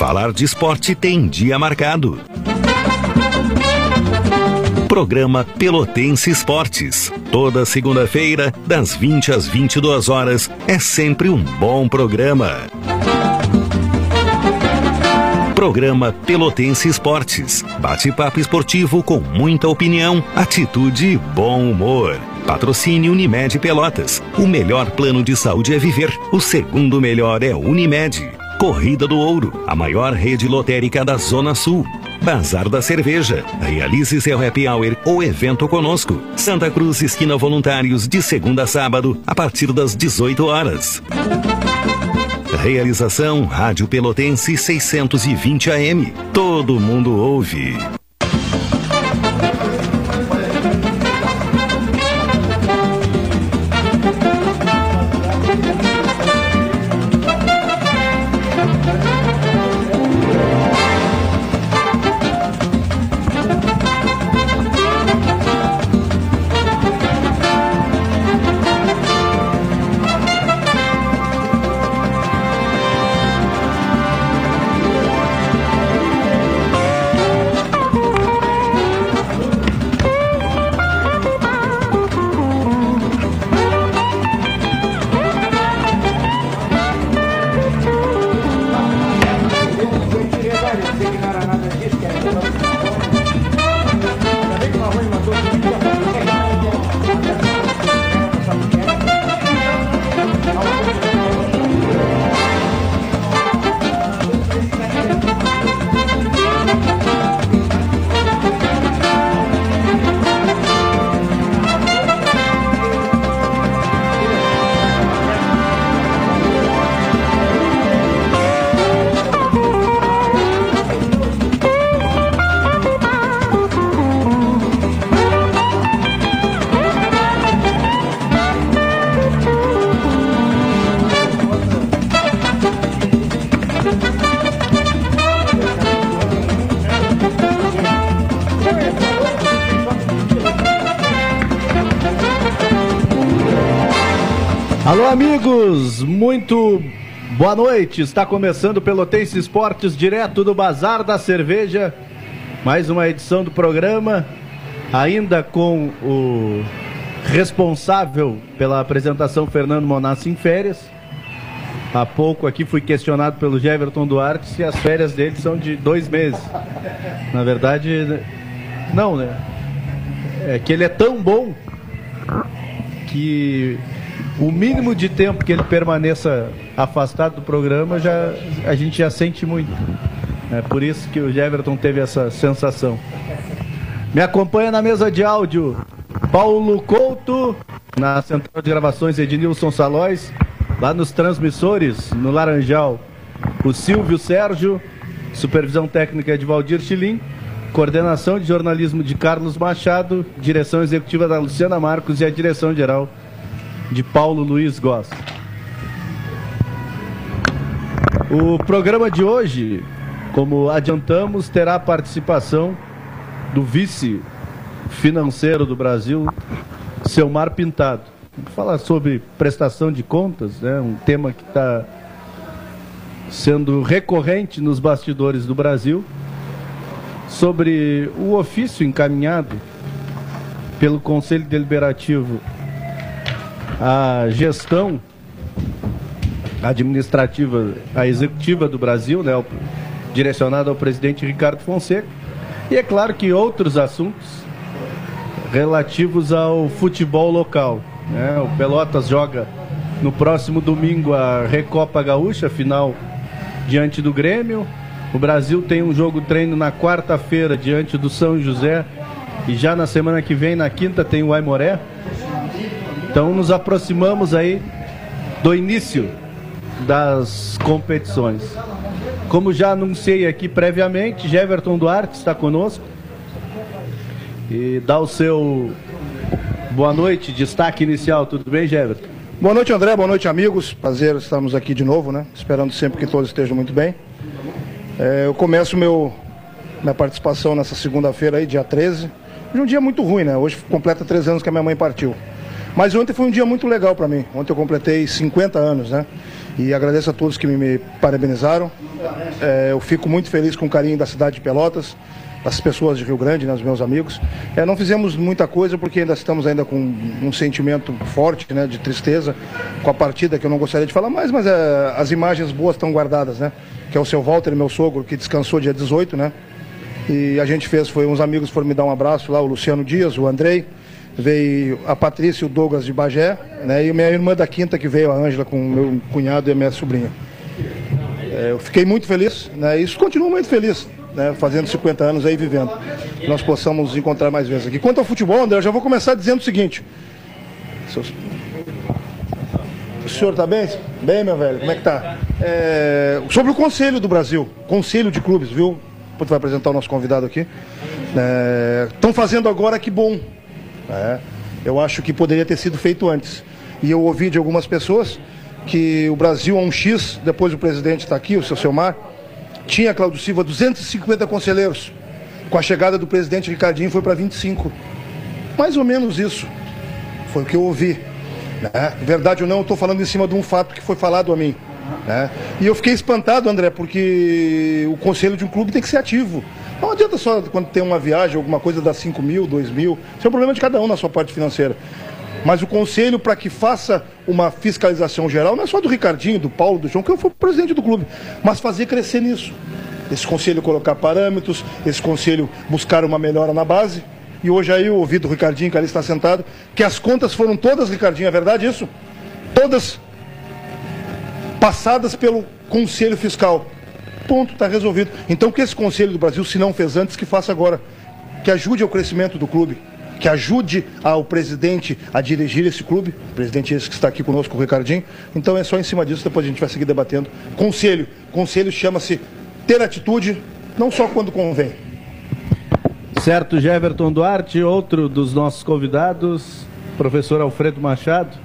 Falar de esporte tem dia marcado. Programa Pelotense Esportes. Toda segunda-feira, das 20 às 22 horas, é sempre um bom programa. Programa Pelotense Esportes. Bate-papo esportivo com muita opinião, atitude e bom humor. Patrocínio Unimed Pelotas. O melhor plano de saúde é viver. O segundo melhor é Unimed. Corrida do Ouro, a maior rede lotérica da Zona Sul. Bazar da Cerveja. Realize seu happy hour ou evento conosco. Santa Cruz, esquina Voluntários, de segunda a sábado, a partir das 18 horas. Realização Rádio Pelotense 620 AM. Todo mundo ouve. Boa noite. Está começando o Pelotense Esportes, direto do Bazar da Cerveja. Mais uma edição do programa, ainda com o responsável pela apresentação, Fernando Monassi, em férias. Há pouco aqui fui questionado pelo Jeverton Duarte se as férias dele são de dois meses. Na verdade, não, né? É que ele é tão bom que o mínimo de tempo que ele permaneça afastado do programa, já, a gente já sente muito. É por isso que o Jeverton teve essa sensação. Me acompanha na mesa de áudio Paulo Couto, na central de gravações Ednilson Salóis, lá nos transmissores, no Laranjal, o Silvio Sérgio, supervisão técnica de Valdir Chilim, coordenação de jornalismo de Carlos Machado, direção executiva da Luciana Marcos e a direção geral de Paulo Luiz Goss. O programa de hoje, como adiantamos, terá a participação do vice financeiro do Brasil, Selmar Pintado. Vamos falar sobre prestação de contas, né? um tema que está sendo recorrente nos bastidores do Brasil, sobre o ofício encaminhado pelo Conselho Deliberativo a gestão administrativa, a executiva do Brasil, né, direcionada ao presidente Ricardo Fonseca, e é claro que outros assuntos relativos ao futebol local. Né? O Pelotas joga no próximo domingo a Recopa Gaúcha, final diante do Grêmio. O Brasil tem um jogo treino na quarta-feira diante do São José e já na semana que vem, na quinta, tem o Aimoré. Então nos aproximamos aí do início das competições. Como já anunciei aqui previamente, Jeverton Duarte está conosco. E dá o seu boa noite, destaque inicial. Tudo bem, Jeverton? Boa noite, André. Boa noite, amigos. Prazer estarmos aqui de novo, né? Esperando sempre que todos estejam muito bem. É, eu começo meu, minha participação nessa segunda-feira aí, dia 13. De um dia muito ruim, né? Hoje completa três anos que a minha mãe partiu. Mas ontem foi um dia muito legal para mim. Ontem eu completei 50 anos, né? E agradeço a todos que me, parabenizaram. É, eu fico muito feliz com o carinho da cidade de Pelotas, das pessoas de Rio Grande, né, dos meus amigos. É, não fizemos muita coisa porque ainda estamos ainda com um sentimento forte, né, de tristeza com a partida que eu não gostaria de falar mais, mas é, as imagens boas estão guardadas, né? Que é o seu Walter, meu sogro, que descansou dia 18, né? E a gente fez, foi uns amigos foram me dar um abraço lá, o Luciano Dias, o Andrei, veio a Patrícia e o Douglas de Bagé, né? E minha irmã da Quinta que veio, a Ângela, com meu cunhado e a minha sobrinha. É, eu fiquei muito feliz, né? Isso continuo muito feliz, né? Fazendo 50 anos aí vivendo. Que nós possamos nos encontrar mais vezes aqui. Quanto ao futebol, André, eu já vou começar dizendo o seguinte. O senhor está bem? Bem, meu velho, como é que tá? É... Sobre o Conselho do Brasil, Conselho de Clubes, viu? Vai apresentar o nosso convidado aqui. Estão é... fazendo agora, que bom. É... Eu acho que poderia ter sido feito antes. E eu ouvi de algumas pessoas que o Brasil a um X, depois o presidente está aqui, o seu Selmar, tinha, Claudio Silva, 250 conselheiros. Com a chegada do presidente Ricardinho foi para 25. Mais ou menos isso. Foi o que eu ouvi. Né? Verdade ou não, eu estou falando em cima de um fato que foi falado a mim. Né? E eu fiquei espantado, André, porque o conselho de um clube tem que ser ativo. Não adianta só quando tem uma viagem, alguma coisa dar 5 mil, 2 mil. Isso é um problema de cada um na sua parte financeira. Mas o conselho, para que faça uma fiscalização geral, não é só do Ricardinho, do Paulo, do João, que eu fui presidente do clube, mas fazer crescer nisso. Esse conselho colocar parâmetros, esse conselho buscar uma melhora na base. E hoje aí eu ouvi do Ricardinho, que ali está sentado, que as contas foram todas, Ricardinho, é verdade isso? Todas passadas pelo Conselho Fiscal. Ponto, está resolvido. Então que esse Conselho do Brasil, se não fez antes, que faça agora. Que ajude ao crescimento do clube que ajude ao presidente a dirigir esse clube, o presidente esse que está aqui conosco, o Ricardinho. Então é só em cima disso, depois a gente vai seguir debatendo. Conselho, conselho chama-se ter atitude, não só quando convém. Certo, Jeverton Duarte, outro dos nossos convidados, professor Alfredo Machado.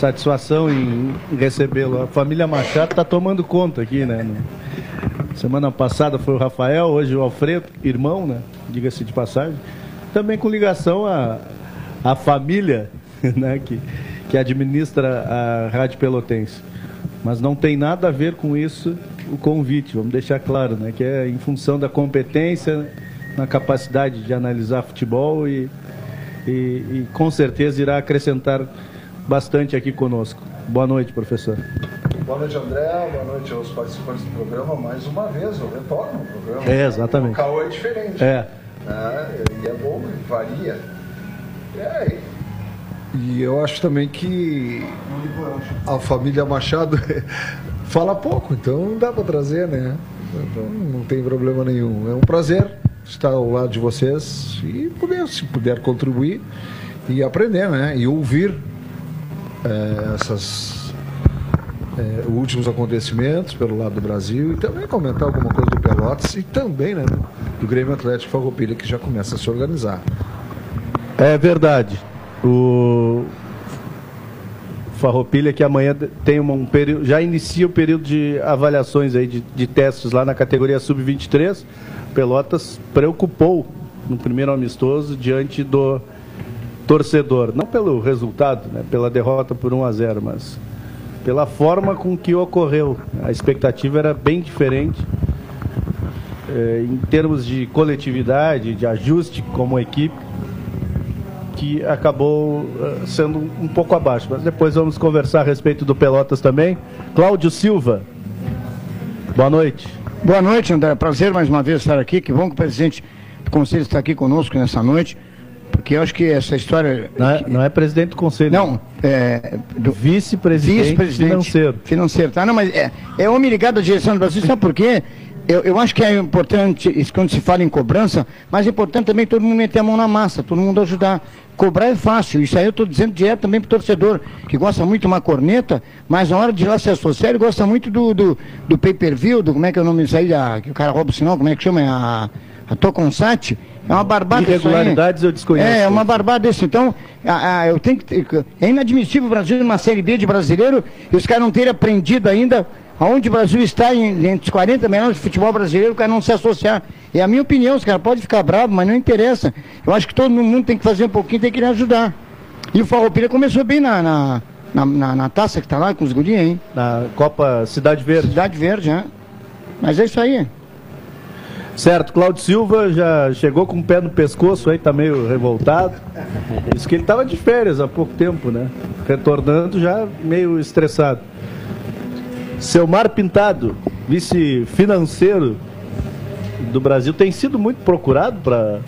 Satisfação em recebê-lo. A família Machado está tomando conta aqui, né? Semana passada foi o Rafael, hoje o Alfredo, irmão, né? Diga-se de passagem também com ligação à, à família né, que, que administra a Rádio Pelotense. Mas não tem nada a ver com isso o convite, vamos deixar claro, né, que é em função da competência, na capacidade de analisar futebol e, e, e com certeza irá acrescentar bastante aqui conosco. Boa noite, professor. Boa noite, André. Boa noite aos participantes do programa. Mais uma vez, eu retorno o programa. É, exatamente. O caô é diferente. É. Né? E é bom, varia. E é E eu acho também que a família Machado fala pouco, então dá para trazer, né? Então não tem problema nenhum. É um prazer estar ao lado de vocês e poder, se puder contribuir e aprender, né? E ouvir é, essas é, últimos acontecimentos pelo lado do Brasil e também comentar alguma coisa do Pelotas e também, né? do Grêmio Atlético Farroupilha, que já começa a se organizar. É verdade. O Farroupilha que amanhã tem um período, já inicia o período de avaliações aí de, de testes lá na categoria sub-23. Pelotas preocupou no primeiro amistoso diante do torcedor, não pelo resultado, né, pela derrota por 1 a 0, mas pela forma com que ocorreu. A expectativa era bem diferente eh, em termos de coletividade, de ajuste como equipe, que acabou uh, sendo um pouco abaixo. Mas depois vamos conversar a respeito do Pelotas também. Cláudio Silva, boa noite. Boa noite, André. Prazer mais uma vez estar aqui. Que bom que o presidente do Conselho está aqui conosco nessa noite. Porque eu acho que essa história. Não é, não é presidente do conselho. Não, é. Vice-presidente vice financeiro. Financeiro, tá? Não, mas é, é homem ligado à direção do Brasil, sabe por quê? Eu, eu, acho que é importante, quando se fala em cobrança, mas é importante também todo mundo meter a mão na massa, todo mundo ajudar. Cobrar é fácil, isso aí eu estou dizendo direto também para o torcedor, que gosta muito de uma corneta, mas na hora de ir lá se associar, ele gosta muito do, do, do pay-per-view, do como é que é o nome disso aí, da, que o cara rouba o sinal, como é que chama? A, a Toconsat. É uma barbada Irregularidades eu desconheço. É, é uma barbada isso. Então, a, a, eu tenho que, é inadmissível o Brasil numa Série B de brasileiro e os caras não terem aprendido ainda Aonde o Brasil está em, entre os 40 melhores de futebol brasileiro, o cara não se associar. É a minha opinião, os caras podem ficar bravos, mas não interessa. Eu acho que todo mundo tem que fazer um pouquinho, tem que ajudar. E o Farroupilha começou bem na, na, Na, na, na taça que tá lá com os gurinhos, hein? Na Copa Cidade Verde. Cidade Verde, né? Mas é isso aí. Certo, Cláudio Silva já chegou com o pé no pescoço aí, tá meio revoltado. Isso que ele tava de férias há pouco tempo, né? Retornando já meio estressado. Selmar Pintado, vice financeiro do Brasil, tem sido muito procurado para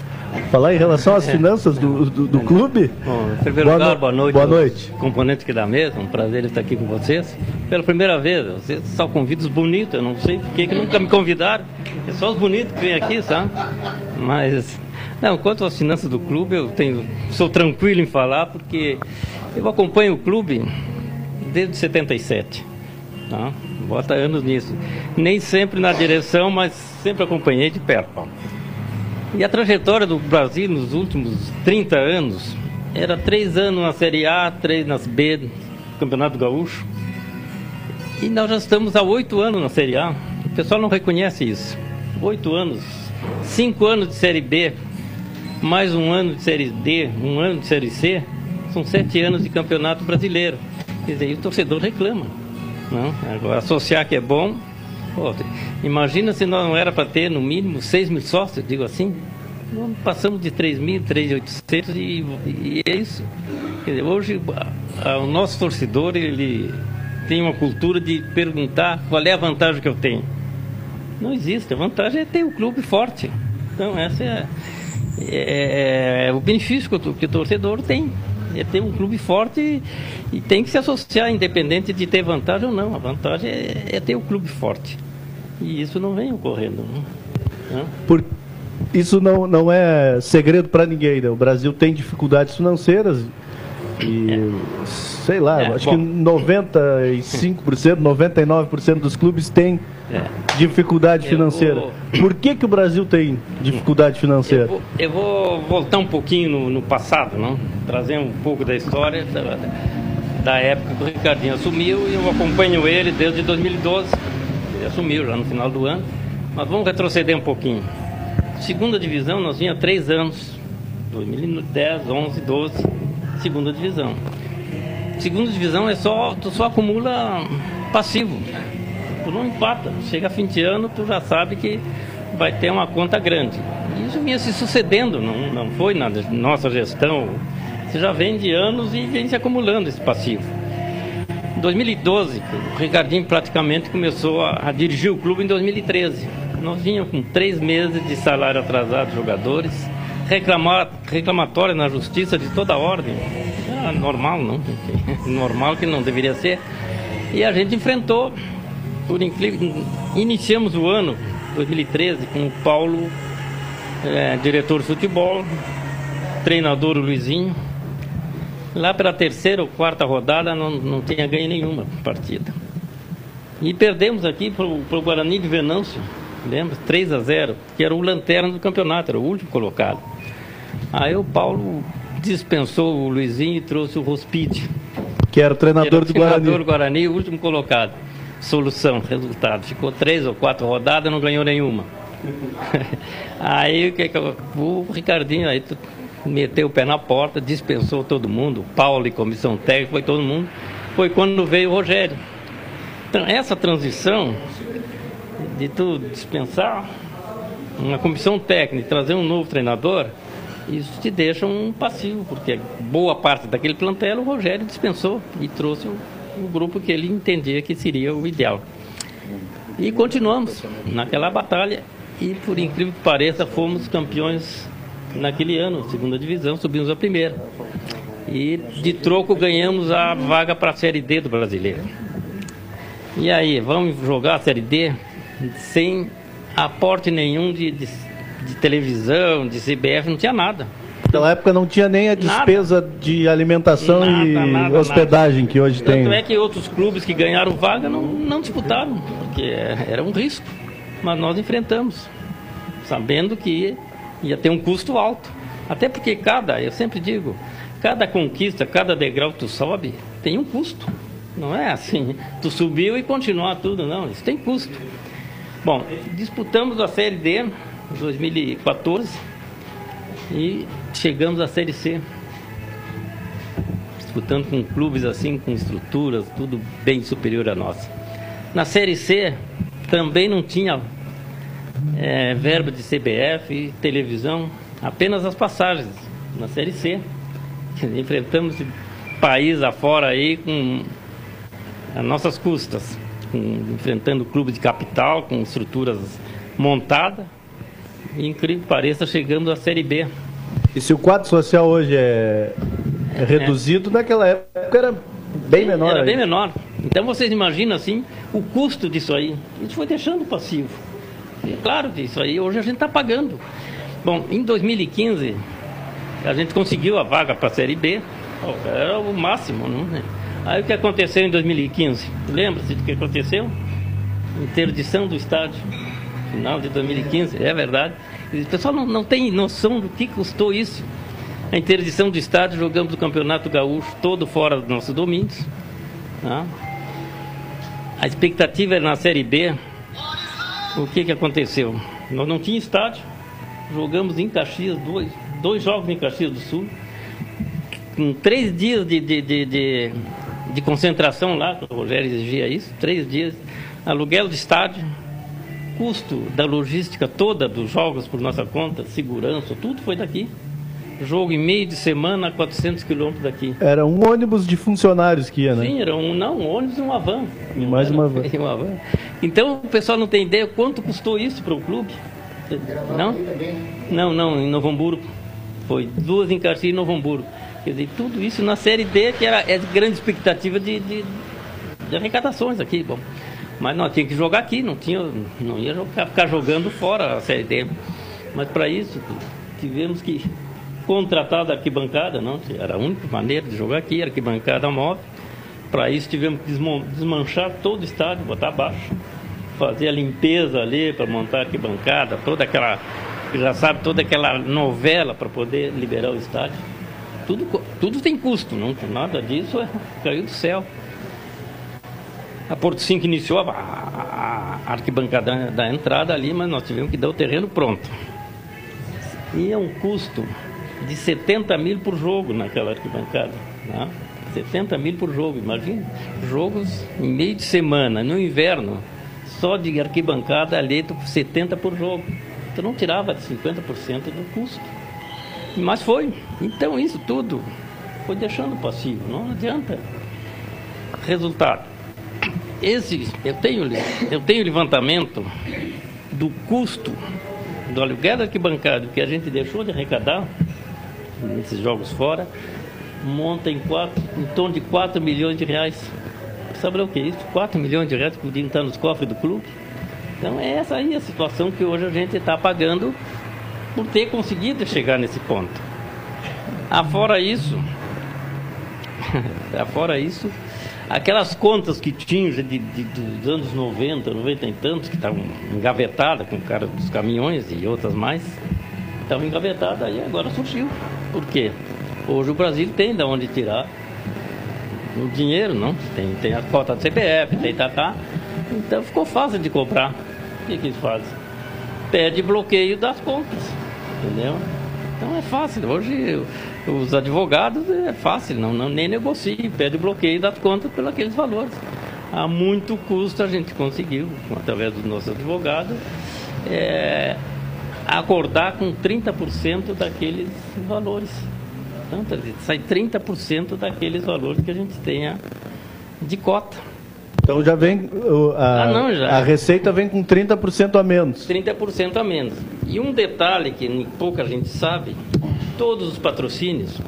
falar em relação às finanças do, do, do clube. Bom, em primeiro Boa lugar, boa noite. boa noite. Componentes aqui da mesa, um prazer estar aqui com vocês. Pela primeira vez, vocês só convidos bonitos, eu não sei por que que nunca me convidaram. É só os bonitos que vêm aqui, sabe? Mas, não, quanto às finanças do clube, eu tenho, sou tranquilo em falar, porque eu acompanho o clube desde 77. Tá? Bota anos nisso. Nem sempre na direção, mas sempre acompanhei de perto. E a trajetória do Brasil nos últimos 30 anos era três anos na Série A, três nas B, Campeonato Gaúcho. E nós já estamos há oito anos na Série A. O pessoal não reconhece isso. Oito anos. Cinco anos de Série B, mais um ano de Série D, um ano de Série C. São sete anos de Campeonato Brasileiro. Quer dizer, o torcedor reclama. Não? Agora, associar que é bom. Imagina se nós não era para ter no mínimo 6 mil sócios, digo assim. Passamos de 3 mil, 3.800 e, e é isso. Dizer, hoje a- a- o nosso torcedor ele tem uma cultura de perguntar qual é a vantagem que eu tenho. Não existe, a vantagem é ter o clube forte. Então essa é, é- é o benefício que o, que o torcedor tem. É ter um clube forte e, tem que se associar, independente de ter vantagem ou não. A vantagem é, é ter o clube forte. E isso não vem ocorrendo. né? Né? Por... Isso não, não é segredo para ninguém, né? O Brasil tem dificuldades financeiras e, sei lá, É, acho bom. que 95%, 99% dos clubes têm É. dificuldade financeira. vou- Por que, que o Brasil tem dificuldade financeira? Eu vou, eu vou voltar um pouquinho no, no passado, não? trazer um pouco da história da, da época que o Ricardinho assumiu e eu acompanho ele desde 2012. Ele assumiu já no final do ano. Mas vamos retroceder um pouquinho. Segunda divisão, nós vinha há três anos. 2010, 11, 12, segunda divisão. Segunda divisão é só, tu só acumula passivo. Tu não empata. Chega a fim de ano, tu já sabe que vai ter uma conta grande. Isso vinha se sucedendo, não, não foi na nossa gestão. Você já vem de anos e vem se acumulando esse passivo. Em 2012, o Ricardinho praticamente começou a, a dirigir o clube em 2013. Nós vínhamos com três meses de salário atrasado dos jogadores, reclamar, reclamatória na justiça de toda ordem. Era normal, não? Normal que não deveria ser. E a gente enfrentou, por incrível, iniciamos o ano 2013 com o Paulo, eh, diretor de futebol, treinador o Luizinho. Lá pela terceira ou quarta rodada não, não tinha ganho nenhuma partida. E perdemos aqui para o Guarani de Venâncio, lembra? 3 a 0, que era o lanterna do campeonato, era o último colocado. Aí o Paulo dispensou o Luizinho e trouxe o Rospide. Que era o treinador Era o do treinador Guarani. do Guarani, o último colocado. Solução, resultado. Ficou três ou quatro rodadas, não ganhou nenhuma. aí o que que eu- o Ricardinho aí tu- meteu o pé na porta, dispensou todo mundo, Paulo e comissão técnica, foi todo mundo. Foi quando veio o Rogério. Então, essa transição de tu dispensar uma comissão técnica trazer um novo treinador, isso te deixa um passivo, porque boa parte daquele plantel o Rogério dispensou e trouxe o, o grupo que ele entendia que seria o ideal. E continuamos naquela batalha e, por incrível que pareça, fomos campeões naquele ano, segunda divisão, subimos a primeira. E de troco ganhamos a vaga para a Série D do Brasileiro. E aí, vamos jogar a Série D sem aporte nenhum de, de, de televisão, de CBF, não tinha nada. Naquela época não tinha nem a Nada. despesa de alimentação Nada, e nada, hospedagem que hoje tem. Tanto é que outros clubes que ganharam vaga não, não disputaram, porque era um risco. Mas nós enfrentamos, sabendo que ia ter um custo alto. Até porque cada, eu sempre digo, cada conquista, cada degrau que tu sobe, tem um custo. Não é assim, tu subiu e continua tudo, não. Isso tem custo. Bom, disputamos a Série D 2014 e chegamos à Série C. disputando com clubes assim, com estruturas, tudo bem superior à nossa. Na Série C também não tinha é, verba de CBF, televisão, apenas as passagens na Série C. Enfrentamos país afora aí com as nossas custas, com, enfrentando clubes de capital, com estruturas montadas. E incrível que pareça, chegando à Série B. E se o quadro social hoje é, é reduzido, é. naquela época era bem menor. Era aí. bem menor. Então vocês imaginam assim o custo disso aí. Gente foi deixando passivo. E é claro que isso aí hoje a gente está pagando. Bom, em 2015 a gente conseguiu a vaga para a Série B. Era o máximo, não é? Aí o que aconteceu em 2015? Lembra-se do que aconteceu? Interdição do estádio. Final de 2015, é verdade. O pessoal não, não tem noção do que custou isso. A interdição do estádio, jogamos o Campeonato Gaúcho todo fora dos nossos domínios. Tá? A expectativa era na Série B. O que, que aconteceu? Nós não tínhamos estádio. Jogamos em Caxias, dois, dois jogos em Caxias do Sul. Com três dias de, de, de, de, de concentração lá, o Rogério exigia isso, três dias. Aluguel de estádio, custo da logística toda dos jogos por nossa conta, segurança, tudo foi daqui. Jogo em meio de semana a 400 quilômetros daqui. Era um ônibus de funcionários que ia, né? Sim, era um, não, um ônibus e uma van. E mais uma van. uma van. Então o pessoal não tem ideia quanto custou isso para o clube. Não? Não, não, em Novo Hamburgo. Foi duas em Caxias e Novo Hamburgo. Quer dizer, tudo isso na Série D, que era é grande expectativa de, de, de arrecadações aqui. Bom, mas nós tínhamos que jogar aqui, não, tinha, não ia jogar, ficar jogando fora a Série D. Mas para isso, tivemos que contratar da arquibancada, não? Era a única maneira de jogar aqui, arquibancada móvel. Para isso tivemos que desmanchar todo o estádio, botar abaixo, fazer a limpeza ali para montar a arquibancada, toda aquela, já sabe, toda aquela novela para poder liberar o estádio. Tudo, tudo tem custo, não? Nada disso é, caiu do céu. A Porto 5 iniciou a, a, arquibancada da entrada ali, mas nós tivemos que dar o terreno pronto. E é um custo de 70 mil por jogo naquela arquibancada. Né? 70 mil por jogo, imagina. Jogos em meio de semana, no inverno, só de arquibancada ali, 70 por jogo. Então não tirava 50% do custo. Mas foi. Então isso tudo foi deixando passivo, não adianta. Resultado esse, eu tenho, eu tenho levantamento do custo do aluguel da arquibancada que a gente deixou de arrecadar nesses jogos fora, monta em, quatro, em torno de 4 milhões de reais. Sabe o que é isso? 4 milhões de reais que podiam estar nos cofres do clube. Então é essa aí a situação que hoje a gente está pagando por ter conseguido chegar nesse ponto. Afora isso, afora isso, Aquelas contas que tinham de, de, dos anos 90, 90 e tantos, que estavam engavetadas com o cara dos caminhões e outras mais, estavam engavetadas aí agora surgiu. Por quê? Hoje o Brasil tem de onde tirar o dinheiro, não? Tem, tem a cota do CPF, tem Tatá. Então ficou fácil de cobrar. O que, que eles fazem? Pede bloqueio das contas. Entendeu? Então é fácil. Hoje os advogados é fácil, não, não nem negocia, pede bloqueio das contas pelos aqueles valores. A muito custo a gente conseguiu, através dos nossos advogados, é, acordar com 30% daqueles valores. Então, sai 30% daqueles valores que a gente tenha de cota. Então já vem. A, ah, não, já. a receita vem com 30% a menos. 30% a menos. E um detalhe que pouca gente sabe todos os patrocínios,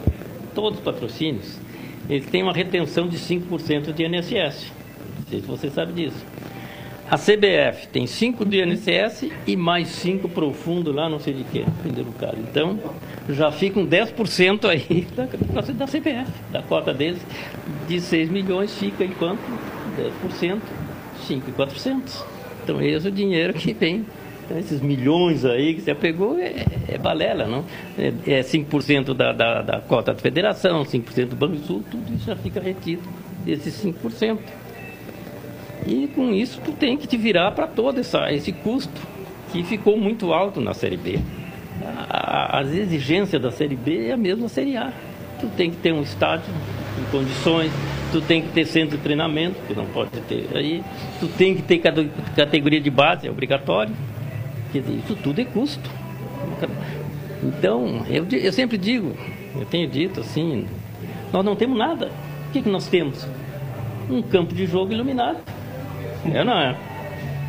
todos os patrocínios, eles têm uma retenção de 5% de INSS. Não sei se você sabe disso. A CBF tem 5 de INSS e mais 5 para o fundo lá, não sei de quê, caso. Então, já ficam 10% aí da, da CBF, da cota deles, de 6 milhões, fica enquanto 10%, 5,400. Então, esse é o dinheiro que vem então, esses milhões aí que você pegou é, é balela, não? É, é 5% da, da, da cota da federação, 5% do Banco Sul, tudo isso já fica retido desses 5%. E com isso tu tem que te virar para todo essa, esse custo que ficou muito alto na Série B. A, as exigências da Série B é a mesma Série A. tu tem que ter um estádio em condições, tu tem que ter centro de treinamento, que não pode ter aí, tu tem que ter categoria de base, é obrigatório. Dizer, isso tudo é custo. Então, eu, eu sempre digo, eu tenho dito assim, nós não temos nada. O que, que nós temos? Um campo de jogo iluminado. É não é?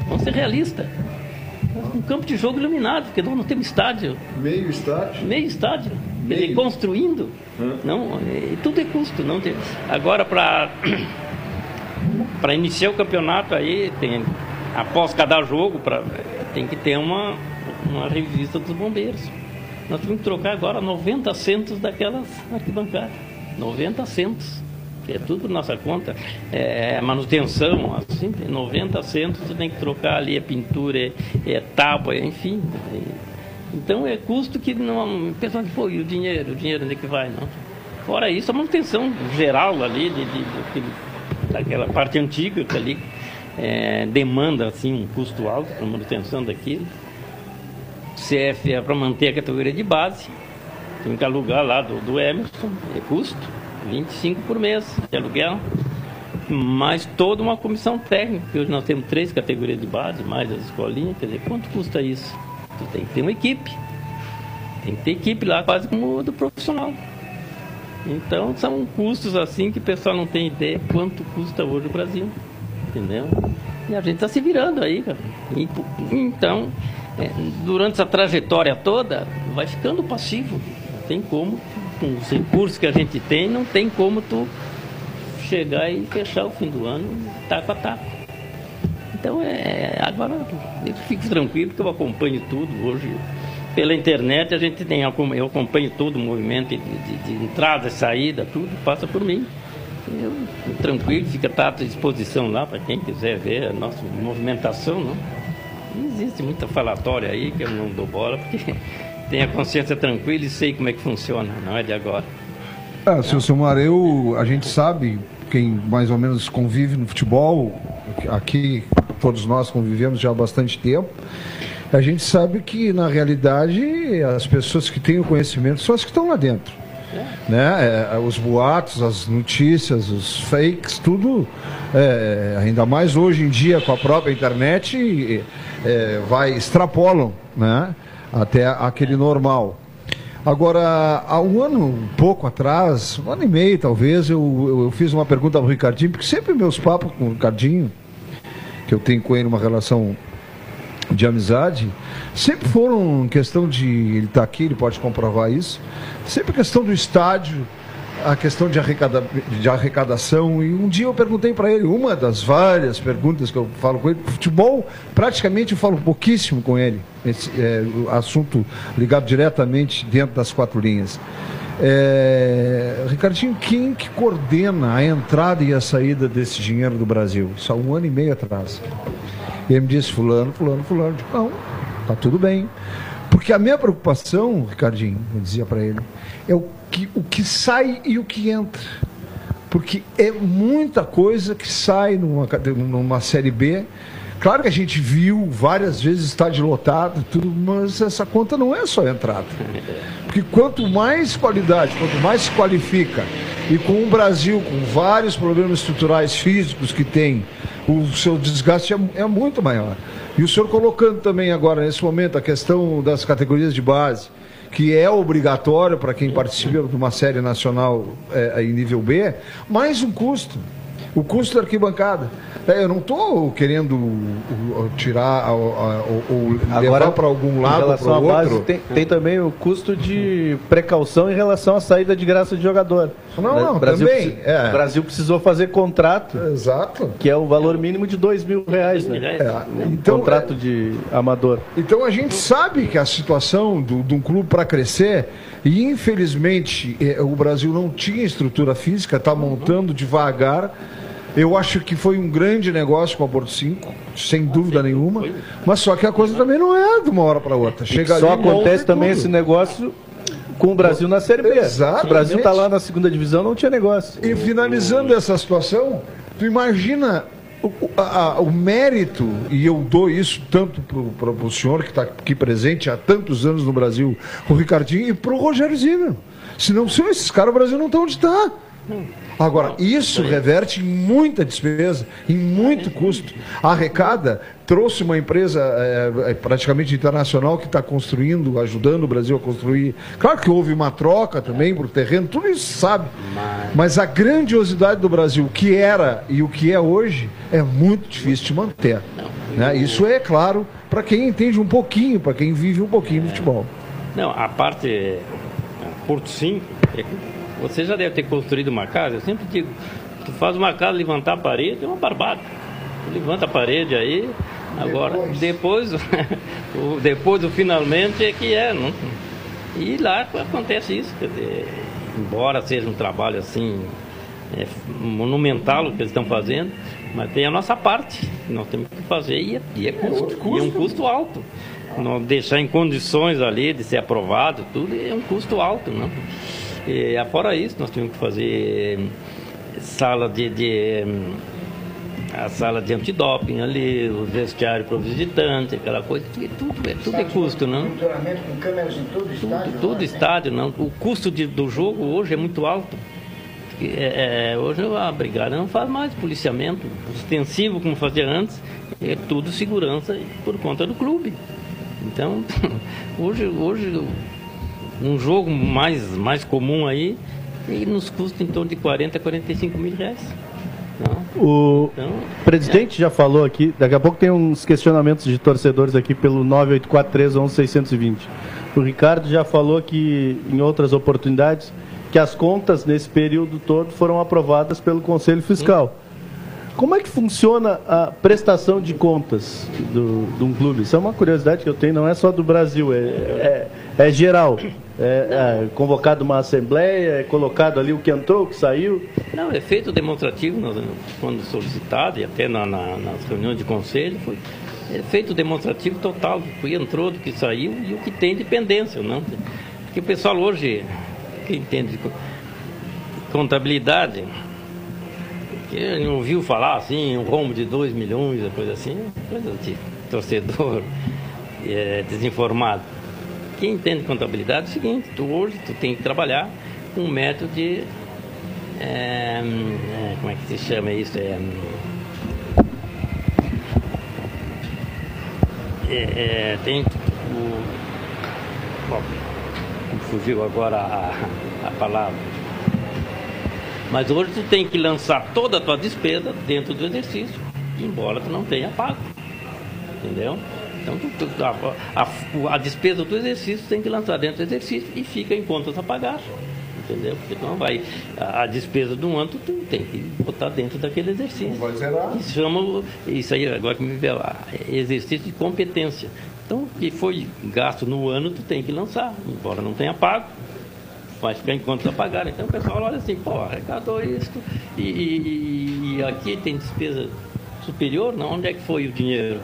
Vamos ser realistas. Um campo de jogo iluminado, porque nós não temos estádio. Meio estádio? Meio estádio. Dizer, construindo. Hum. Não, é, tudo é custo. Não tem. Agora, para para iniciar o campeonato aí, tem, após cada jogo, pra, tem que ter uma, uma revista dos bombeiros. Nós temos que trocar agora 90 centos daquelas arquibancadas. 90 centos. É tudo por nossa conta. É, é manutenção, assim, 90 centos você tem que trocar ali, é pintura, é, é tábua, é, enfim. É, então é custo que não. Pessoal diz, pô, e o dinheiro? O dinheiro onde é que vai? Não. Fora isso, a manutenção geral ali, de, de, de daquela parte antiga ali é, demanda assim, um custo alto para manutenção daquilo. CF é para manter a categoria de base. Tem que alugar lá do, do Emerson, é custo, 25 por mês de aluguel. Mais toda uma comissão técnica, que hoje nós temos três categorias de base, mais as escolinhas, quer dizer, quanto custa isso? Tu tem que ter uma equipe. Tem que ter equipe lá, quase como do profissional. Então são custos assim que o pessoal não tem ideia quanto custa hoje o Brasil. Entendeu? E a gente está se virando aí, cara. E, então, é, durante essa trajetória toda, vai ficando passivo. Não tem como, com os recursos que a gente tem, não tem como tu chegar e fechar o fim do ano taco a taco. Então é. Agora eu fico tranquilo porque eu acompanho tudo hoje. Pela internet a gente tem, eu acompanho todo o movimento de, de, de entrada saída, tudo passa por mim. Eu, tranquilo, fica à disposição lá para quem quiser ver a nossa movimentação, não? existe muita falatória aí que eu não dou bola, porque tenho a consciência tranquila e sei como é que funciona, não é de agora. É, seu Silmar, eu, a gente sabe, quem mais ou menos convive no futebol, aqui todos nós convivemos já há bastante tempo, a gente sabe que, na realidade, as pessoas que têm o conhecimento são as que estão lá dentro. É. Né? É, os boatos, as notícias, os fakes, tudo, é, ainda mais hoje em dia com a própria internet, é, vai extrapolam né? até aquele normal. Agora, há um ano, um pouco atrás, um ano e meio talvez, eu, eu, eu fiz uma pergunta ao Ricardinho, porque sempre meus papos com o Ricardinho, que eu tenho com ele uma relação de amizade, sempre foram questão de. Ele está aqui, ele pode comprovar isso. Sempre questão do estádio, a questão de, arrecada, de arrecadação. E um dia eu perguntei para ele, uma das várias perguntas que eu falo com ele, futebol, praticamente eu falo pouquíssimo com ele, esse é, assunto ligado diretamente dentro das quatro linhas. É, Ricardinho, quem que coordena a entrada e a saída desse dinheiro do Brasil? Isso há um ano e meio atrás. E ele me disse, fulano, fulano, fulano. Digo, não, tá tudo bem. Porque a minha preocupação, Ricardinho, eu dizia para ele, é o que, o que sai e o que entra. Porque é muita coisa que sai numa, numa Série B. Claro que a gente viu várias vezes estádio lotado, tudo, mas essa conta não é só entrada. Porque quanto mais qualidade, quanto mais se qualifica, e com o Brasil, com vários problemas estruturais físicos que tem, o seu desgaste é, é muito maior. E o senhor colocando também agora, nesse momento, a questão das categorias de base, que é obrigatório para quem participa de uma série nacional é, em nível B, mais um custo. O custo da arquibancada. É, eu não estou querendo tirar ou, levar para algum lado ou para outro. Base, tem, tem, também o custo de precaução em relação à saída de graça de jogador. Não, não, Brasil, também. É. O Brasil precisou fazer contrato. Exato. Que é o valor mínimo de dois mil reais, né? É. Então, contrato é, de amador. Então a gente sabe que a situação do, de um clube para crescer, e infelizmente é, o Brasil não tinha estrutura física, está montando devagar eu acho que foi um grande negócio com a Porto 5, sem dúvida nenhuma. Mas só que a coisa também não é de uma hora para outra. Chega só acontece também tudo. esse negócio com o Brasil na Série B. Exatamente. Se o Brasil está lá na segunda divisão, não tinha negócio. E finalizando essa situação, tu imagina o, a, o mérito, e eu dou isso tanto para o senhor que está aqui presente há tantos anos no Brasil, o Ricardinho, e para o Rogério Zimmer. Se não são esses caras, o Brasil não está onde está. Agora, isso reverte em muita despesa, em muito custo. A Arrecada trouxe uma empresa é, praticamente internacional que está construindo, ajudando o Brasil a construir. Claro que houve uma troca também por terreno, tudo isso sabe. Mas a grandiosidade do Brasil, o que era e o que é hoje, é muito difícil de manter. Né? Isso é claro para quem entende um pouquinho, para quem vive um pouquinho de futebol. Não, a parte Porto 5, você já deve ter construído uma casa, eu sempre digo, tu faz uma casa levantar a parede, é uma barbada. Tu levanta a parede aí, agora depois, depois, depois do finalmente é que é. Não? E lá acontece isso, quer dizer, embora seja um trabalho assim é, monumental o que eles estão fazendo, mas tem a nossa parte, nós temos que fazer e é, e é, custo, e é um custo alto. Não deixar em condições ali de ser aprovado, tudo é um custo alto, não? E, fora isso, nós tínhamos que fazer sala de, de a sala de antidoping ali, o vestiário para o visitante, aquela coisa, tudo, é, tudo é custo, não? com câmeras em todo estádio? Tudo, tudo estádio, não. O custo de, do jogo hoje é muito alto. É, é, hoje a brigada não faz mais policiamento extensivo como fazia antes, é tudo segurança por conta do clube. Então, hoje, hoje um jogo mais, mais comum aí e nos custa em torno de 40 a 45 mil reais. Não. O então, presidente é. já falou aqui, daqui a pouco tem uns questionamentos de torcedores aqui pelo 984311620. O Ricardo já falou que em outras oportunidades que as contas nesse período todo foram aprovadas pelo Conselho Fiscal. Como é que funciona a prestação de contas do, de um clube? Isso é uma curiosidade que eu tenho, não é só do Brasil, é, é, é geral. É, é, convocado uma assembleia, é colocado ali o que entrou, o que saiu? Não, é feito demonstrativo quando solicitado e até na, na, nas reuniões de conselho foi é feito demonstrativo total do que entrou, do que saiu e o que tem de pendência, não? Porque o pessoal hoje, que entende de contabilidade, que ouviu falar assim, um rombo de 2 milhões, coisa assim, coisa de torcedor é, desinformado. Quem entende contabilidade é o seguinte, tu hoje tu tem que trabalhar com um método de. É, é, como é que se chama isso? É, é, é tem o. Bom, fugiu agora a, a palavra mas hoje tu tem que lançar toda a tua despesa dentro do exercício, embora tu não tenha pago. Entendeu? Então a, a, a, despesa do exercício tem que lançar dentro do exercício e fica em contas a pagar. Entendeu? Porque não vai. A, a despesa do ano tu, tu tem que botar dentro daquele exercício. Não vai zerar. Isso chama. Isso aí, agora que me vê lá, exercício de competência. Então, o que foi gasto no ano, tu tem que lançar, embora não tenha pago vai ficar em contas a pagar. Então o pessoal olha assim, pô, arrecadou isso e, e, e, aqui tem despesa superior, não? Onde é que foi o dinheiro?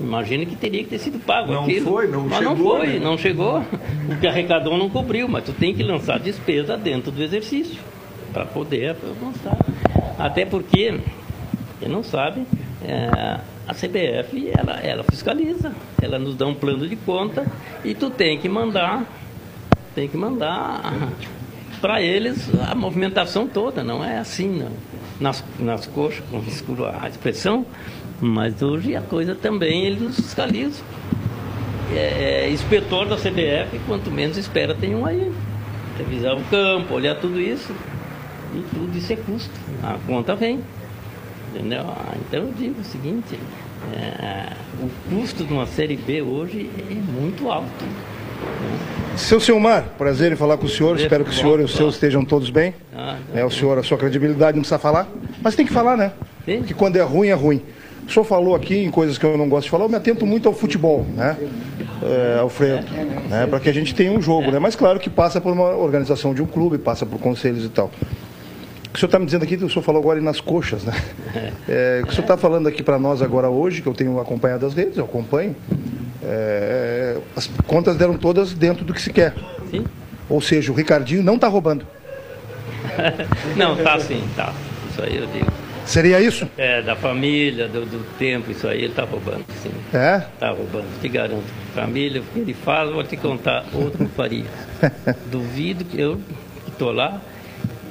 Imagina que teria que ter sido pago não aquilo. Foi, não mas chegou, não foi, né? não chegou. O que arrecadou não cobriu, mas tu tem que lançar despesa dentro do exercício para poder avançar. Até porque, quem não sabe, é, a CBF ela, ela fiscaliza, ela nos dá um plano de conta e tu tem que mandar tem que mandar para eles a movimentação toda, não é assim, não. Nas, nas coxas, com a expressão, mas hoje a coisa também eles nos fiscalizam. É, é, inspetor da CBF, quanto menos espera tem um aí. Revisar o campo, olhar tudo isso. E tudo isso é custo. A conta vem. Entendeu? Ah, então eu digo o seguinte, é, o custo de uma série B hoje é muito alto. Seu Silmar, prazer em falar com o senhor. Espero que o senhor e os seus estejam todos bem. Ah, é, o senhor, a sua credibilidade não precisa falar, mas tem que falar, né? Que quando é ruim, é ruim. O senhor falou aqui em coisas que eu não gosto de falar, eu me atento muito ao futebol, né? É, Alfredo, né? para que a gente tenha um jogo, né? Mas claro que passa por uma organização de um clube, passa por conselhos e tal. O que o senhor está me dizendo aqui, o senhor falou agora nas coxas, né? É, o que o senhor está falando aqui para nós agora hoje, que eu tenho acompanhado as redes, eu acompanho, é, as contas deram todas dentro do que se quer. Sim. Ou seja, o Ricardinho não está roubando. não, tá sim, tá. Isso aí eu digo. Seria isso? É, da família, do, do tempo, isso aí ele tá roubando, sim. É? Tá roubando, te garanto. Família, o que ele faz, vou te contar, outro faria. duvido que eu, tô lá,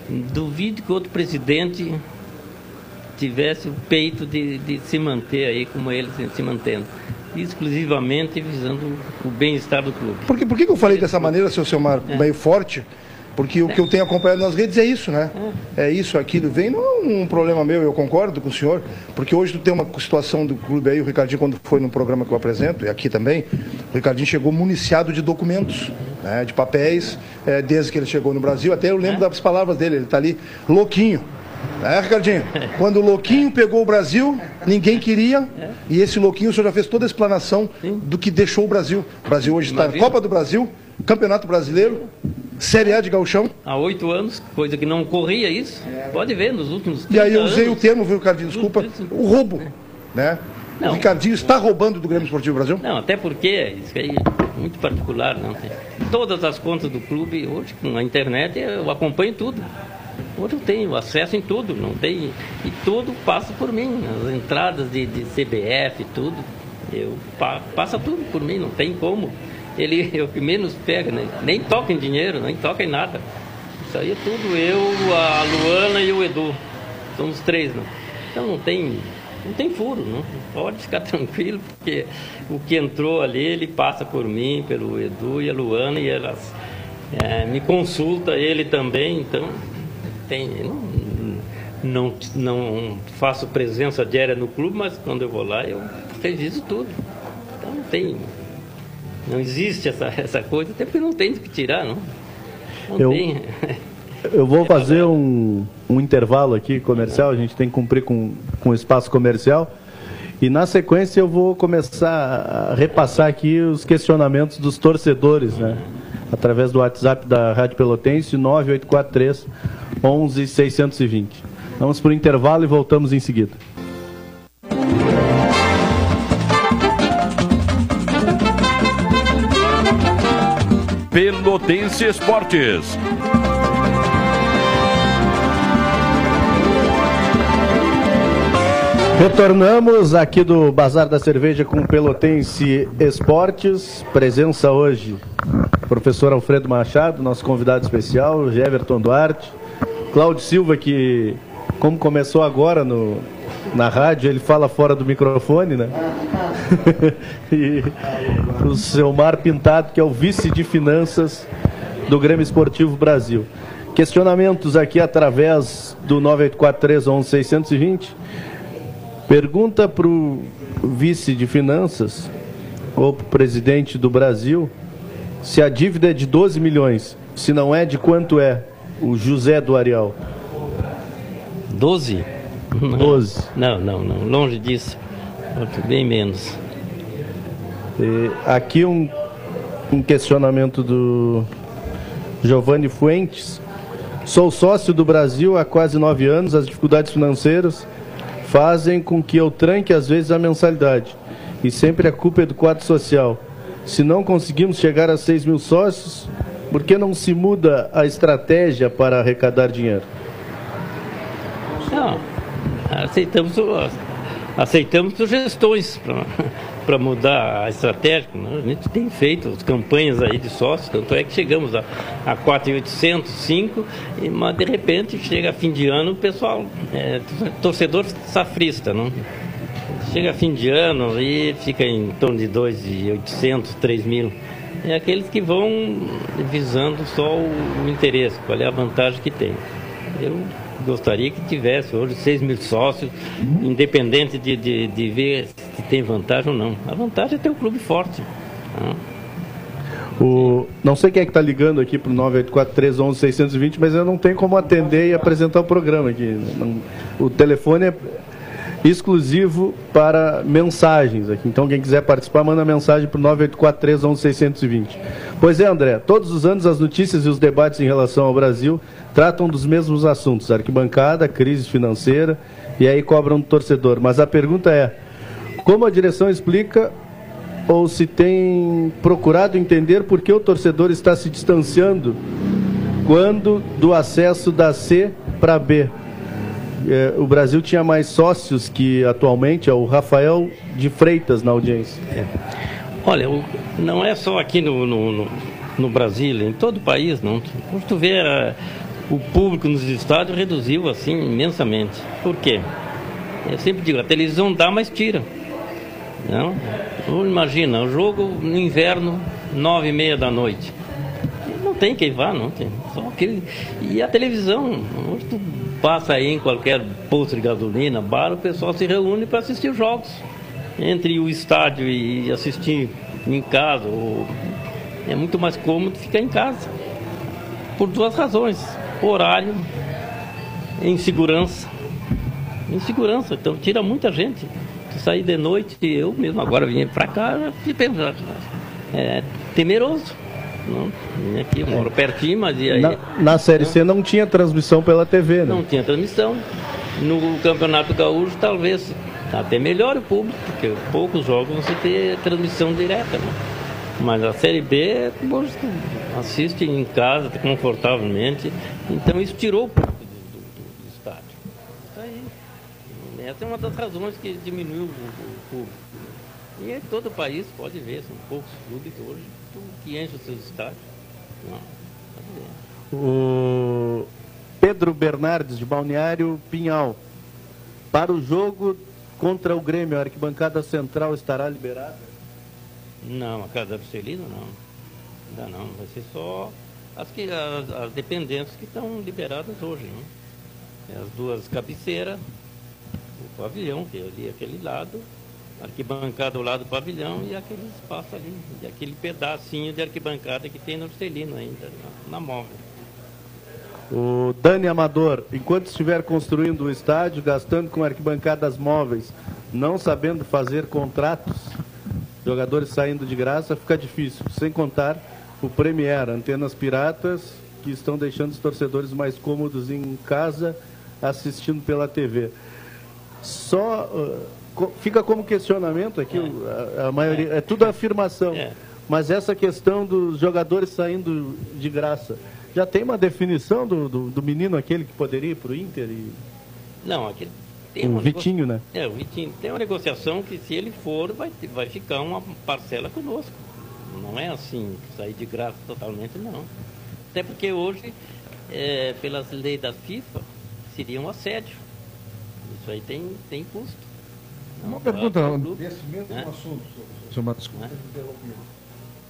duvido que outro presidente tivesse o peito de, de se manter aí como ele se, mantendo. Exclusivamente visando o bem-estar do clube. Por que, por que eu falei dessa maneira, seu Selmar, meio forte? Porque o que eu tenho acompanhado nas redes é isso, né? É isso, aquilo. Vem não é um problema meu, eu concordo com o senhor, porque hoje tu tem uma situação do clube aí, o Ricardinho, quando foi no programa que eu apresento, e aqui também, o Ricardinho chegou municiado de documentos, né, de papéis, é, desde que ele chegou no Brasil. Até eu lembro das palavras dele, ele está ali, louquinho. É, Ricardinho? Quando o Louquinho pegou o Brasil, ninguém queria, e esse Louquinho, o senhor já fez toda a explanação do que deixou o Brasil. O Brasil hoje está na. Copa do Brasil, Campeonato Brasileiro, Série A de Gauchão. Há oito anos, coisa que não ocorria isso. Pode ver, nos últimos 30 E aí eu usei o anos. termo, viu, Ricardinho? Desculpa, o roubo. Né? O Não. Ricardinho está roubando do Grêmio Esportivo Brasil? Não, até porque isso aí é muito particular. Não tem. Todas as contas do clube, hoje, com a internet, eu acompanho tudo. Hoje eu tenho acesso em tudo, não tem. E tudo passa por mim. As entradas de, de CBF, tudo. Eu, pa- passa tudo por mim, não tem como. Ele é o que menos pega, né? nem toca em dinheiro, nem toca em nada. Isso aí é tudo eu, a Luana e o Edu. Somos três, né? Então não tem, não tem furo, não. Pode ficar tranquilo, porque o que entrou ali, ele passa por mim, pelo Edu e a Luana, e elas é, me consulta ele também, então tem. Não, não, não faço presença diária no clube, mas quando eu vou lá eu reviso tudo. Então não tem. Não existe essa, essa coisa, até porque não tem do que tirar, não. Não Eu- tem. Eu vou fazer um, um intervalo aqui comercial, a gente tem que cumprir com, com o espaço comercial. E na sequência eu vou começar a repassar aqui os questionamentos dos torcedores, né? Através do WhatsApp da Rádio Pelotense, 9843 11620. Vamos para o intervalo e voltamos em seguida. Pelotense Esportes. Retornamos aqui do Bazar da Cerveja com Pelotense Esportes. Presença hoje, professor Alfredo Machado, nosso convidado especial, Jeverton Duarte, Cláudio Silva, que, como começou agora no, na rádio, ele fala fora do microfone, né? e o seu Mar Pintado, que é o vice de finanças do Grêmio Esportivo Brasil. Questionamentos aqui através do 984311620. Pergunta para o vice de finanças ou para o presidente do Brasil se a dívida é de 12 milhões. Se não é, de quanto é? O José do Arial. 12? 12. Não, não, não. Longe disso. Bem menos. E aqui um, um questionamento do Giovanni Fuentes. Sou sócio do Brasil há quase nove anos. As dificuldades financeiras fazem com que eu tranque às vezes a mensalidade. E sempre a culpa é do quadro social. Se não conseguimos chegar a 6 mil sócios, por que não se muda a estratégia para arrecadar dinheiro? Não, aceitamos, aceitamos sugestões para mudar a estratégia. né? A gente tem feito as campanhas aí de sócios, tanto é que chegamos a, a 4.800, 5, e, mas de repente chega fim de ano o pessoal, é, torcedor safrista, não? Chega fim de ano e fica em torno de 2.800, 3 mil. É aqueles que vão visando só o interesse, qual é a vantagem que tem. Eu gostaria que tivesse hoje 6 mil sócios, independente de, de, de ver se tem vantagem ou não. A vantagem é ter um clube forte. né? O, não sei quem é que está ligando aqui para o 984311620, mas eu não tenho como atender e apresentar o programa aqui. Não- o telefone é exclusivo para mensagens aqui. Então, quem quiser participar, manda mensagem para o 984311620. Pois é, André, todos os anos as notícias e os debates em relação ao Brasil tratam dos mesmos assuntos: arquibancada, crise financeira, e aí cobram do torcedor. Mas a pergunta é: como a direção explica ou se tem procurado entender por que o torcedor está se distanciando quando do acesso da C para B. é, o Brasil tinha mais sócios que atualmente, é o Rafael de Freitas na audiência. Olha, o- não é só aqui no, no, no- no Brasil, em todo o país, não. Por tu ver, o público nos estádios reduziu assim imensamente. Por quê? Eu sempre digo, a televisão dá, mas tira. Não? Ou Imagina, o jogo no inverno, nove e meia da noite. Não tem quem vá, não tem. Só aquele... E a televisão, hoje tu passa aí em qualquer posto de gasolina, bar, o pessoal se reúne para assistir os jogos. Entre o estádio e assistir em casa, ou- é muito mais cômodo ficar em casa. Por duas razões. Horário, insegurança. Insegurança, então tira muita gente. Tu sair de noite, eu mesmo agora vim para cá, fiquei já- é, temeroso. Não, vim aqui, eu moro pertinho, mas e aí? Na, na Série C não tinha transmissão pela TV, né? Não tinha transmissão. No Campeonato Gaúcho, talvez até melhore o público, porque poucos jogos você tem transmissão direta. Né? Mas a Série B, assiste em casa confortavelmente. Então isso tirou o público do, do- do- estádio. Isso aí. Essa é uma das razões que diminuiu o, o público. E em todo o país, pode ver, são poucos clubes hoje que enchem os seus estádios. Não, pode ver. O Pedro Bernardes, de Balneário Pinhal. Para o jogo contra o Grêmio, a arquibancada central estará liberada? Não, a casa da Juscelino não. Ainda não, vai ser só as, que, as, as dependências que estão liberadas hoje. Né? As duas cabeceiras, o pavilhão, que é ali aquele lado, arquibancada ao lado do pavilhão e aquele espaço ali, e aquele pedacinho de arquibancada que tem no Juscelino ainda, na, na móvel. O Dani Amador, enquanto estiver construindo o estádio, gastando com arquibancadas móveis, não sabendo fazer contratos, jogadores saindo de graça, fica difícil. Sem contar o Premier, antenas piratas, que estão deixando os torcedores mais cômodos em casa, assistindo pela TV. Só uh, fica como questionamento aqui, o- a, a maioria, é tudo afirmação. É. Mas essa questão dos jogadores saindo de graça, já tem uma definição do, do, do menino aquele que poderia ir para o Inter? E... Não, aquele tem O Vitinho, né? É, o Vitinho. Tem uma negociação que se ele for, vai, vai ficar uma parcela conosco. Não é assim, sair de graça totalmente, não. Até porque hoje, é, pelas leis da FIFA, seria um assédio. Isso aí tem, tem custo. Uma Não, pergunta, para o clube, desse mesmo né? assunto, Matos, desculpa Né?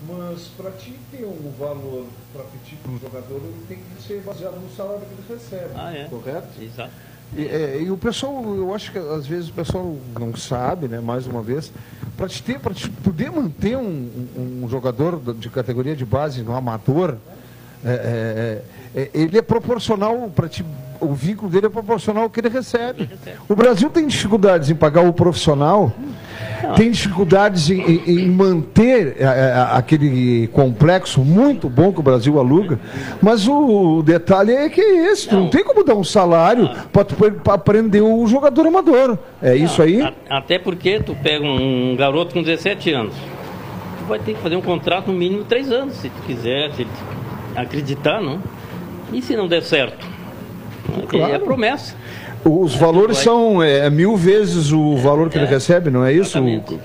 Mas para ti ter um valor para pedir para o jogador, ele tem que ser baseado no salário que ele recebe. Ah, é. Correto? Exato. E, é, e o pessoal, eu acho que às vezes o pessoal não sabe, né, mais uma vez, para te ter, para te poder manter um, um- um jogador de categoria de base no amador, é, é, é, ele é proporcional para ti, o vínculo dele é proporcional ao que ele recebe. O Brasil tem dificuldades em pagar o profissional, tem dificuldades em, em- em manter é, é, aquele complexo muito bom que o Brasil aluga, mas o, detalhe é que é esse, não, Não. tem como dar um salário para aprender o jogador amador. É isso aí? A- até porque tu pega um garoto com 17 anos, tu vai ter que fazer um contrato no mínimo de 3 anos, se tu quiser, se tu acreditar, não? E se não der certo? Claro. É promessa. Os valores vai- são é, mil vezes o valor que ele É, recebe, não é isso? exatamente.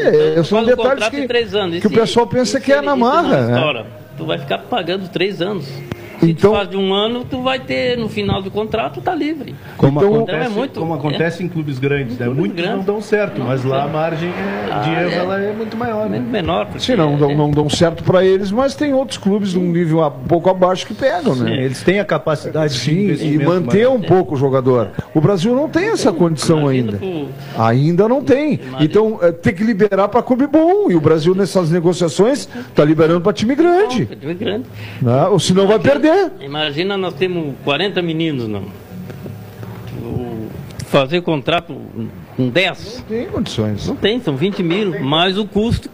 É, Então, são um detalhes que, três que o pessoal pensa que é na marra. né? Tu vai ficar pagando 3 anos. Se Então- tu faz de um ano, tu vai ter, no final do contrato, tá livre. Como, Então- acontece, é muito- como acontece em clubes grandes, né? Muitos não grandes. dão certo, mas lá a margem é- de Ah, erro é. ela é muito maior, né? Men- Menor. porque- Sim, não, não, é- não dão certo para eles, mas tem outros clubes de um nível um pouco abaixo que pegam, né? Eles têm a capacidade de Sim, e investimento manter maior. um pouco o jogador. O Brasil não tem essa condição ainda. Ainda não tem. Então tem que liberar para clube bom. E o Brasil nessas negociações está liberando para time grande. Time grande. Né? Ou senão vai perder. Imagina nós temos 40 meninos, não. Fazer contrato com 10, Tem condições. não tem, são 20 mil, mais o custo.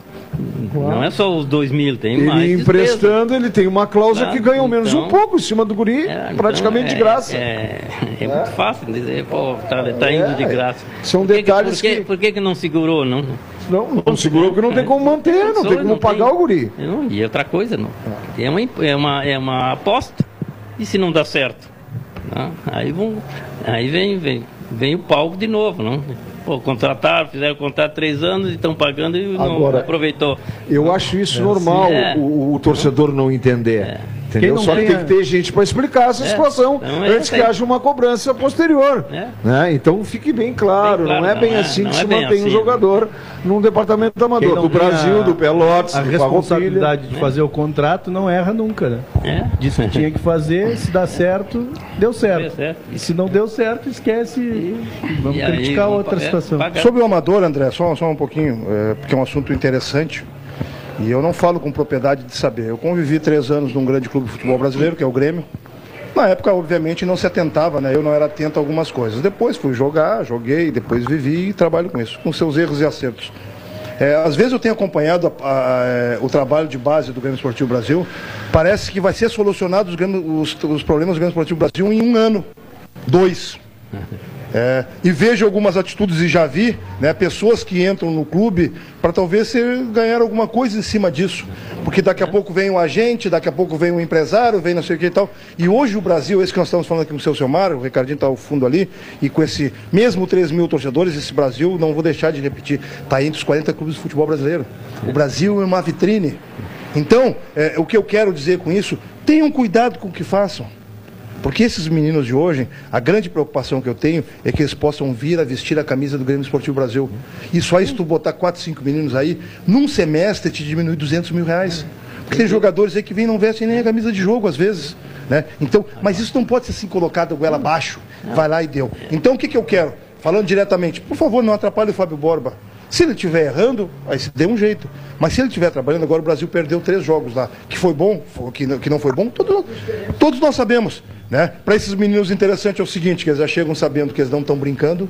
Não é só os 2 mil, tem mais. Ele emprestando, ele tem uma cláusula Ah, que ganha ao menos então- um pouco em cima do guri, É, então praticamente é- de graça. É, é muito fácil dizer, pô, tá, tá indo de É, graça. são Por que que- detalhes por que, que- Por que, que não segurou, não? Não, não segurou porque não tem como manter, não tem como pagar tem- o guri. Não, e outra coisa, não. É uma, imp- é uma, é uma aposta. E se não dá certo? Não, Aí vão. Aí vem, vem, vem o palco de novo, não? Pô, contrataram, fizeram contrato três anos e estão pagando e não Agora, aproveitou. Eu acho isso normal, É. o, o torcedor não entender. É. Entendeu? Quem não Só que tem que ter gente para explicar essa É. situação Não, é, antes que tem. haja uma cobrança posterior. É. Né? Então fique bem claro, Bem claro, não é não bem é- assim que é se bem mantém um assim. jogador num departamento amador. Do Brasil, a- do Pelotas, A do responsabilidade de É. fazer o contrato não erra nunca, né? É. Disse que tinha que fazer, se dá certo, deu certo. Certo. E se não deu certo, esquece e vamos E aí, criticar vamos outra é, situação. pagar. Sobre o amador, André, só, só um pouquinho, é, porque é um assunto interessante. E eu não falo com propriedade de saber. Eu convivi três anos num grande clube de futebol brasileiro, que é o Grêmio. Na época, obviamente, não se atentava, né? Eu não era atento a algumas coisas. Depois fui jogar, joguei, depois vivi e trabalho com isso, com seus erros e acertos. É, às vezes eu tenho acompanhado a- a- é, o trabalho de base do Grêmio Esportivo Brasil. Parece que vai ser solucionado os, os- os problemas do Grêmio Esportivo Brasil em um ano, dois. É, e vejo algumas atitudes e já vi, né, pessoas que entram no clube para talvez ser, ganhar alguma coisa em cima disso. Porque daqui a pouco vem um agente, daqui a pouco vem um empresário, vem não sei o que e tal. E hoje o Brasil, esse que nós estamos falando aqui com o seu Selmar, o Ricardinho está ao fundo ali, e com esse mesmo 3 mil torcedores, esse Brasil, não vou deixar de repetir, está entre os 40 clubes de futebol brasileiro. O Brasil é uma vitrine. Então, é, o que eu quero dizer com isso, tenham cuidado com o que façam. Porque esses meninos de hoje, a grande preocupação que eu tenho é que eles possam vir a vestir a camisa do Grêmio Esportivo Brasil. E só isso tu botar 4, 5 meninos aí, num semestre te diminui 200 mil reais. Porque tem jogadores aí que vêm e não vestem nem a camisa de jogo às vezes. Né? Então, mas isso não pode ser assim colocado goela abaixo. Vai lá e deu. Então o que, que eu quero? Falando diretamente, por favor, não atrapalhe o Fábio Borba. Se ele estiver errando, aí se dê um jeito. Mas se ele estiver trabalhando, agora o Brasil perdeu três jogos lá. Que foi bom, que não foi bom, todos, todos nós sabemos. Né? Para esses meninos, interessante é o seguinte, que eles já chegam sabendo que eles não estão brincando,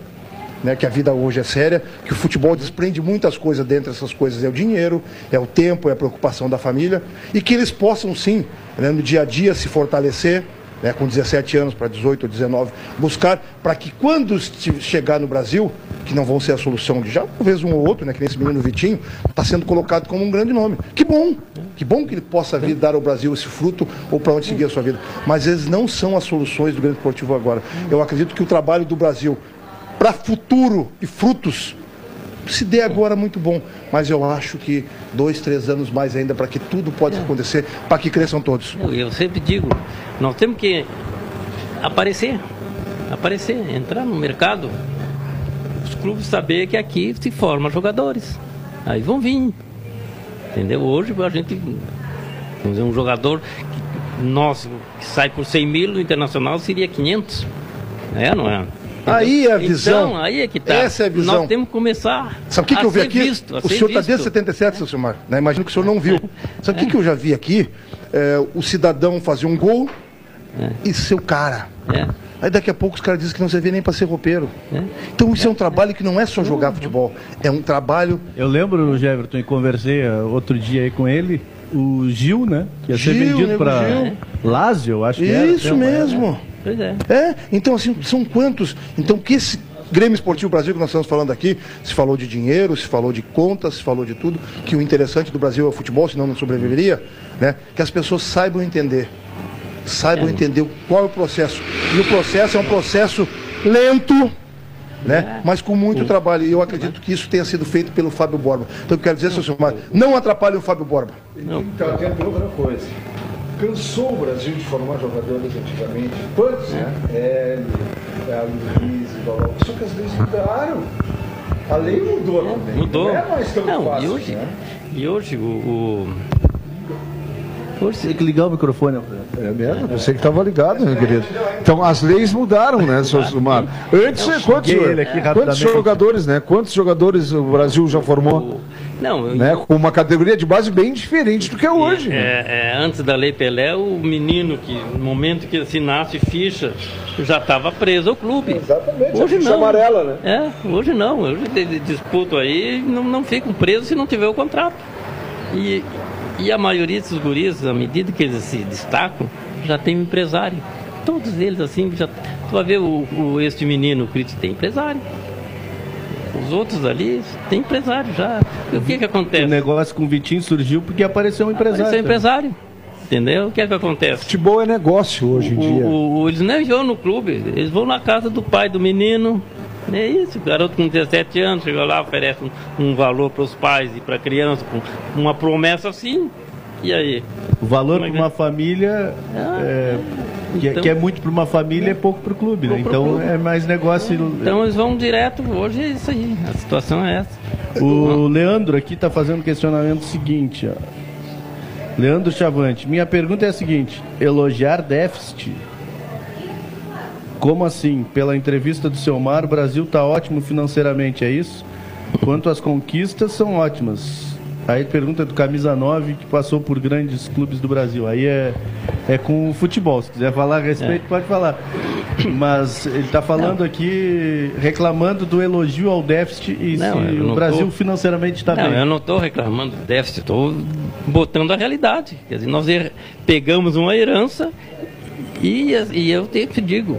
né, que a vida hoje é séria, que o futebol desprende muitas coisas, dentre essas coisas. É o dinheiro, é o tempo, é a preocupação da família, e que eles possam sim, né, no dia a dia, se fortalecer, né, com 17 anos para 18 ou 19, buscar para que quando chegar no Brasil, que não vão ser a solução de já, talvez um ou outro, né, que nesse menino Vitinho, está sendo colocado como um grande nome. Que bom, que bom que ele possa vir dar ao Brasil esse fruto ou para onde seguir a sua vida. Mas eles não são as soluções do Grande Esportivo agora. Eu acredito que o trabalho do Brasil para futuro e frutos se der agora muito bom, mas eu acho que dois, três anos mais ainda para que tudo possa acontecer, para que cresçam todos. Eu, eu sempre digo, nós temos que aparecer, aparecer, entrar no mercado, os clubes saber que aqui se formam jogadores. Aí vão vir. Entendeu? Hoje a gente, vamos dizer, um jogador que, nosso que sai por 100 mil no internacional seria 500. É, não é? Aí é a visão. Então, aí é que tá. Essa é a visão. Nós temos que começar. Sabe o que, que eu vi aqui? visto, o senhor está desde 77, seu Silmar. Né? Imagino que o senhor não viu. Sabe o que, que eu já vi aqui? É, o cidadão fazer um gol e ser o cara. É. Aí daqui a pouco os caras dizem que não servia nem para ser roupeiro. É. Então isso é um trabalho que não é só jogar futebol. É um trabalho. Eu lembro, Everton, e conversei ah, outro dia aí com ele, o Gil, né? Que ia ser Gil, vendido para. Lázio, eu acho que era. Isso uma- mesmo. Pois é. É, então assim, são quantos? Então que esse Grêmio Esportivo Brasil que nós estamos falando aqui, se falou de dinheiro, se falou de contas, se falou de tudo, que o interessante do Brasil é o futebol, senão não sobreviveria, né? Que as pessoas saibam entender. Saibam É. entender qual é o processo. E o processo é um processo lento, né? Mas com muito trabalho. E eu acredito que isso tenha sido feito pelo Fábio Borba. Então eu quero dizer, seu Silmar, não atrapalhe o Fábio Borba. Não. Então, tem outra coisa. Cansou o Brasil de formar jogadores antigamente? Quantos, né? É, é a Luiz, só que as leis mudaram. A lei mudou também. Mudou. Não é mais tão Não, fácil, e hoje, né? e hoje o, o- Hoje Tem que ligar o microfone. É mesmo? Eu sei que estava ligado, meu querido. Então as leis mudaram, né, seu Sumar? Antes, quantos, aqui quantos rapidamente. jogadores, né? Quantos jogadores o Brasil já formou? não, Né? Com uma categoria de base bem diferente do que é hoje. né? é, é, antes da Lei Pelé, o menino que no momento que assinasse ficha já estava preso ao clube. Exatamente, a Hoje ficha não. amarela, né? É, hoje não. Hoje disputam aí não, não ficam presos se não tiver o contrato. E, e a maioria desses guris, à medida que eles se destacam, já tem um empresário. Todos eles assim, já. Tu vai ver o, o este menino, o Cristo, tem empresário. Os outros ali tem empresário já. O que que acontece? O negócio com o Vitinho surgiu porque apareceu um empresário. Esse é empresário. Entendeu? O que é que acontece? Futebol é negócio hoje em O- dia. o- o- eles nem vão no clube, eles vão na casa do pai do menino. É isso, o garoto com 17 anos chega lá, oferece um, um valor para os pais e para a criança, com uma promessa assim. E aí? O valor é para que- uma família, é, que, é- Então- que é muito para uma família, é pouco para o clube, né? Então clube. é mais negócio. Então eles vão direto, hoje é isso aí, a situação é essa. O Leandro aqui está fazendo o questionamento seguinte. Ó. Leandro Chavante, minha pergunta é a seguinte: elogiar déficit? Como assim? Pela entrevista do seu Mar, o Brasil está ótimo financeiramente, é isso? Quanto às conquistas, são ótimas. Aí pergunta do Camisa 9, que passou por grandes clubes do Brasil. Aí é, é com o futebol. Se quiser falar a respeito, É. pode falar. Mas ele está falando aqui, reclamando do elogio ao déficit e Não, se o não Brasil tô- financeiramente está Não, bem. eu não estou reclamando do déficit, estou botando a realidade. Quer dizer, nós er- pegamos uma herança e, e eu te digo,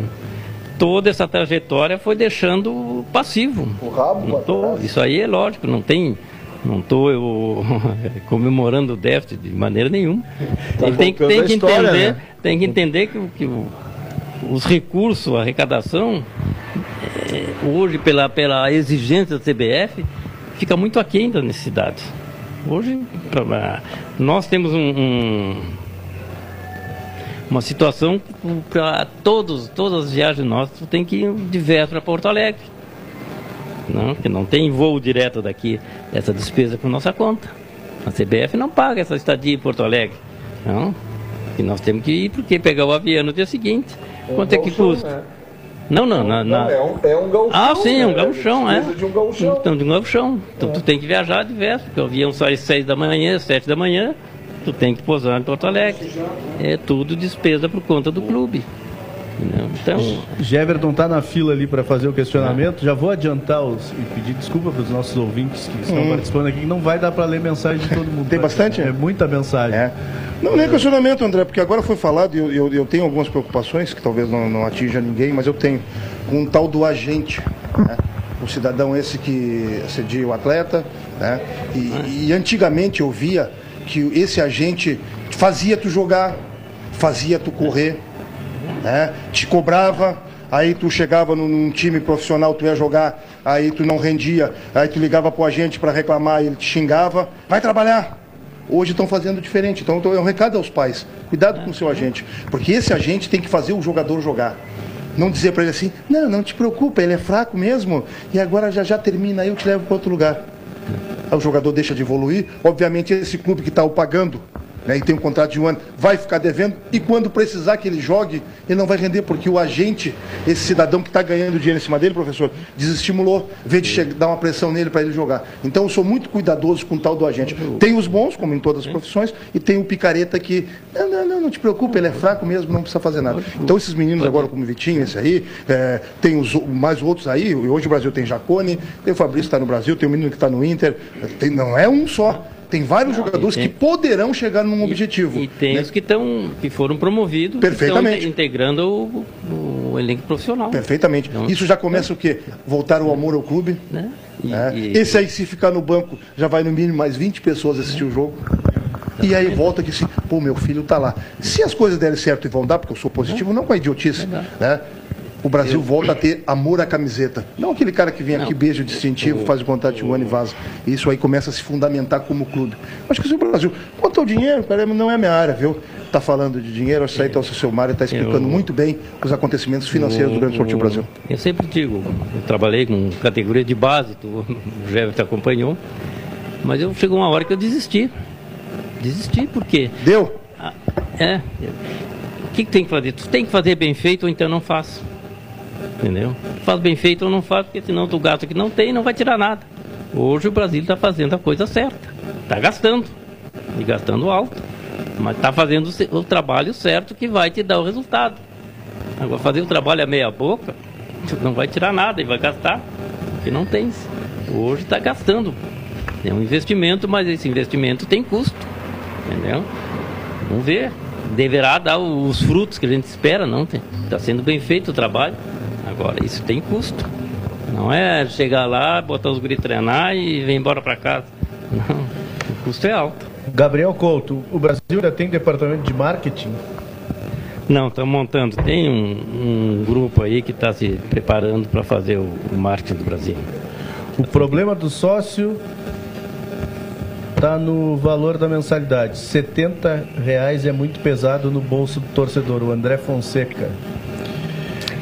toda essa trajetória foi deixando passivo. O rabo Não tô, isso aí é lógico, não tem. Não estou eu comemorando o déficit de maneira nenhuma. Tá tem, que- tem que história, entender, né? tem que entender que, que o- os recursos, a arrecadação, é, hoje pela, pela exigência da CBF, fica muito aquém da necessidade. Hoje, pra- nós temos um- um, uma situação para todos, todas as viagens nossas, tu tem que ir diverso para Porto Alegre. Não, porque não tem voo direto daqui, essa despesa por nossa conta. A CBF não paga essa estadia em Porto Alegre. Não. E nós temos que ir porque pegar o avião no dia seguinte. Quanto é que custa? né? Não, não, na, na- Não, é um, é um ah, sim, é um né? gauchão, é. De um. Então, de um gauchão. Então, tu tem que viajar diverso, porque o avião sai às seis da manhã, sete da manhã, tu tem que pousar em Porto Alegre. É tudo despesa por conta do clube. Então, Jeverton está na fila ali para fazer o questionamento. Já vou adiantar os, e pedir desculpa para os nossos ouvintes que estão participando aqui, que não vai dar para ler mensagem de todo mundo. Tem bastante? É muita mensagem. É. Não, nem questionamento, André, porque agora foi falado, e eu, eu, eu tenho algumas preocupações, que talvez não, não atinja ninguém, mas eu tenho, com o tal do agente. né? O cidadão esse que cedia o atleta, né? E, e antigamente eu via que esse agente fazia tu jogar, fazia tu correr, né? Te cobrava, aí tu chegava num, num time profissional, tu ia jogar, aí tu não rendia, aí tu ligava pro agente para reclamar, ele te xingava, vai trabalhar. Hoje estão fazendo diferente. Então é um recado aos pais. Cuidado com o seu agente. Porque esse agente tem que fazer o jogador jogar. Não dizer para ele assim, não, não te preocupa, ele é fraco mesmo, e agora já já termina aí, eu te levo para outro lugar. O jogador deixa de evoluir. Obviamente, esse clube que está o pagando né, e tem um contrato de um ano vai ficar devendo. E quando precisar que ele jogue, ele não vai render, porque o agente, esse cidadão que está ganhando dinheiro em cima dele, professor, desestimulou, veio de dar uma pressão nele para ele jogar. Então eu sou muito cuidadoso com o tal do agente. Tem os bons, como em todas as profissões, e tem o picareta que, não, não, não, não te preocupe, ele é fraco mesmo, não precisa fazer nada. Então esses meninos agora, como o Vitinho, esse aí, é, tem os, mais outros aí, hoje o Brasil tem Jacone, tem o Fabrício que está no Brasil, tem o menino que está no Inter, tem- não é um só. Tem vários jogadores tem- que poderão chegar num objetivo. E tem né? os que, estão, que foram promovidos, Perfeitamente. estão inte- integrando o, o elenco profissional. Perfeitamente. Então- Isso já começa o quê? Voltar o amor ao clube. Né? E- né? e- Esse aí, se ficar no banco, já vai no mínimo mais 20 pessoas assistir o jogo. E aí volta que se, pô, meu filho tá lá. Se as coisas derem certo e vão dar, porque eu sou positivo, não com a idiotice, né? O Brasil volta a ter amor à camiseta. Não aquele cara que vem aqui, beija o distintivo, faz o contato de um ano e vaza. Isso aí começa a se fundamentar como clube. Acho que se o Brasil. Quanto ao dinheiro, não é a minha área, viu? Tá falando de dinheiro, acho que aí tá o seu Mário está explicando Eu- muito bem os acontecimentos financeiros do Grande Esportivo Brasil. Eu sempre digo, eu trabalhei com categoria de base, tu, o Jefferson acompanhou, mas eu chegou uma hora que eu desisti. Desisti, por quê? Deu? Ah, É. O que, que tem que fazer? Tu tem que fazer bem feito ou então não faz. Entendeu? Faz bem feito ou não faz, porque senão tu gasta que não tem não vai tirar nada. Hoje o Brasil está fazendo a coisa certa. Está gastando. E gastando alto. Mas está fazendo o trabalho certo que vai te dar o resultado. Agora fazer o trabalho a meia boca, tu não vai tirar nada e vai gastar. Porque não tem. Hoje está gastando. É um investimento, mas esse investimento tem custo. Entendeu? Vamos ver. Deverá dar os frutos que a gente espera, não tem. Está sendo bem feito o trabalho. Agora, isso tem custo. Não é chegar lá, botar os guris treinar e vir embora para casa. Não, o custo é alto. Gabriel Couto, o Brasil ainda tem departamento de marketing? Não, estamos montando. Tem um, um, grupo aí que está se preparando para fazer o, o marketing do Brasil. O problema do sócio está no valor da mensalidade. 70 reais é muito pesado no bolso do torcedor, o André Fonseca.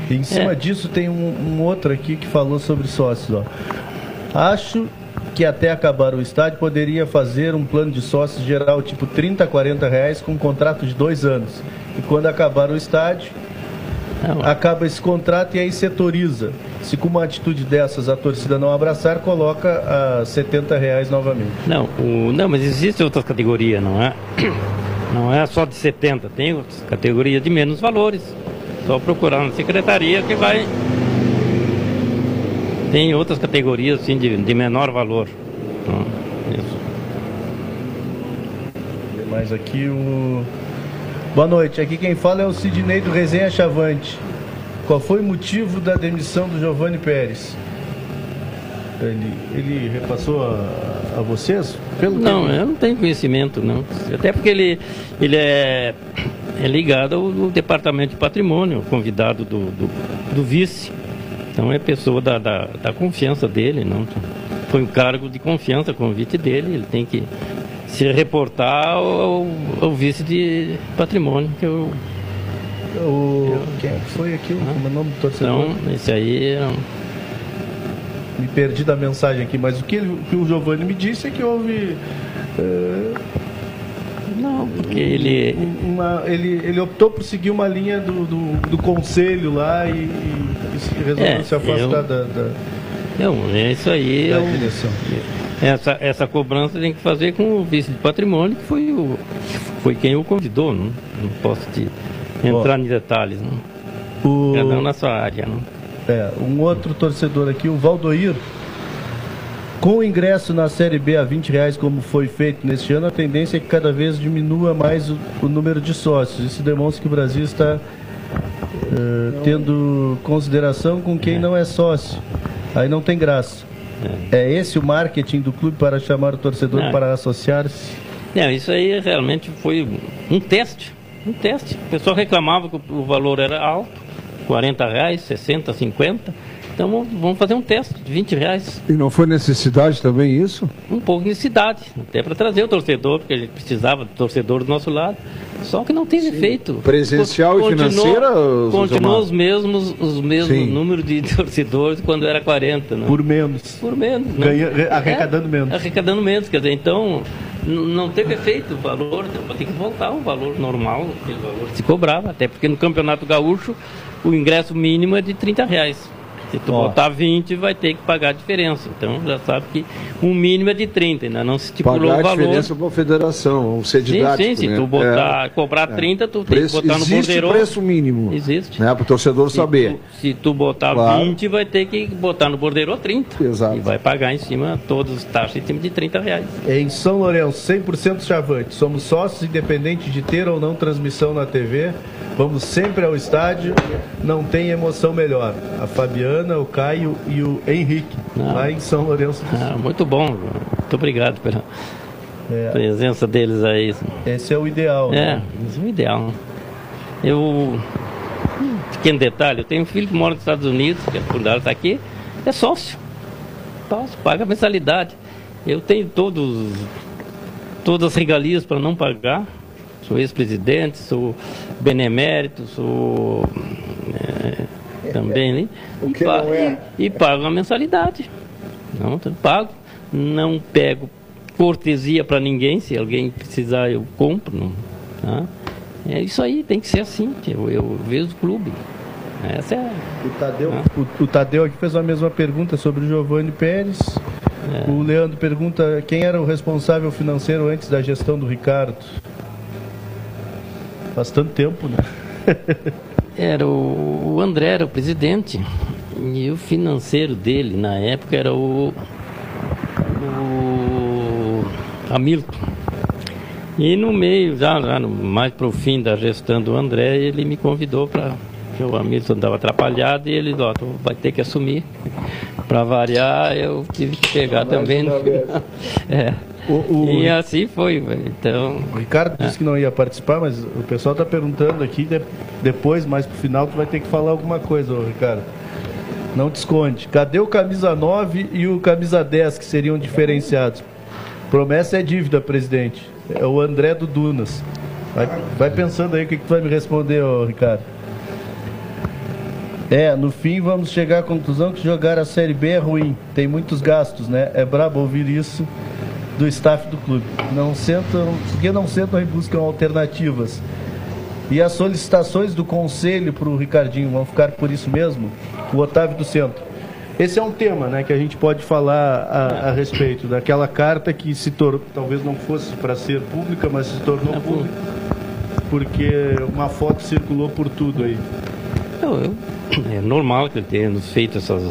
E em cima é. disso tem um, um, outro aqui que falou sobre sócios. Ó. Acho que até acabar o estádio poderia fazer um plano de sócios geral tipo 30, 40 reais com um contrato de dois anos. E quando acabar o estádio, não. acaba esse contrato e aí setoriza. Se com uma atitude dessas a torcida não abraçar, coloca a 70 reais novamente. Não, o, não, mas existe outras categorias, não é? Não é só de 70, tem outras categorias de menos valores. Só procurar na secretaria que vai tem outras categorias assim, de, de menor valor. Então. Mais aqui o. Boa noite, aqui quem fala é o Sidney do Resenha Chavante. Qual foi o motivo da demissão do Giovanni Pérez? Ele, ele repassou a, a vocês? Pelo não, eu não tenho conhecimento, não. Até porque ele, ele é, é ligado ao, ao departamento de patrimônio, convidado do, do, do vice. Então é pessoa da, da, da confiança dele, não foi um cargo de confiança, convite dele, ele tem que se reportar ao, ao vice de patrimônio, que eu. O, quem foi aqui o ah, nome do torcedor? Então, esse aí é Me perdi da mensagem aqui, mas o que, ele, o, que o Giovanni me disse é que houve. É, não, porque ele... Uma, ele. Ele optou por seguir uma linha do, do, do conselho lá e, e resolveu é, se afastar eu... da, da. Não, é isso aí. Da eu... direção. Essa, essa cobrança tem que fazer com o vice de patrimônio, que foi, o, foi quem o convidou. Não, não posso te entrar Bom, em detalhes. Não. O... Cada um na sua área. Não. É, um outro torcedor aqui, o Valdoir com o ingresso na Série B a 20 reais, como foi feito neste ano, a tendência é que cada vez diminua mais o, o número de sócios. Isso demonstra que o Brasil está uh, tendo consideração com quem não é sócio. Aí não tem graça. É. é esse o marketing do clube para chamar o torcedor não. para associar-se? Não, isso aí realmente foi um teste. Um teste. O pessoal reclamava que o valor era alto, 40 reais, 60, 50 então vamos fazer um teste de 20 reais. E não foi necessidade também isso? Um pouco de necessidade, até para trazer o torcedor, porque a gente precisava do torcedor do nosso lado. Só que não teve Sim. efeito. Presencial continuou, e financeira? Continuou os mesmos, os mesmos números de torcedores quando era 40. Né? Por menos. Por menos. Ganha, arrecadando é, menos. Arrecadando menos, quer dizer, então não teve efeito o valor, tem que voltar o valor normal, aquele valor que se cobrava, até porque no Campeonato Gaúcho o ingresso mínimo é de 30 reais. Se tu Ó. botar 20, vai ter que pagar a diferença. Então já sabe que um mínimo é de 30, ainda não se estipulou pagar o valor. a diferença para a federação, ser didático. Sim, sim, se né? tu botar, é. cobrar 30, é. tu preço, tem que botar no bordeiro. preço mínimo. Existe. Né, para o torcedor se saber. Tu, se tu botar claro. 20, vai ter que botar no bordeiro 30. Exato. E vai pagar em cima todas as taxas em cima de 30 reais. Em São Lourenço, 100% chavante. Somos sócios independente de ter ou não transmissão na TV. Vamos sempre ao estádio, não tem emoção melhor. A Fabiana, o Caio e o Henrique, não. lá em São Lourenço do Sul. Ah, muito bom, muito obrigado pela é. presença deles aí. Esse é o ideal. É, né? esse é o ideal. Eu, um pequeno detalhe, eu tenho um filho que mora nos Estados Unidos, que é fundador está aqui, é sócio. Sócio, paga mensalidade. Eu tenho todos, todas as regalias para não pagar sou ex-presidente, sou benemérito, sou é, também, né? O que e, não é? e, e pago uma mensalidade. Não, pago, não pego cortesia para ninguém, se alguém precisar eu compro. Não, tá? É isso aí, tem que ser assim, eu, eu vejo o clube. Essa é. O Tadeu, ah. o, o, Tadeu aqui fez a mesma pergunta sobre o Giovanni Pérez. É. O Leandro pergunta quem era o responsável financeiro antes da gestão do Ricardo. Faz tanto tempo, né? era o, o André, era o presidente. E o financeiro dele, na época, era o, o Hamilton. E no meio, já, já no, mais para o fim da gestão do André, ele me convidou para. O Hamilton estava atrapalhado e ele, ó, vai ter que assumir. Para variar, eu tive que pegar também no final. É. O, o- E assim foi, velho. então... o Ricardo disse que não ia participar, mas o pessoal está perguntando aqui, de- depois, mais pro final, tu vai ter que falar alguma coisa, ô, Ricardo. Não te esconde. Cadê o camisa 9 e o camisa 10 que seriam diferenciados? Promessa é dívida, presidente. É o André do Dunas. Vai, vai pensando aí o que, que tu vai me responder, ô, Ricardo. É, no fim vamos chegar à conclusão que jogar a Série B é ruim. Tem muitos gastos, né? É brabo ouvir isso do staff do clube. Não sentam, porque não sentam e buscam alternativas. E as solicitações do conselho para o Ricardinho vão ficar por isso mesmo? O Otávio do Centro. Esse é um tema né, que a gente pode falar a, a respeito daquela carta que se tornou, talvez não fosse para ser pública, mas se tornou pública porque uma foto circulou por tudo aí. É normal que ele tenha feito essas,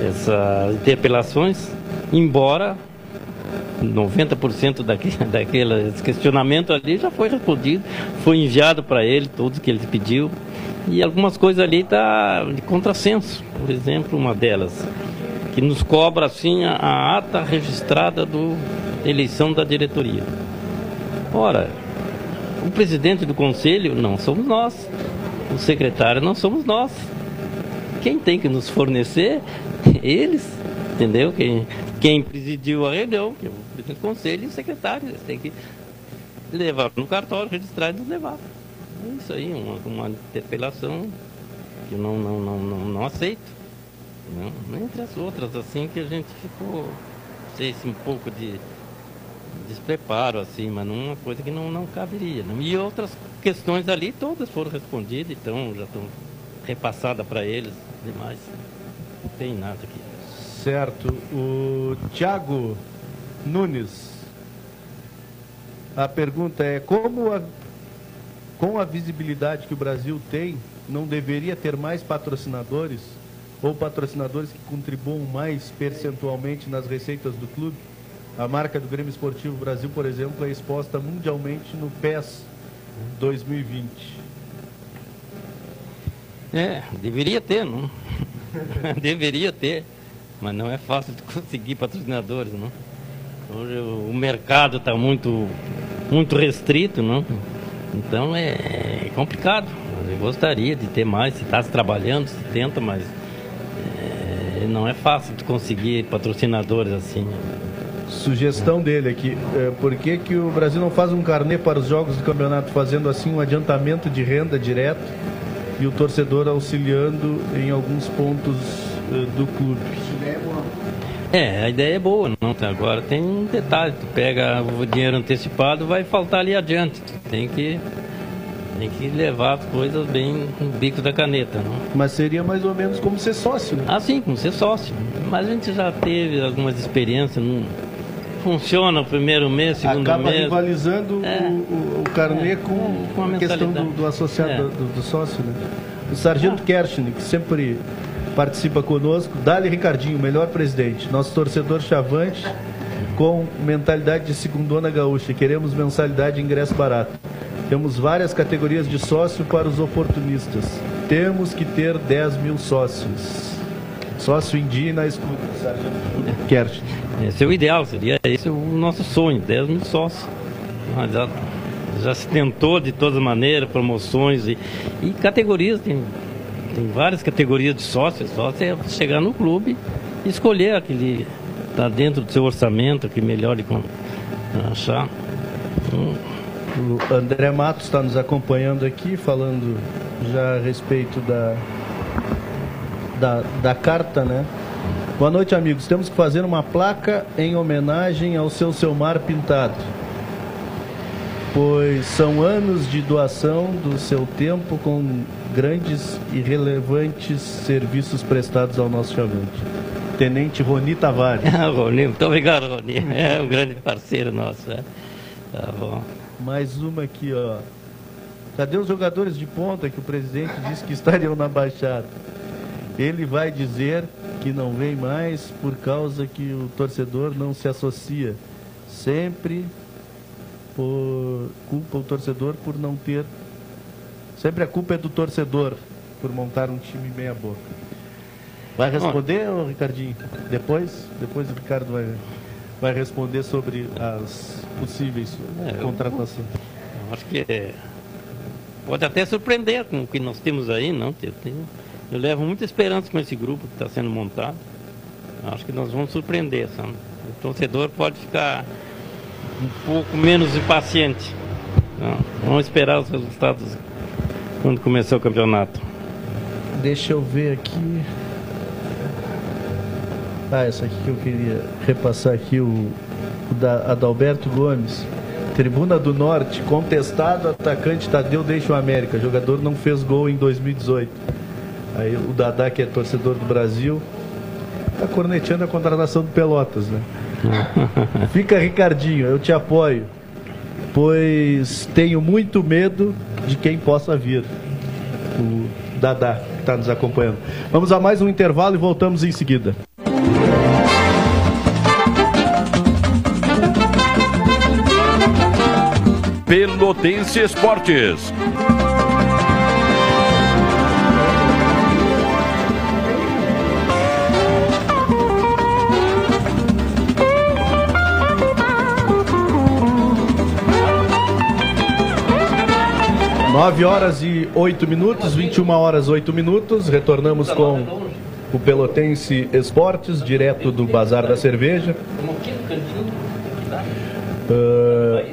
essas interpelações, embora 90% daquele, daquele questionamento ali já foi respondido, foi enviado para ele tudo que ele pediu. E algumas coisas ali tá de contrassenso. Por exemplo, uma delas, que nos cobra assim a, a ata registrada do da eleição da diretoria. Ora, o presidente do conselho não somos nós. O secretário não somos nós. Quem tem que nos fornecer, eles, entendeu? Quem, quem presidiu a reunião, que é o presidente do conselho e o secretário, eles têm que levar no cartório, registrar e nos levar. É isso aí, uma, uma interpelação que eu não, não, não, não, não aceito. Não, entre as outras, assim, que a gente ficou, não sei se um pouco de despreparo, assim, mas numa coisa que não, não caberia. Não? E outras questões ali, todas foram respondidas, então já estão repassadas para eles, demais. Não tem nada aqui. Certo. O Thiago Nunes. A pergunta é como a, com a visibilidade que o Brasil tem, não deveria ter mais patrocinadores ou patrocinadores que contribuam mais percentualmente nas receitas do clube? A marca do Grêmio Esportivo Brasil, por exemplo, é exposta mundialmente no PES 2020. É, deveria ter, não? deveria ter, mas não é fácil de conseguir patrocinadores, não? Hoje o mercado está muito, muito restrito, não? Então é, é complicado. Eu gostaria de ter mais, se está trabalhando, se tenta, mas é, não é fácil de conseguir patrocinadores assim. Sugestão dele aqui, é, por que, que o Brasil não faz um carnê para os jogos do campeonato, fazendo assim um adiantamento de renda direto e o torcedor auxiliando em alguns pontos do clube? É, a ideia é boa, não? Agora tem um detalhe, tu pega o dinheiro antecipado, vai faltar ali adiante. Tu tem que, tem que levar as coisas bem no bico da caneta, não? Mas seria mais ou menos como ser sócio, né? Ah, sim, como ser sócio. Mas a gente já teve algumas experiências, não funciona o primeiro mês, segundo Acaba mês. rivalizando É. o, o, carnê É, com, com a a questão do, do associado, É. do, do sócio, né? O Sargento Kershner, que sempre participa conosco, Dali Ricardinho, melhor presidente, nosso torcedor chavante, com mentalidade de segundona gaúcha. Queremos mensalidade e ingresso barato. Temos várias categorias de sócio para os oportunistas. Temos que ter 10 mil sócios. Sócio indígena, escuta, Sargento Kershner. Esse é o ideal, seria esse o nosso sonho, 10 mil sócios. Mas já, já se tentou de todas maneiras, promoções e, e categorias, tem, tem várias categorias de sócios, só você chegar no clube e escolher aquele está dentro do seu orçamento, que melhor de com- achar. Hum, O André Matos está nos acompanhando aqui, falando já a respeito da, da, da carta, né? Boa noite, amigos. Temos que fazer uma placa em homenagem ao seu Selmar Pintado, pois são anos de doação do seu tempo com grandes e relevantes serviços prestados ao nosso chavante. Tenente Roni Tavares. Ah, Rony, muito obrigado, Rony. É um grande parceiro nosso. é. Tá bom. Mais uma aqui, ó. Cadê os jogadores de ponta que o presidente disse que estariam na Baixada? Ele vai dizer que não vem mais por causa que o torcedor não se associa. Sempre por culpa o torcedor por não ter. Sempre a culpa é do torcedor por montar um time meia boca. Vai responder, ô, Ricardinho? Depois? Depois o Ricardo vai. vai responder sobre as possíveis É, eu- contratações. Eu acho que é, pode até surpreender com o que nós temos aí, não? Eu, tenho- eu levo muita esperança com esse grupo que está sendo montado. Eu Acho que nós vamos surpreender, sabe? O torcedor pode ficar um pouco menos impaciente. Não, vamos esperar os resultados quando começar o campeonato. Deixa eu ver aqui. Ah, essa aqui que eu queria repassar aqui, o, o da Adalberto Gomes. Tribuna do Norte, contestado, atacante Tadeu deixa o América. Jogador não fez gol em 2018. Aí o Dadá, que é torcedor do Brasil, tá corneteando a contratação do Pelotas, né? Fica Ricardinho, eu te apoio. Pois tenho muito medo de quem possa vir. O Dadá, que está nos acompanhando. Vamos a mais um intervalo e voltamos em seguida. Pelotense Esportes. Nove horas e oito minutos, 21 horas oito minutos. Retornamos com o Pelotense Esportes, direto do Bazar da Cerveja. Ah,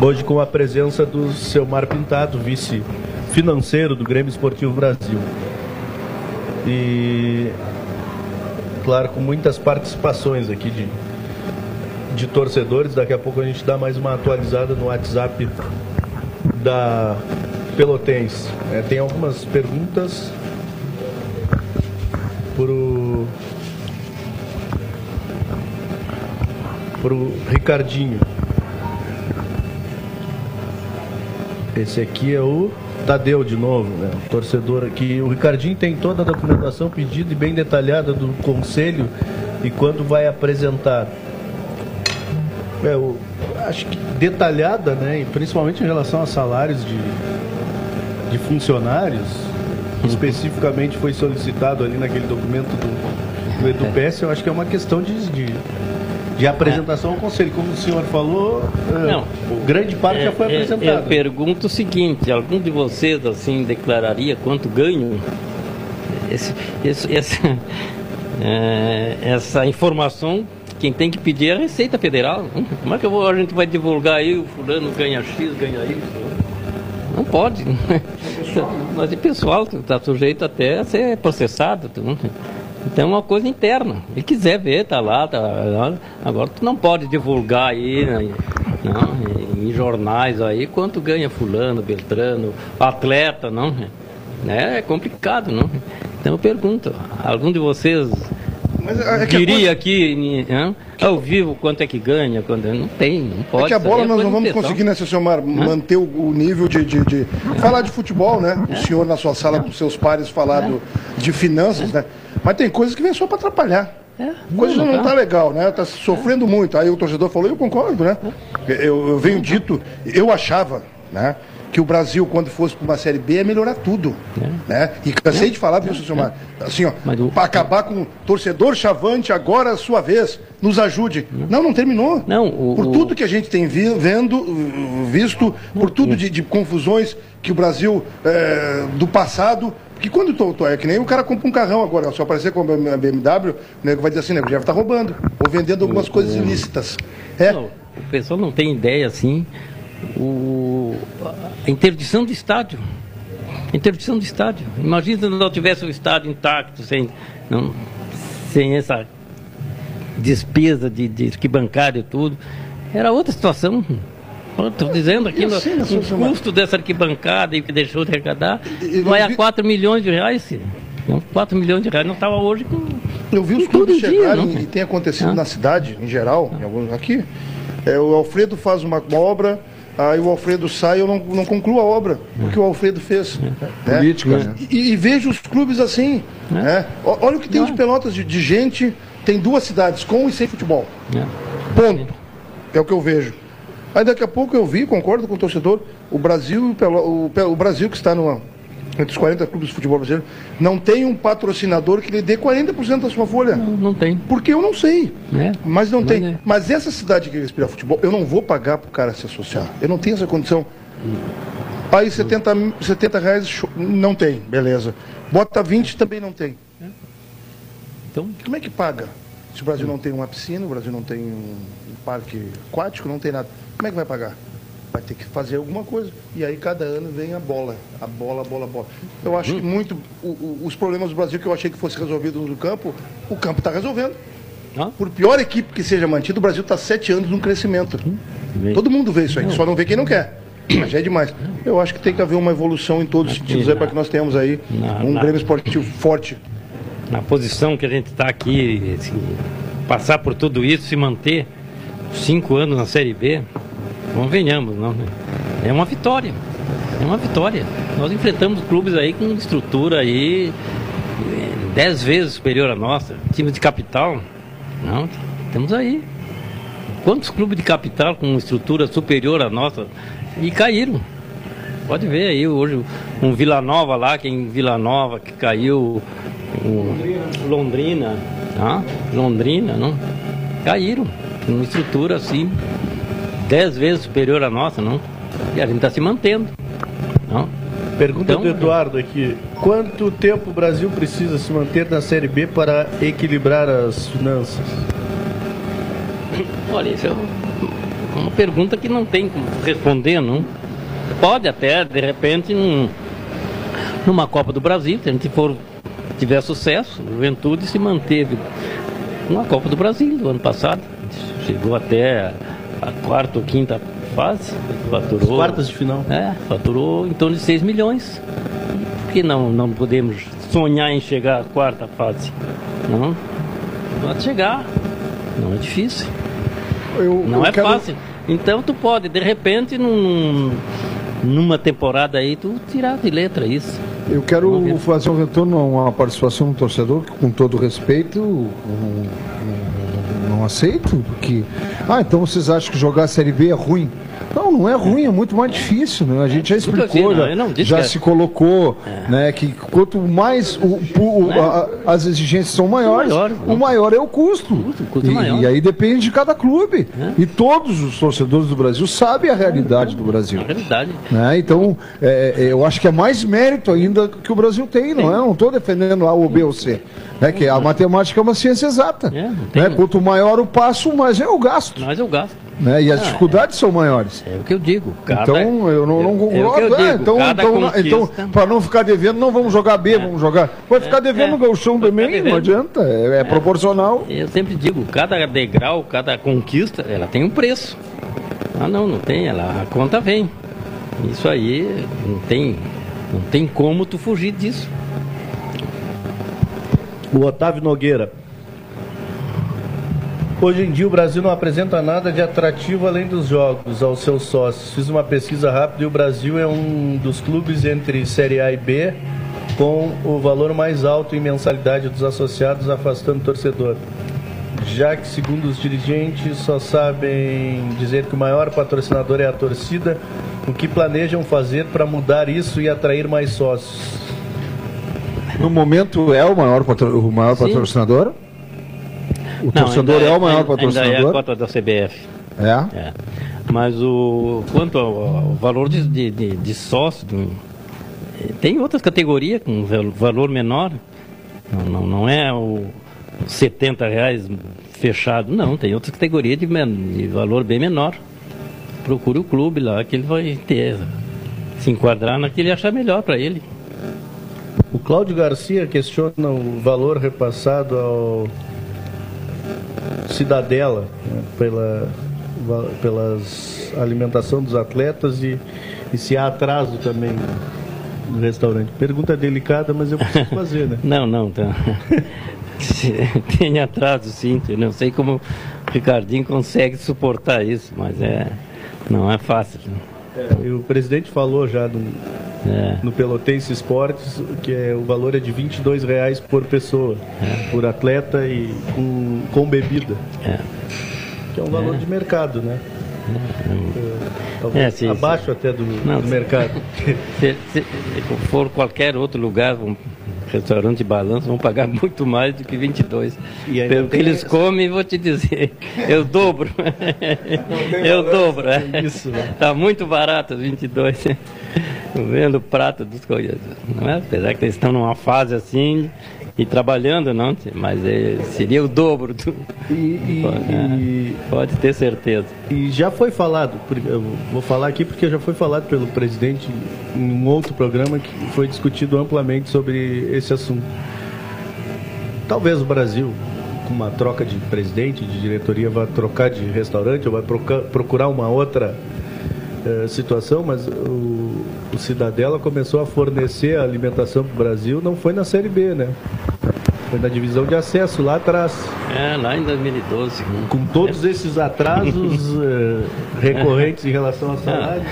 hoje com a presença do seu Mar Pintado, vice financeiro do Grêmio Esportivo Brasil. E, claro, com muitas participações aqui de, de torcedores. Daqui a pouco a gente dá mais uma atualizada no WhatsApp da Pelotense. É, tem algumas perguntas pro pro Ricardinho. Esse aqui é o Tadeu de novo, né? O torcedor aqui. O Ricardinho tem toda a documentação pedida e bem detalhada do conselho e quando vai apresentar. É, o, acho que detalhada, né? E principalmente em relação a salários de, de funcionários. Especificamente foi solicitado ali naquele documento do, do EduPS, eu acho que é uma questão de, de, de apresentação ao conselho. Como o senhor falou, eh, Não. grande parte já foi É, é, Eu apresentada. pergunto o seguinte, algum de vocês assim declararia quanto ganham? Esse, esse- essa, é, essa informação quem tem que pedir é a Receita Federal. Como é que vou, a gente vai divulgar aí o fulano ganha X, ganha Y? Não pode. Mas o pessoal está sujeito até a ser processado. Então é uma coisa interna. Se quiser ver, tá lá, tá lá. Agora tu não pode divulgar aí né, não, em jornais aí quanto ganha fulano, beltrano, atleta, não. né? É complicado, não. Então eu pergunto, algum de vocês Mas é que a diria aqui ao vivo quanto é que ganha? Quando... Não tem, não pode. É que a bola é nós não vamos conseguir, né, seu Silmar, manter o, o nível de, de- de- Falar de futebol, né? O senhor na sua sala com seus pares falar do- de finanças, né? Mas tem coisas que vem só para atrapalhar. É, Coisa não tá. tá legal, né? Tá sofrendo muito. Aí o torcedor falou, eu concordo, né? Eu, eu venho dito, eu achava, né? Que o Brasil, quando fosse para uma Série B, ia melhorar tudo. Né? E cansei de falar, viu, seu Silmar? Assim, ó, o- para acabar com o torcedor chavante, agora a sua vez, nos ajude. Não, não terminou. Não, o- Por o- tudo que a gente tem vi- vendo, uh, visto, por tudo de, de confusões que o Brasil é, do passado. Que quando tu, tu- é que nem o cara compra um carrão agora, só aparecer com a BMW, o nego vai dizer assim, nego, já está roubando, ou vendendo algumas coisas ilícitas. É, Não, o pessoal não tem ideia assim. O, a interdição do estádio. Interdição do estádio. Imagina se não tivesse o estádio intacto, sem, não, sem essa despesa de, de arquibancada e tudo. Era outra situação. Estou dizendo aqui, no, o seu custo dessa arquibancada e o que deixou de arrecadar vai a vi- 4 milhões de reais. filho. Não, 4 milhões de reais não estava hoje com. eu vi os clubes em dia, chegarem, não? e tem acontecido Ah. na cidade, em geral, em alguns aqui, é, o Alfredo faz uma obra, aí o Alfredo sai, eu não, não concluo a obra, porque o Alfredo fez. né? Política, né? E, e vejo os clubes assim. né? O- Olha o que tem de pelotas de, de gente. Tem duas cidades, com e sem futebol. né? Ponto. É o que eu vejo. Aí daqui a pouco eu vi, concordo com o torcedor, o Brasil, e o o, o Brasil que está numa, entre os 40 clubes de futebol brasileiro, não tem um patrocinador que lhe dê 40% da sua folha. Não, não tem. Porque eu não sei. É. Mas não tem. é. Mas essa cidade que respira futebol, eu não vou pagar pro cara se associar. Eu não tenho essa condição. Aí 70, mi- 70 reais não tem, beleza. Bota 20 também não tem. Então, Como é que paga? Se o Brasil não tem uma piscina, o Brasil não tem um parque aquático, não tem nada. Como é que vai pagar? Vai ter que fazer alguma coisa. E aí cada ano vem a bola. A bola, a bola, a bola. Eu acho que muito. o- o- os problemas do Brasil que eu achei que fossem resolvidos no campo, o campo está resolvendo. Por pior equipe que seja mantida, o Brasil está sete anos num crescimento. Bem. Todo mundo vê isso aí, só não vê quem não quer. Mas já é demais. Eu acho que tem que haver uma evolução em todos os sentidos para que nós tenhamos aí Na- um na- Grêmio esportivo forte. na posição que a gente está aqui, assim, passar por tudo isso, se manter cinco anos na Série B, convenhamos, não, né? É uma vitória. É uma vitória. Nós enfrentamos clubes aí com estrutura aí eh, dez vezes superior à nossa. Time de capital, não, temos aí. Quantos clubes de capital com estrutura superior à nossa e caíram? Pode ver aí hoje um Vila Nova lá, que em Vila Nova que caiu, um Londrina, tá? Londrina, não? Caíram. Uma estrutura assim, dez vezes superior à nossa, não? E a gente está se mantendo. Não? Pergunta Então, do Eduardo aqui. Quanto tempo o Brasil precisa se manter na Série B para equilibrar as finanças? Olha, isso é uma pergunta que não tem como responder, não. Pode até, de repente, num- numa Copa do Brasil, se a gente for, tiver sucesso, o Juventude se manteve numa Copa do Brasil do ano passado. Chegou até a quarta ou quinta fase, faturou. Quartas de final. É, faturou em torno de 6 milhões. Por que não, não podemos sonhar em chegar à quarta fase? Não? Pode chegar. Não é difícil. Eu, Não eu é quero- fácil. Então tu pode, de repente, num, numa temporada aí, tu tirar de letra isso. Eu quero fazer um retorno a uma participação do torcedor, que, com todo respeito, não, não- aceito, porque. Ah, então vocês acham que jogar a Série B é ruim? Não, não é ruim, é muito mais difícil, né? A gente já vi, explicou, já, não já é- se colocou, né? Que quanto mais o, o- a- a- as exigências são maiores, o maior é o custo. O é e, e aí depende de cada clube. É. E todos os torcedores do Brasil sabem a realidade do Brasil. Realidade. Né? Então, é, é, eu acho que é mais mérito ainda que o Brasil tem, não é? Não estou defendendo A ou B ou C. Né? Que a matemática é uma ciência exata. É, né? Quanto maior o passo, mais é o gasto. Mas eu gasto. Né? E as dificuldades são maiores. É o que eu digo. Cada, Então, eu não, não é- é concordo. É, digo, então, então, então para não ficar devendo, não vamos jogar B, vamos jogar. Vai ficar devendo é. no galchão Vai também, não adianta. É, é proporcional. Eu sempre digo, cada degrau, cada conquista, ela tem um preço. Ah não, não tem, ela, a conta vem. Isso aí não tem, não tem como tu fugir disso. O Otávio Nogueira. Hoje em dia o Brasil não apresenta nada de atrativo além dos jogos aos seus sócios. Fiz uma pesquisa rápida e o Brasil é um dos clubes entre Série A e B com o valor mais alto em mensalidade dos associados, afastando o torcedor. Já que, segundo os dirigentes, só sabem dizer que o maior patrocinador é a torcida, o que planejam fazer para mudar isso e atrair mais sócios? No momento é o maior, patro- o maior Sim. patrocinador? O Não, torcedor ainda é o maior ainda- Ainda é a patrocinador? cota da CBF. É? É. Mas o quanto ao, ao valor de, de, de, de sócio, do- eh, tem outras categorias com val- valor menor. Não, não, não é o 70 reais fechado, não. Tem outras categorias de, de valor bem menor. Procure o clube lá que ele vai ter. Se enquadrar naquele que ele achar melhor para ele. O Cláudio Garcia questiona o valor repassado ao Cidadela né, pela pelas alimentação dos atletas e, e se há atraso também no restaurante. Pergunta delicada, mas eu preciso fazer, né? Não, não, tá. tem atraso sim, eu não sei como o Ricardinho consegue suportar isso, mas é não é fácil. É, o presidente falou já no, É. no Pelotense Esportes que é, o valor é de 22 reais por pessoa, por atleta e com, com bebida, É. que é um valor de mercado, né? Talvez É, sim, abaixo até do, Não, do mercado. Se, se for qualquer outro lugar, restaurante de balanço, vão pagar muito mais do que 22. E Pelo que eles essa- comem, vou te dizer, eu dobro. Eu dobro. é. Isso, né? Tá muito barato, 22. Vendo o prato dos coisas. É? Apesar que eles estão numa fase assim e trabalhando, não, mas é, seria o dobro do. E, e- Pode, é. e- Pode ter certeza. e já foi falado, vou falar aqui porque já foi falado pelo presidente em um outro programa que foi discutido amplamente sobre esse assunto. Talvez o Brasil, com uma troca de presidente, de diretoria, vá trocar de restaurante ou vai procurar uma outra eh, situação, mas o, o Cidadela começou a fornecer a alimentação para o Brasil, não foi na Série B, né? Foi na divisão de acesso lá atrás. É, lá em 2012. Com todos esses atrasos eh, recorrentes em relação ao salário,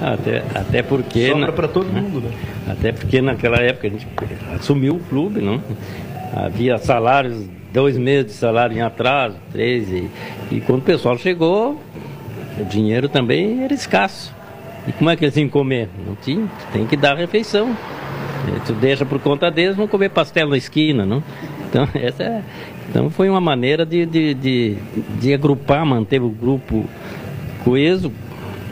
Até, até porque. sobra para todo mundo, né? Até porque naquela época a gente assumiu o clube, não? Havia salários, dois meses de salário em atraso, três. E, e quando o pessoal chegou, o dinheiro também era escasso. E como é que eles iam comer? Não tinha, tem que dar refeição. E Tu deixa por conta deles, vão comer pastel na esquina, não? Então, essa é, então foi uma maneira de, de, de, de agrupar, manter o grupo coeso,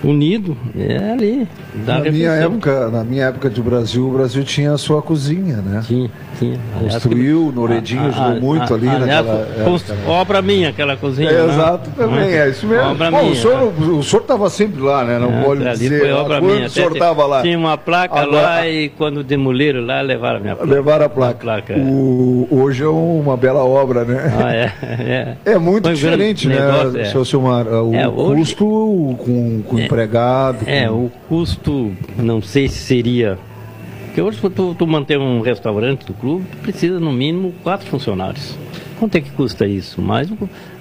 unido, é ali. Na minha, época, na minha época de Brasil, o Brasil tinha a sua cozinha, né? Tinha, tinha. Aliás, Construiu, Noredinho a- ajudou a- muito a- ali aliás, naquela cons- época. Obra minha, aquela cozinha. É, né? exato, também, é isso mesmo. Obra Bom, minha. o senhor o senhor estava sempre lá, né? Não É, pode ali dizer foi obra minha. o senhor estava lá. Tinha uma placa Agora- lá e quando demoliram lá, levaram a minha placa. Levar a placa. placa, é. O- hoje é uma bela obra, né? Ah, é, é. É muito Foi diferente, né, negócio, é. seu Silmar? O É, hoje- custo com, com o empregado. É, o custo, não sei se seria. Porque hoje, para tu, tu manter um restaurante do clube, tu precisa no mínimo quatro funcionários. Quanto é que custa isso? Mais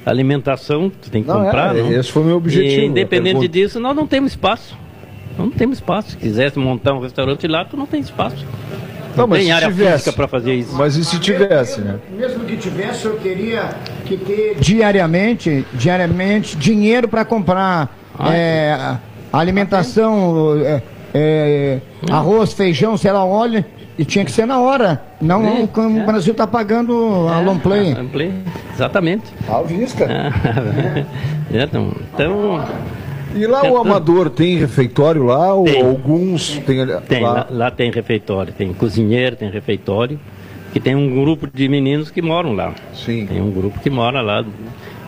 alimentação, tu tem que Não, é, comprar. não? esse foi o meu objetivo, E, independente disso, nós não temos espaço. Nós não temos espaço. Se quisesse montar um restaurante lá, tu não tem espaço. Não, Não, mas tem se área tivesse. física para fazer isso. Mas e se tivesse, né? Mesmo que tivesse, eu teria que ter diariamente, diariamente dinheiro para comprar Ah, é, alimentação, é, é, arroz, feijão, sei lá, óleo, e tinha que ser na hora. Não É, como é. o Brasil está pagando a long play. Long play, Exatamente. À vista. É, então, então, E lá o amador tem refeitório lá? Ou Tem. alguns tem, Tem, lá? lá, lá tem refeitório, tem cozinheiro, tem refeitório, que tem um grupo de meninos que moram lá. Sim. Tem um grupo que mora lá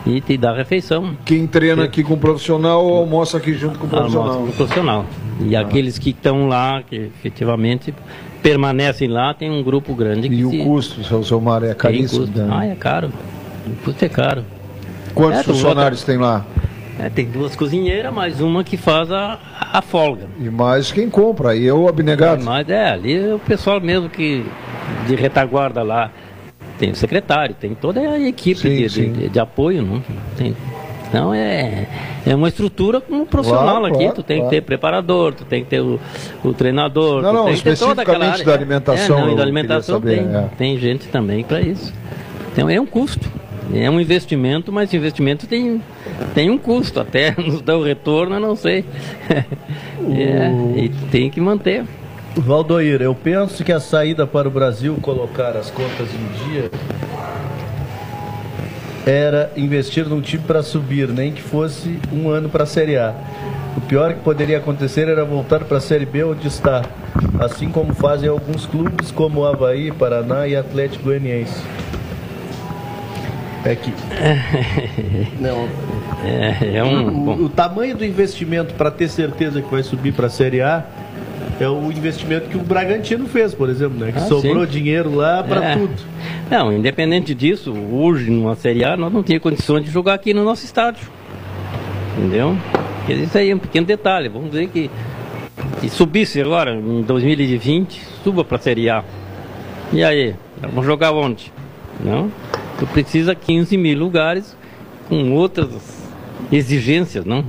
e te dá refeição. Quem treina aqui com o profissional almoça aqui junto com o profissional. do profissional. E aqueles que estão lá, que efetivamente permanecem lá, tem um grupo grande que E o se- custo, seu Silmar, é caríssimo. custo. né? Ah, é caro. O custo é caro. Quantos É, funcionários tem lá? É, tem duas cozinheiras, mais uma que faz a, a folga. E mais quem compra, aí é o abnegado. Mas é, ali é o pessoal mesmo que de retaguarda lá. Tem o secretário, tem toda a equipe Sim, de, sim. de- de apoio, não? Tem, então é, é uma estrutura como profissional Claro, aqui. claro, tu tem claro. que ter preparador, tu tem que ter o, o treinador, Não, não, tem que ter toda especificamente da alimentação, É, não, e da alimentação saber, tem, é. tem gente também para isso. Então é um custo. É um investimento, mas investimento tem, tem um custo. Até nos dá o retorno, eu não sei. É, e tem que manter. Valdoir, eu penso que a saída para o Brasil colocar as contas em dia era investir num time para subir, nem que fosse um ano para a Série A. O pior que poderia acontecer era voltar para a Série B onde está, assim como fazem alguns clubes como Havaí, Paraná e Atlético Goianiense. É que não, É, é um. o, o tamanho do investimento para ter certeza que vai subir para a Série A é o investimento que o Bragantino fez, por exemplo, né? Que Ah, sobrou sim. dinheiro lá para É. tudo. Não, independente disso, hoje numa Série A nós não tínhamos condições de jogar aqui no nosso estádio. Entendeu? Porque Isso aí é um pequeno detalhe. Vamos dizer que, que subisse agora, em 2020, suba para a Série A. E aí? Vamos jogar onde? Não? Tu precisa 15 mil lugares com outras exigências, não?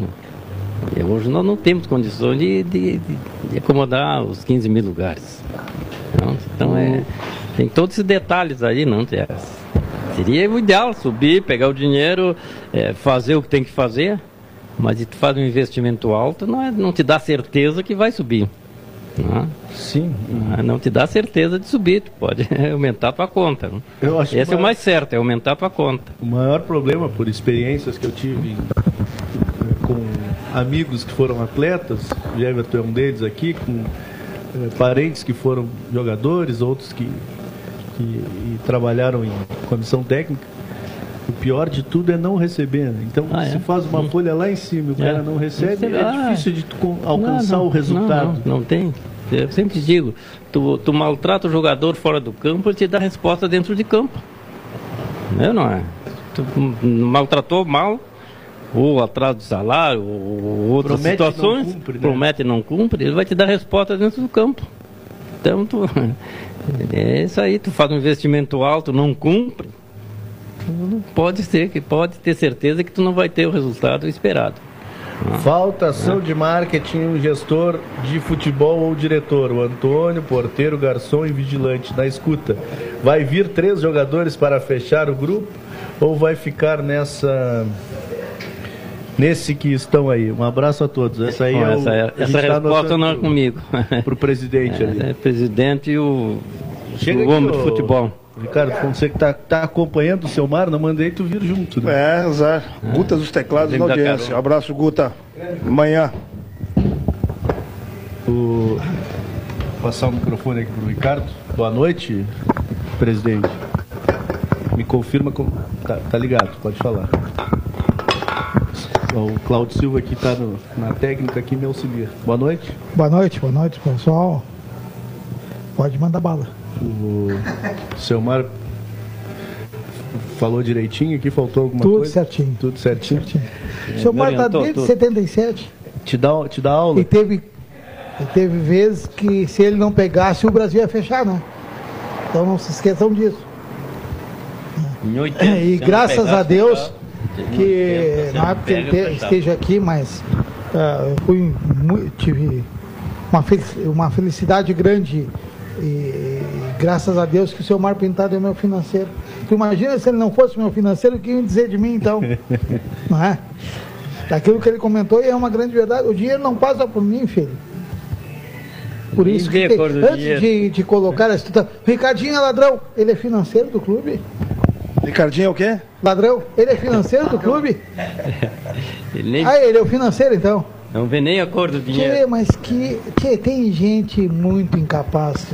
E hoje nós não temos condições de, de, de- acomodar os 15 mil lugares. Não? Então é, tem todos esses detalhes aí, não? É, Seria o ideal subir, pegar o dinheiro, é, fazer o que tem que fazer. Mas se tu faz um investimento alto, não, é, não te dá certeza que vai subir. Não, Sim. é? não te dá certeza de subir, tu pode aumentar a tua conta. não? Eu acho Esse que é o mais certo, é aumentar a tua conta. O maior problema, por experiências que eu tive com amigos que foram atletas, o Everton é um deles aqui, com eh, parentes que foram jogadores, outros que, que trabalharam em comissão técnica. O pior de tudo é não receber. né? Então, Ah, é? se faz uma Hum. folha lá em cima e o É. cara não recebe, é recebe. difícil de alcançar Não, não, o resultado. Não, não, tem. Eu sempre digo, tu, tu maltrata o jogador fora do campo, ele te dá resposta dentro de campo. Não, não é? Tu m- maltratou mal, ou atraso de salário, ou outras Promete e não situações, cumpre, né? promete e não cumpre, ele vai te dar resposta dentro do campo. Então, tu, é isso aí, tu faz um investimento alto, não cumpre, tu pode ser, que pode ter certeza que tu não vai ter o resultado esperado. Falta ação de marketing um gestor de futebol ou diretor. O Antônio, porteiro, garçom e vigilante na escuta. Vai vir três jogadores para fechar o grupo ou vai ficar nessa nesse que estão aí? Um abraço a todos. Essa aí Bom, é o, essa, é- essa tá resposta não é comigo. Pro presidente ali. É, presidente e o, Chega o aqui, homem ô, de futebol. Ricardo, como você que tá, tá acompanhando o seu mar, não mandei tu vir junto, né? É, Zé. Guta dos teclados na audiência. Abraço, Guta. Amanhã. O... Passar o microfone aqui pro Ricardo. Boa noite, presidente. Me confirma como. Tá, tá ligado, pode falar. O Claudio Silva aqui tá no- na técnica aqui me auxilia. Boa noite. Boa noite, boa noite, pessoal. Pode mandar bala. O seu Mar falou direitinho aqui, faltou alguma Tudo coisa? certinho. Tudo certinho. certinho. O seu me Mar está desde tudo. 77 Te dá, te dá aula? e teve, e teve vezes que se ele não pegasse, o Brasil ia fechar, né? Então não se esqueçam disso. Em 80, E se não graças pegasse a Deus que não é porque ele esteja aqui, mas eu fui tive uma, uma felicidade grande e graças a Deus que o seu Mar Pintado é meu financeiro. Tu imagina se ele não fosse meu financeiro, o que iam dizer de mim então? não é? Daquilo que ele comentou é uma grande verdade. O dinheiro não passa por mim, filho. Por isso que tem- antes de, de colocar a. Ricardinho é ladrão, ele é financeiro do clube. Ricardinho é o quê? Ladrão, ele é financeiro do clube? Ele nem, Ah, ele é o financeiro então? não vê nem a cor do Que, dinheiro. mas que, que tem gente muito incapaz.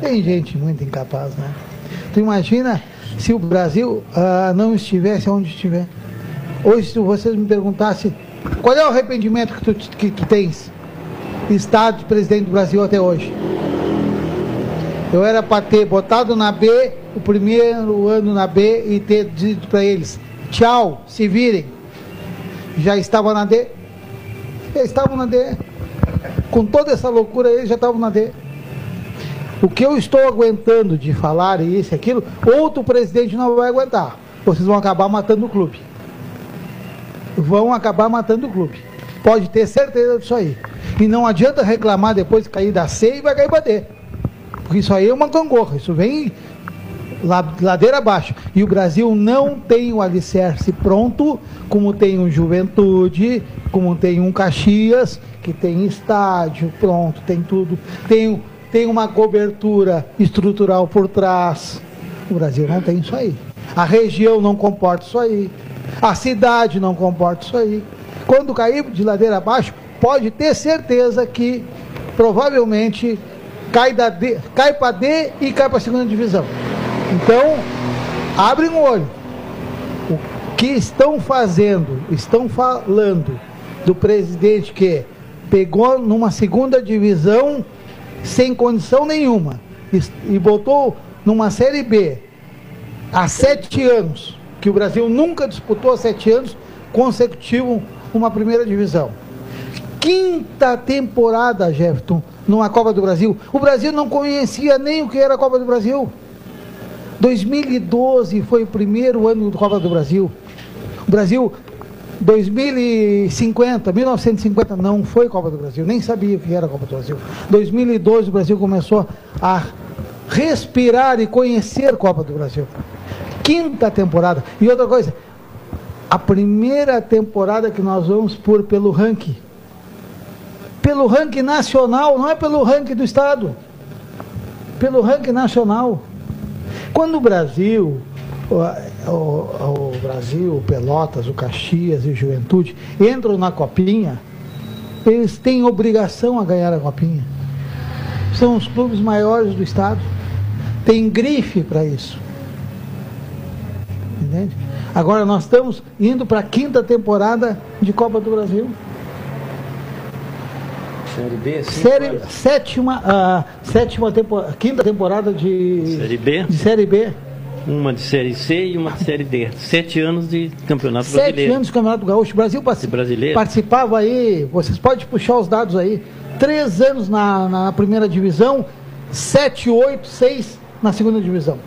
Tem gente muito incapaz, né? Tu imagina se o Brasil ah, não estivesse onde estiver. Hoje, se vocês me perguntassem qual é o arrependimento que tu, que tu tens, Estado de presidente do Brasil até hoje. Eu era para ter botado na B, o primeiro ano na B, e ter dito para eles: tchau, se virem. Já estava na D, eles estavam na D. Com toda essa loucura, eles já estavam na D. O que eu estou aguentando de falar isso e aquilo, outro presidente não vai aguentar. Vocês vão acabar matando o clube. Vão acabar matando o clube. Pode ter certeza disso aí. E não adianta reclamar depois de cair da C e vai cair para D. Porque isso aí é uma gangorra. Isso vem la- ladeira abaixo. E o Brasil não tem o alicerce pronto, como tem o Juventude, como tem um Caxias, que tem estádio pronto, tem tudo. Tem, tem uma cobertura estrutural por trás. O Brasil não tem isso aí. A região não comporta isso aí. A cidade não comporta isso aí. Quando cair de ladeira abaixo, pode ter certeza que provavelmente cai, da D, cai para D e cai para a segunda divisão. Então, abrem o olho. O que estão fazendo, estão falando do presidente que pegou numa segunda divisão sem condição nenhuma e, botou numa série B há sete anos, que o Brasil nunca disputou há sete anos consecutivos uma primeira divisão. Quinta temporada, Jefferson, numa Copa do Brasil. O Brasil não conhecia nem o que era a Copa do Brasil. 2012 foi o primeiro ano da Copa do Brasil. O Brasil, 2050, 1950, não foi Copa do Brasil, nem sabia o que era a Copa do Brasil. 2012 o Brasil começou a respirar e conhecer Copa do Brasil. Quinta temporada. E outra coisa, a primeira temporada que nós vamos por pelo ranking. Pelo ranking nacional, não é pelo ranking do Estado. Pelo ranking nacional. Quando o Brasil, o, o, o Brasil, o Pelotas, o Caxias e o Juventude entram na copinha, eles têm obrigação a ganhar a copinha. São os clubes maiores do estado. Tem grife para isso. Entende? Agora nós estamos indo para a quinta temporada de Copa do Brasil. Série B, sim. Série, sétima, ah, sétima temporada, quinta temporada de Série B. de Série B. Uma de Série C e uma de Série D. Sete anos de campeonato Sete brasileiro. anos do Campeonato Gaúcho. O Brasil brasileiro. participava aí, vocês podem puxar os dados aí. Três anos na, na primeira divisão, sete, oito, seis na segunda divisão.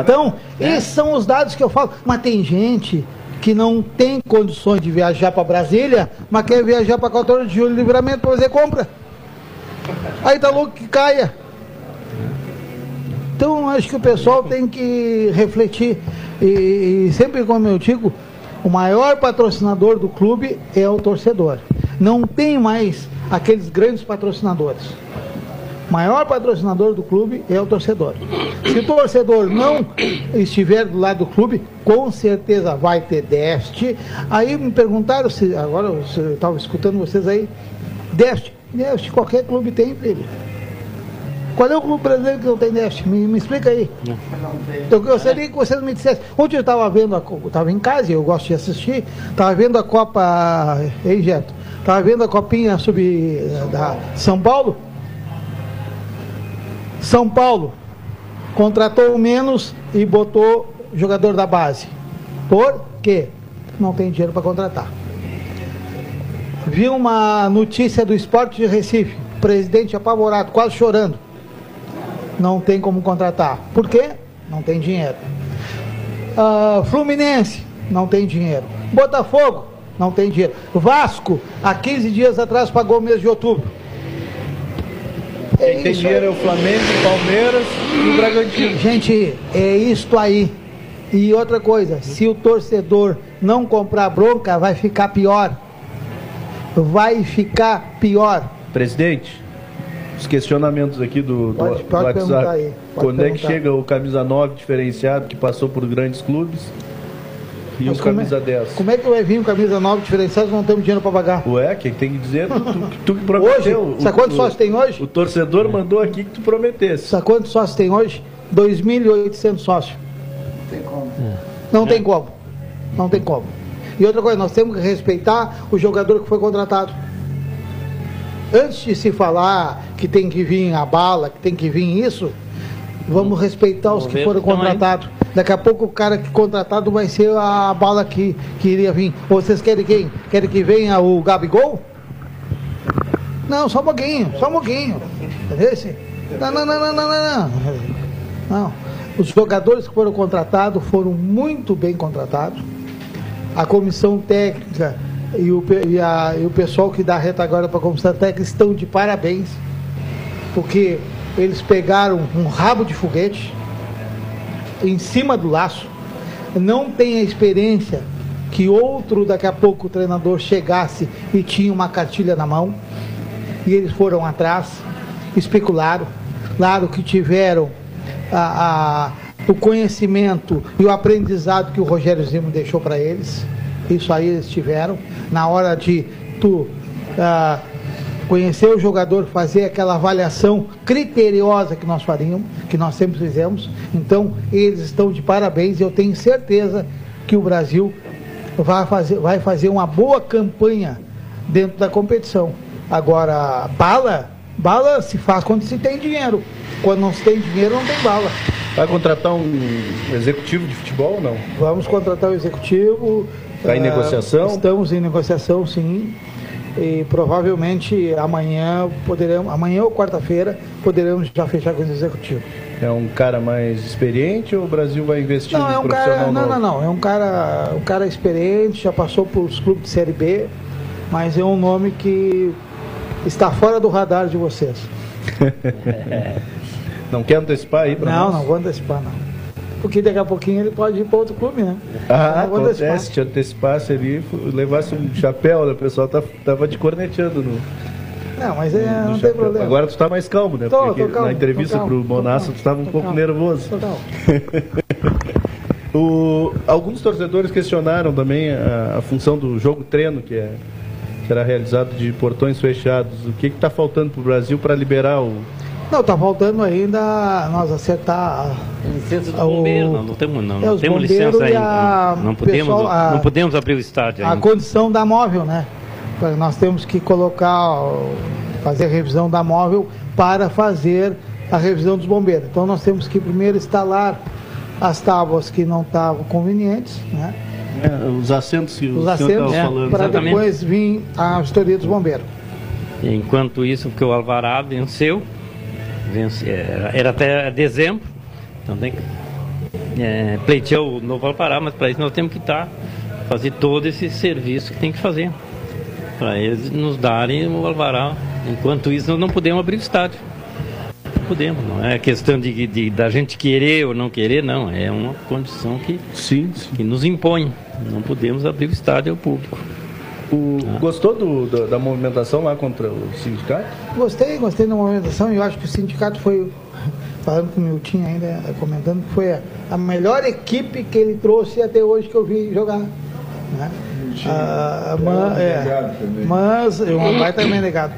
Então, esses são os dados que eu falo. Mas tem gente que não tem condições de viajar para Brasília, mas quer viajar para 14 de julho, livramento para fazer compra. Aí tá louco que caia. Então, acho que o pessoal tem que refletir. E, e sempre, como eu digo, o maior patrocinador do clube é o torcedor. Não tem mais aqueles grandes patrocinadores. Maior patrocinador do clube é o torcedor. Se o torcedor não estiver do lado do clube, com certeza vai ter déficit. Aí me perguntaram se, agora eu estava escutando vocês aí, déficit. Déficit qualquer clube tem, filho. Qual é o clube brasileiro que não tem déficit? Me, me explica aí. Eu gostaria que vocês me dissessem. Ontem eu estava vendo, estava em casa, eu gosto de assistir, estava vendo a Copa, ei Geto, estava vendo a Copinha sub da São Paulo. São Paulo contratou menos e botou jogador da base. Por quê? Não tem dinheiro para contratar. Vi uma notícia do esporte de Recife, presidente apavorado, quase chorando. Não tem como contratar. Por quê? Não tem dinheiro. Ah, Fluminense, não tem dinheiro. Botafogo, não tem dinheiro. Vasco, há 15 dias atrás, pagou o mês de outubro. Quem tem dinheiro é o Flamengo, o Palmeiras e o Bragantino. Gente, é isto aí. E outra coisa, se o torcedor não comprar bronca, vai ficar pior. Vai ficar pior. Presidente, os questionamentos aqui do, do, Pode- do pode perguntar WhatsApp. aí, Quando é que perguntar. chega o camisa 9 diferenciado que passou por grandes clubes e Mas o como é- camisa 10? Como é que vai vir um camisa 9 diferenciado se não temos dinheiro para pagar? Ué, quem tem que dizer, tu, tu, tu que prometeu. Hoje, sabe quantos sócios tem hoje? O torcedor mandou aqui que tu prometesse. Sabe quantos sócios tem hoje? 2.800 sócios. Não tem como. Não tem como. E outra coisa, nós temos que respeitar o jogador que foi contratado. Antes de se falar que tem que vir a bala, que tem que vir isso, vamos respeitar os Vamos que foram estão aí. Daqui a pouco o cara que contratado vai ser a bala que, que iria vir. Vocês querem quem? Querem que venha o Gabigol? Não, só um pouquinho, só um pouquinho. Entendeu? Esse- Não, não, não, não, não, não, não. Os jogadores que foram contratados foram muito bem contratados. A comissão técnica e o, e a- e o pessoal que dá retaguarda para a comissão técnica estão de parabéns, porque eles pegaram um rabo de foguete em cima do laço, não tem a experiência que outro daqui a pouco o treinador chegasse e tinha uma cartilha na mão, e eles foram atrás, especularam, claro que tiveram a- a- o conhecimento e o aprendizado que o Rogério Zimo deixou para eles, isso aí eles tiveram, na hora de tu ah, conhecer o jogador, fazer aquela avaliação criteriosa que nós faríamos, que nós sempre fizemos. Então, eles estão de parabéns e eu tenho certeza que o Brasil vai fazer, vai fazer uma boa campanha dentro da competição. Agora, bala, bala se faz quando se tem dinheiro. Quando não se tem dinheiro, não tem bala. Vai contratar um executivo de futebol ou não? Vamos contratar o executivo. Tá em Ah, negociação? Estamos em negociação, sim. E provavelmente amanhã poderemos, amanhã ou quarta-feira, poderemos já fechar com esse executivo. É um cara mais experiente ou o Brasil vai investir Não, no é um profissional cara, não, novo? não, não, é um cara, um cara experiente, já passou por os clubes de série B, mas é um nome que está fora do radar de vocês. Não quer antecipar aí para Não, nós? não vou antecipar, não. Porque daqui a pouquinho ele pode ir para outro clube, né? Ah, acontece, te antecipasse ali, levasse um chapéu, né? o pessoal tá, tava te corneteando no, Não, mas é, no não tem chapéu. problema. Agora tu tá mais calmo, né? Tô, Porque tô calmo, na entrevista tô Bonassa calmo, tu tava um pouco calmo, nervoso. tô calmo. O- alguns torcedores questionaram também a, a função do jogo treino, que é, será realizado de portões fechados. O que está faltando para o Brasil para liberar o. Não, tá faltando ainda nós acertar Licença do O- bombeiro, não, não temos, não, é, não os temos licença ainda. a- Não podemos, pessoal, a- não podemos abrir o estádio a ainda. condição da móvel, né? Nós temos que colocar, fazer a revisão da móvel para fazer a revisão dos bombeiros. Então nós temos que primeiro instalar as tábuas que não estavam convenientes, né? É, os assentos que Os o senhor assentos estava É, falando. para exatamente. depois vir a vistoria dos bombeiros. Enquanto isso, porque o Alvará venceu, vence- era, até dezembro, então tem que é, pleitear o novo Alvará, mas para isso nós temos que estar, fazer todo esse serviço que tem que fazer, para eles nos darem o Alvará. Enquanto isso, nós não podemos abrir o estádio. Não podemos, não é questão de, de- da gente querer ou não querer, não, é uma condição que, Sim, sim. que nos impõe. Não podemos abrir o estádio ao público. O- Gostou do- do- da movimentação lá contra o sindicato? Gostei, gostei da movimentação e eu acho que o sindicato foi, falando com o Milton ainda, comentando, que foi a, a melhor equipe que ele trouxe até hoje que eu vi jogar. Né? Ah, ma- é, mas é um baita também negado.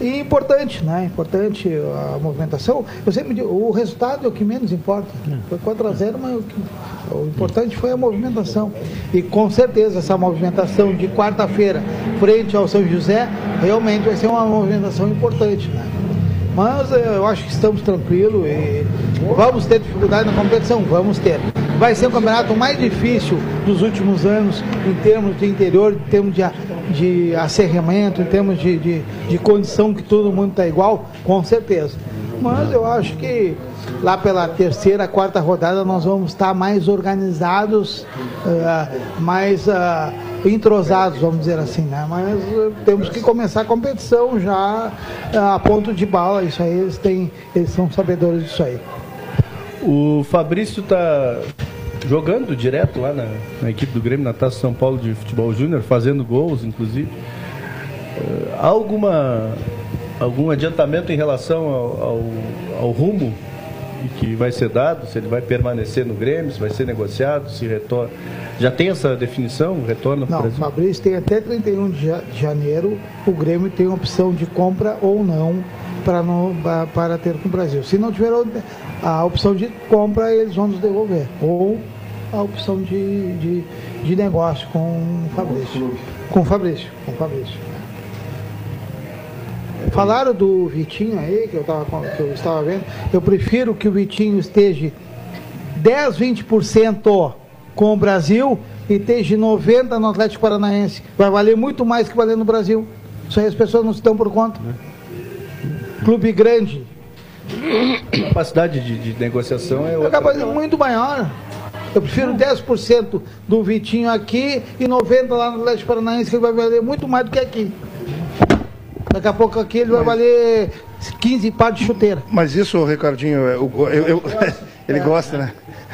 E importante, né? Importante a movimentação. Eu sempre digo, o resultado é o que menos importa. Foi 4 a 0 mas o, que- o importante foi a movimentação. E com certeza essa movimentação de quarta-feira frente ao São José realmente vai ser uma movimentação importante, né? Mas eh, eu acho que estamos tranquilos e vamos ter dificuldade na competição, vamos ter. Vai ser o campeonato mais difícil dos últimos anos em termos de interior, em termos de, de acerramento, em termos de, de, de condição que todo mundo está igual, com certeza. Mas eu acho que lá pela terceira, quarta rodada nós vamos estar mais organizados, eh, mais ah, entrosados, vamos dizer assim, né? Mas eh, temos que começar a competição já a ponto de bala, isso aí eles têm, eles são sabedores disso aí. O Fabrício está jogando direto lá na, na equipe do Grêmio, na Taça São Paulo de Futebol Júnior, fazendo gols, inclusive. Há alguma, algum adiantamento em relação ao, ao, ao rumo que vai ser dado? Se ele vai permanecer no Grêmio, se vai ser negociado, se retorna. Já tem essa definição? Retorna para o Brasil? Fabrício tem até 31 de ja- de janeiro, o Grêmio tem opção de compra ou não para, para ter com o Brasil. Se não tiver a opção de compra, eles vão nos devolver. Ou a opção de, de, de negócio com o Fabrício. Com o Fabrício, com o Fabrício. Falaram do Vitinho aí, que eu, tava, que eu estava vendo. Eu prefiro que o Vitinho esteja 10, 20% com o Brasil e esteja 90% no Atlético Paranaense. Vai valer muito mais que valer no Brasil. Isso aí as pessoas não se dão por conta. Clube grande, A capacidade de, de negociação é é outra. capaz de muito maior. Eu prefiro 10% do Vitinho aqui e 90% lá no Atlético Paranaense, que vai valer muito mais do que aqui. Daqui a pouco aqui ele vai valer 15 pares de chuteira. Mas isso, Ricardinho, o- eu- eu- ele gosta, né?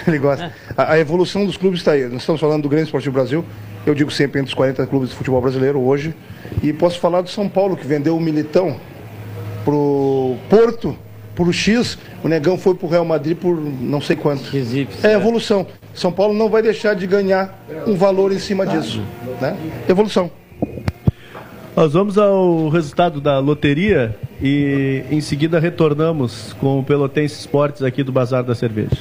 Ele gosta. A, a evolução dos clubes está aí. Nós estamos falando do Grêmio Esportivo Brasil. Eu digo sempre entre os 40 clubes de futebol brasileiro hoje. E posso falar do São Paulo, que vendeu o Militão pro Porto, por X. O Negão foi pro Real Madrid por não sei quanto. É é. evolução. São Paulo não vai deixar de ganhar um valor em cima disso. Né? Evolução. Nós vamos ao resultado da loteria e em seguida retornamos com o Pelotense Esportes aqui do Bazar da Cerveja.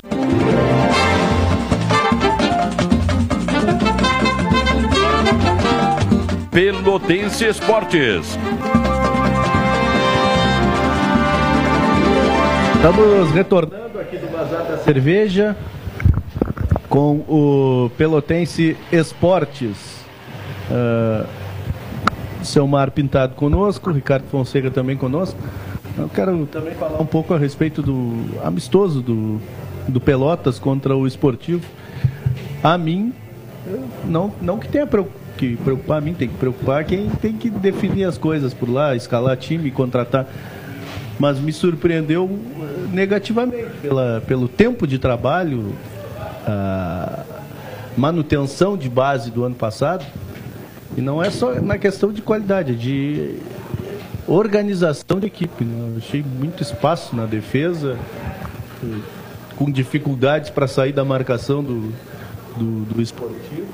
Pelotense Esportes. Estamos retornando aqui do Bazar da Cerveja com o Pelotense Esportes. Ah, seu Mar Pintado conosco, Ricardo Fonseca também conosco. Eu quero também falar um pouco a respeito do amistoso do, do Pelotas contra o Esportivo. A mim, não, não que tenha que preocupar a mim, tem que preocupar quem tem que definir as coisas por lá, escalar time, contratar mas me surpreendeu eh, negativamente pela, pelo tempo de trabalho a manutenção de base do ano passado. E não é só na questão de qualidade, é de organização de equipe. Né? Eu achei muito espaço na defesa, com dificuldades para sair da marcação do, do, do esportivo,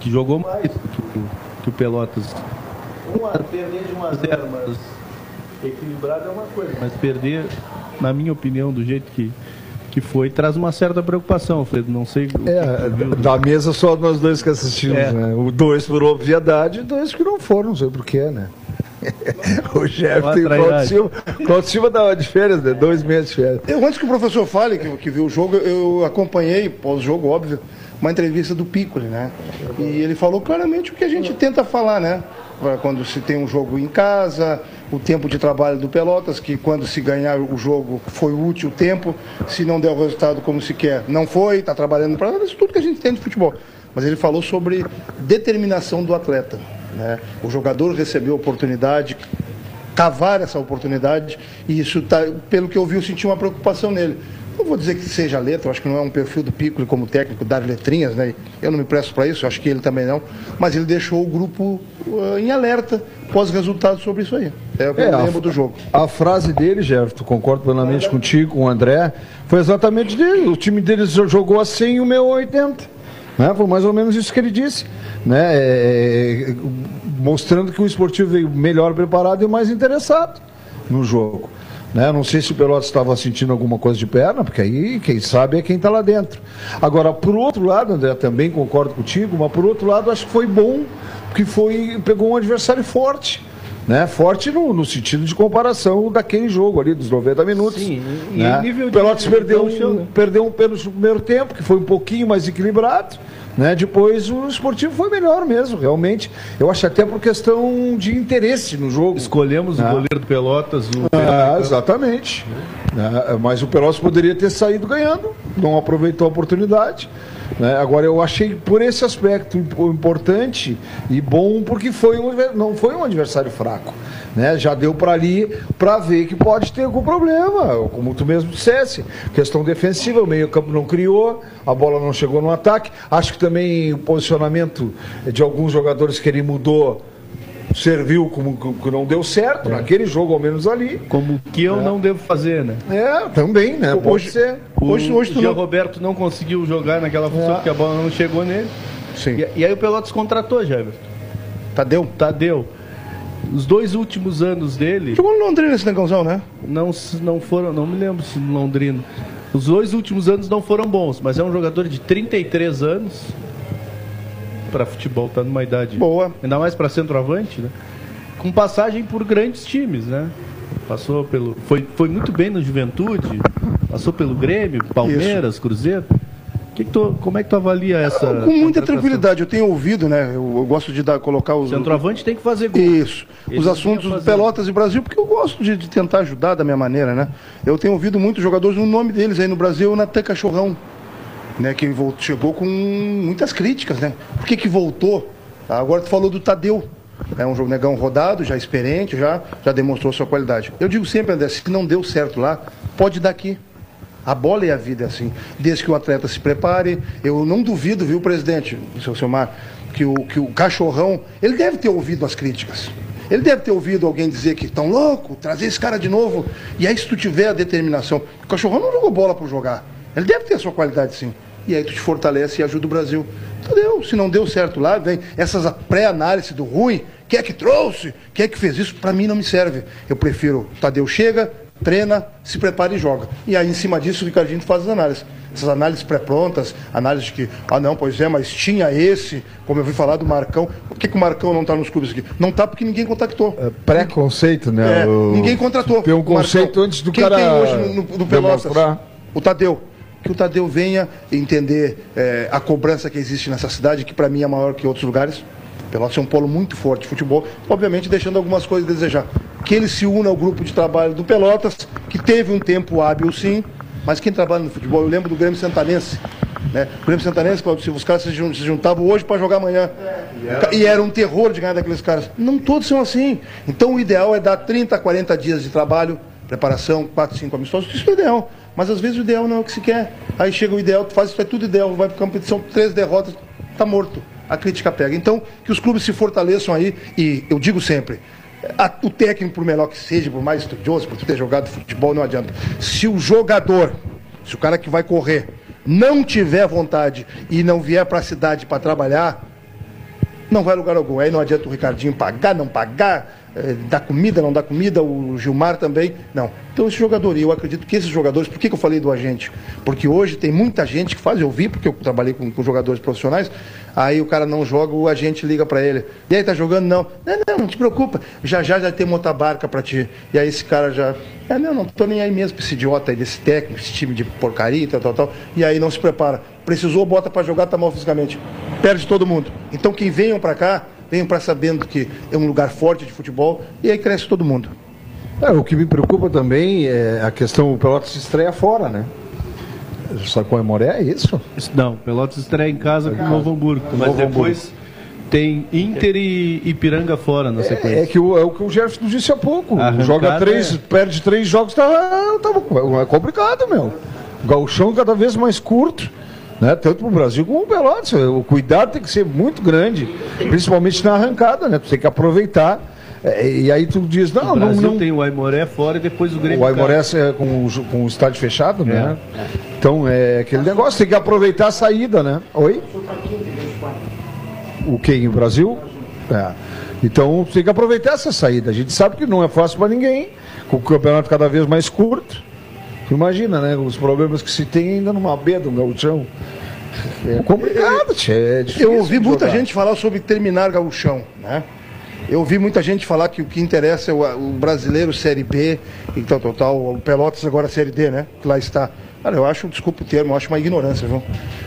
que jogou mais que que o Pelotas. Um a, perder de 1 a 0, mas equilibrado é uma coisa, mas perder, na minha opinião, do jeito que, que foi, traz uma certa preocupação, Alfredo. Não sei. É, da mesa só nós dois que assistimos, é. né? O dois por obviedade e dois que não foram, não sei porquê, né? o Jefferson e o Claudio Silva. Claudio Silva dá de férias, né? Dois meses de férias. Eu, antes que o professor fale, que, que viu o jogo, eu acompanhei, pós-jogo, óbvio, uma entrevista do Piccoli, né? E ele falou claramente o que a gente tenta falar, né? Quando se tem um jogo em casa, o tempo de trabalho do Pelotas, que quando se ganhar o jogo foi útil o tempo, se não der o resultado como se quer, não foi, está trabalhando para isso tudo que a gente tem de futebol. Mas ele falou sobre determinação do atleta. Né? O jogador recebeu a oportunidade, cavar essa oportunidade, e isso, tá, pelo que eu vi, eu senti uma preocupação nele. Não vou dizer que seja letra, acho que não é um perfil do Piccoli como técnico, dar letrinhas, né? Eu não me presto para isso, acho que ele também não. Mas ele deixou o grupo uh, em alerta pós-resultado sobre isso aí. É o que é, eu lembro a, do jogo. A frase dele, Jefferson, concordo plenamente contigo, com o André, foi exatamente dele. O time deles jogou assim e o meu 80. Né? Foi mais ou menos isso que ele disse. Né? É, é, mostrando que o esportivo veio melhor preparado e mais interessado no jogo. Né? Não sei se o Pelotas estava sentindo alguma coisa de perna, porque aí quem sabe é quem está lá dentro. Agora, por outro lado, André, também concordo contigo, mas por outro lado, acho que foi bom, porque foi, pegou um adversário forte. Né? Forte no, no, sentido de comparação daquele jogo ali, dos 90 minutos. Sim, né? o Pelotas perdeu, um, né? perdeu um pênalti no primeiro tempo, que foi um pouquinho mais equilibrado. Né? Depois o esportivo foi melhor mesmo, realmente. Eu acho até por questão de interesse no jogo. Escolhemos o né? goleiro do Pelotas. O ah, exatamente. Né? Mas o Pelotas poderia ter saído ganhando, não aproveitou a oportunidade. Né? Agora eu achei por esse aspecto importante e bom porque foi um, não foi um adversário fraco. Né? Já deu para ali para ver que pode ter algum problema, como tu mesmo dissesse. Questão defensiva, o meio-campo não criou, a bola não chegou no ataque. Acho que também o posicionamento de alguns jogadores que ele mudou serviu como que não deu certo é. naquele jogo, ao menos ali. Como que eu é. não devo fazer, né? É, também, né? Pode hoje, ser. Hoje, hoje o não... Roberto não conseguiu jogar naquela função é. porque a bola não chegou nele. Sim. E, e aí o Pelotas contratou, Jefferson. Tadeu? Tadeu. Os dois últimos anos dele. Jogou no Londrina esse negãozão, né? Não, não foram, não me lembro se no Londrina. Os dois últimos anos não foram bons, mas é um jogador de 33 anos. Para futebol, tá numa idade. Boa. Ainda mais para centroavante, né? Com passagem por grandes times, né? Passou pelo. Foi, foi muito bem no Juventude, passou pelo Grêmio, Palmeiras, Isso. Cruzeiro. Que que tu, como é que tu avalia essa? Com muita tranquilidade. Eu tenho ouvido, né? Eu, eu gosto de dar, colocar os. Centroavante tem que fazer gol. Isso. Os assuntos do Pelotas e Brasil, porque eu gosto de, de, tentar ajudar da minha maneira, né? Eu tenho ouvido muitos jogadores, o nome deles aí no Brasil, Natan Cachorrão, né? Que voltou, chegou com muitas críticas, né? Por que, que voltou? Agora tu falou do Tadeu. É um negão rodado, já experiente, já, já demonstrou sua qualidade. Eu digo sempre, André, se não deu certo lá, pode dar aqui. A bola e a vida é assim. Desde que o atleta se prepare, eu não duvido, viu, presidente, seu Silmar, que o, que o cachorrão, ele deve ter ouvido as críticas. Ele deve ter ouvido alguém dizer que estão louco, trazer esse cara de novo. E aí, se tu tiver a determinação, o cachorrão não jogou bola para jogar. Ele deve ter a sua qualidade sim. E aí tu te fortalece e ajuda o Brasil. Entendeu? Se não deu certo lá, vem essas pré-análise do ruim, quem é que trouxe, quem é que fez isso, para mim não me serve. Eu prefiro, Tadeu chega, treina, se prepara e joga. E aí, em cima disso, o Ricardinho faz as análises. Essas análises pré-prontas, análises de que, ah, não, pois é, mas tinha esse, como eu vi falar do Marcão. Por que, que o Marcão não está nos clubes aqui? Não está porque ninguém contactou. É Preconceito, né? É, o... Ninguém contratou. Tem um conceito antes do Quem cara. Quem tem hoje no, no, no Pelotas? O Tadeu. Que o Tadeu venha entender é, a cobrança que existe nessa cidade, que para mim é maior que outros lugares. Pelotas é um polo muito forte de futebol, obviamente deixando algumas coisas a desejar. Que ele se una ao grupo de trabalho do Pelotas, que teve um tempo hábil sim, mas quem trabalha no futebol, eu lembro do Grêmio Santanense. Né? O Grêmio Santanense, Claudio os caras se juntavam hoje para jogar amanhã. E era um terror de ganhar daqueles caras. Não todos são assim. Então o ideal é dar 30, 40 dias de trabalho, preparação, 4, 5 amistosos, isso é ideal. Mas às vezes o ideal não é o que se quer. Aí chega o ideal, tu faz isso, é tudo ideal, vai para competição, três derrotas, tá morto. A crítica pega. Então, que os clubes se fortaleçam aí, e eu digo sempre, a- o técnico, por melhor que seja, por mais estudioso, por tu ter jogado futebol, não adianta. Se o jogador, se o cara que vai correr, não tiver vontade e não vier para a cidade para trabalhar, não vai lugar algum. Aí não adianta o Ricardinho pagar, não pagar, eh, dar comida, não dar comida, o Gilmar também. Não. Então esse jogador, e eu acredito que esses jogadores, por que, que eu falei do agente? Porque hoje tem muita gente que faz, eu vi, porque eu trabalhei com, com jogadores profissionais, aí o cara não joga, o agente liga para ele. E aí, tá jogando? Não. Não, não, não te preocupa. Já já já tem outra barca para ti. E aí esse cara já. É, não, não tô nem aí mesmo pra esse idiota aí, desse técnico, esse time de porcaria tal, tal, tal. E aí não se prepara. Precisou, bota para jogar, tá mal fisicamente. Perde todo mundo. Então quem venham para cá, venham para sabendo que é um lugar forte de futebol e aí cresce todo mundo. É, o que me preocupa também é a questão, o Pelotas se estreia fora, né? Só com a Moré é isso? Não, Pelotas estreia em casa com o Novo Hamburgo. Mas Novo depois tem Inter e Ipiranga fora na É, sequência. é que o, é o que o Jefferson disse há pouco. Joga três, é- perde três jogos, tá, tá é complicado, meu. O gauchão cada vez mais curto, né? Tanto pro Brasil como pro Pelotas. O cuidado tem que ser muito grande, principalmente na arrancada, né? Tu tem que aproveitar. É, e aí tu diz, não, o não, não. tem o Aimoré fora e depois o Grêmio. O Aimoré é com, o- com o estádio fechado, né? Então é aquele negócio, tem que aproveitar a saída, né? Oi? O que? O Brasil? É. Então tem que aproveitar essa saída. A gente sabe que não é fácil para ninguém, com o campeonato cada vez mais curto. Imagina, né? Os problemas que se tem ainda numa beira do gauchão. É complicado, tchê, é difícil Eu ouvi muita jogar. gente falar sobre terminar gauchão, né? Eu ouvi muita gente falar que o que interessa é o, o brasileiro Série B e tal, tal, tal. O Pelotas agora Série D, né? Que lá está. Cara, eu acho, desculpa o termo, eu acho uma ignorância, viu?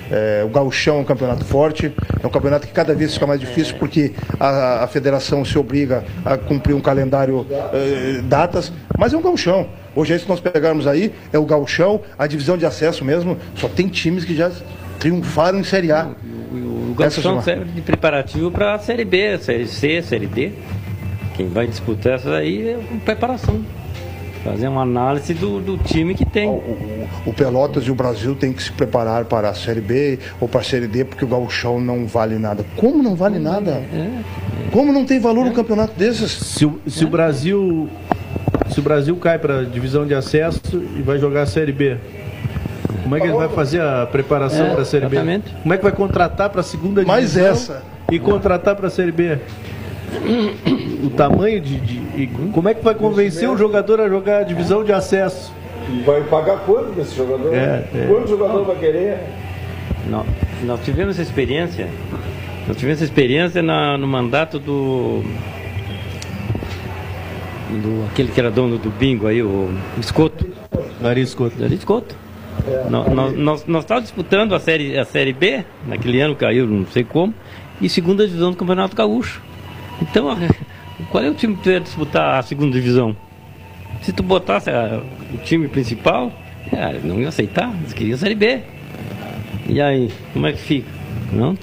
É, o gauchão é um campeonato forte, é um campeonato que cada vez fica mais difícil porque a, a federação se obriga a cumprir um calendário, eh, datas, mas é um gauchão. Hoje, aí, se nós pegarmos aí, é o gauchão, a divisão de acesso mesmo, só tem times que já triunfaram em Série A. O Essa Gauchão chama. serve de preparativo para a Série B, Série C, Série D. Quem vai disputar essa aí é preparação. Fazer uma análise do, do time que tem. O, o Pelotas e o Brasil têm que se preparar para a Série B ou para a Série D, porque o gauchão não vale nada. Como não vale nada? Como não tem valor um campeonato desses? Se, o- se o Brasil. Se o Brasil cai para a divisão de acesso e vai jogar a Série B, como é que ele vai fazer a preparação É, para a Série B? exatamente. Como é que vai contratar para a segunda Mais divisão essa. e contratar para a Série B? O tamanho de, de- e como é que vai convencer o jogador a jogar a divisão de acesso? Vai pagar quanto desse jogador? É, é. Quanto jogador vai querer? Nós, nós tivemos essa experiência. Nós tivemos essa experiência na- no mandato do, do. aquele que era dono do bingo aí, o Escoto. Nariz Escoto. Dari Escoto. Nós, nós, nós, nós estávamos disputando a série, a série B, naquele ano caiu, não sei como, e segunda divisão do Campeonato Gaúcho. Então, qual é o time que tu ia disputar a segunda divisão? Se tu botasse a- o time principal, é, não ia aceitar, eles queriam a série B. E aí, como é que fica? Não?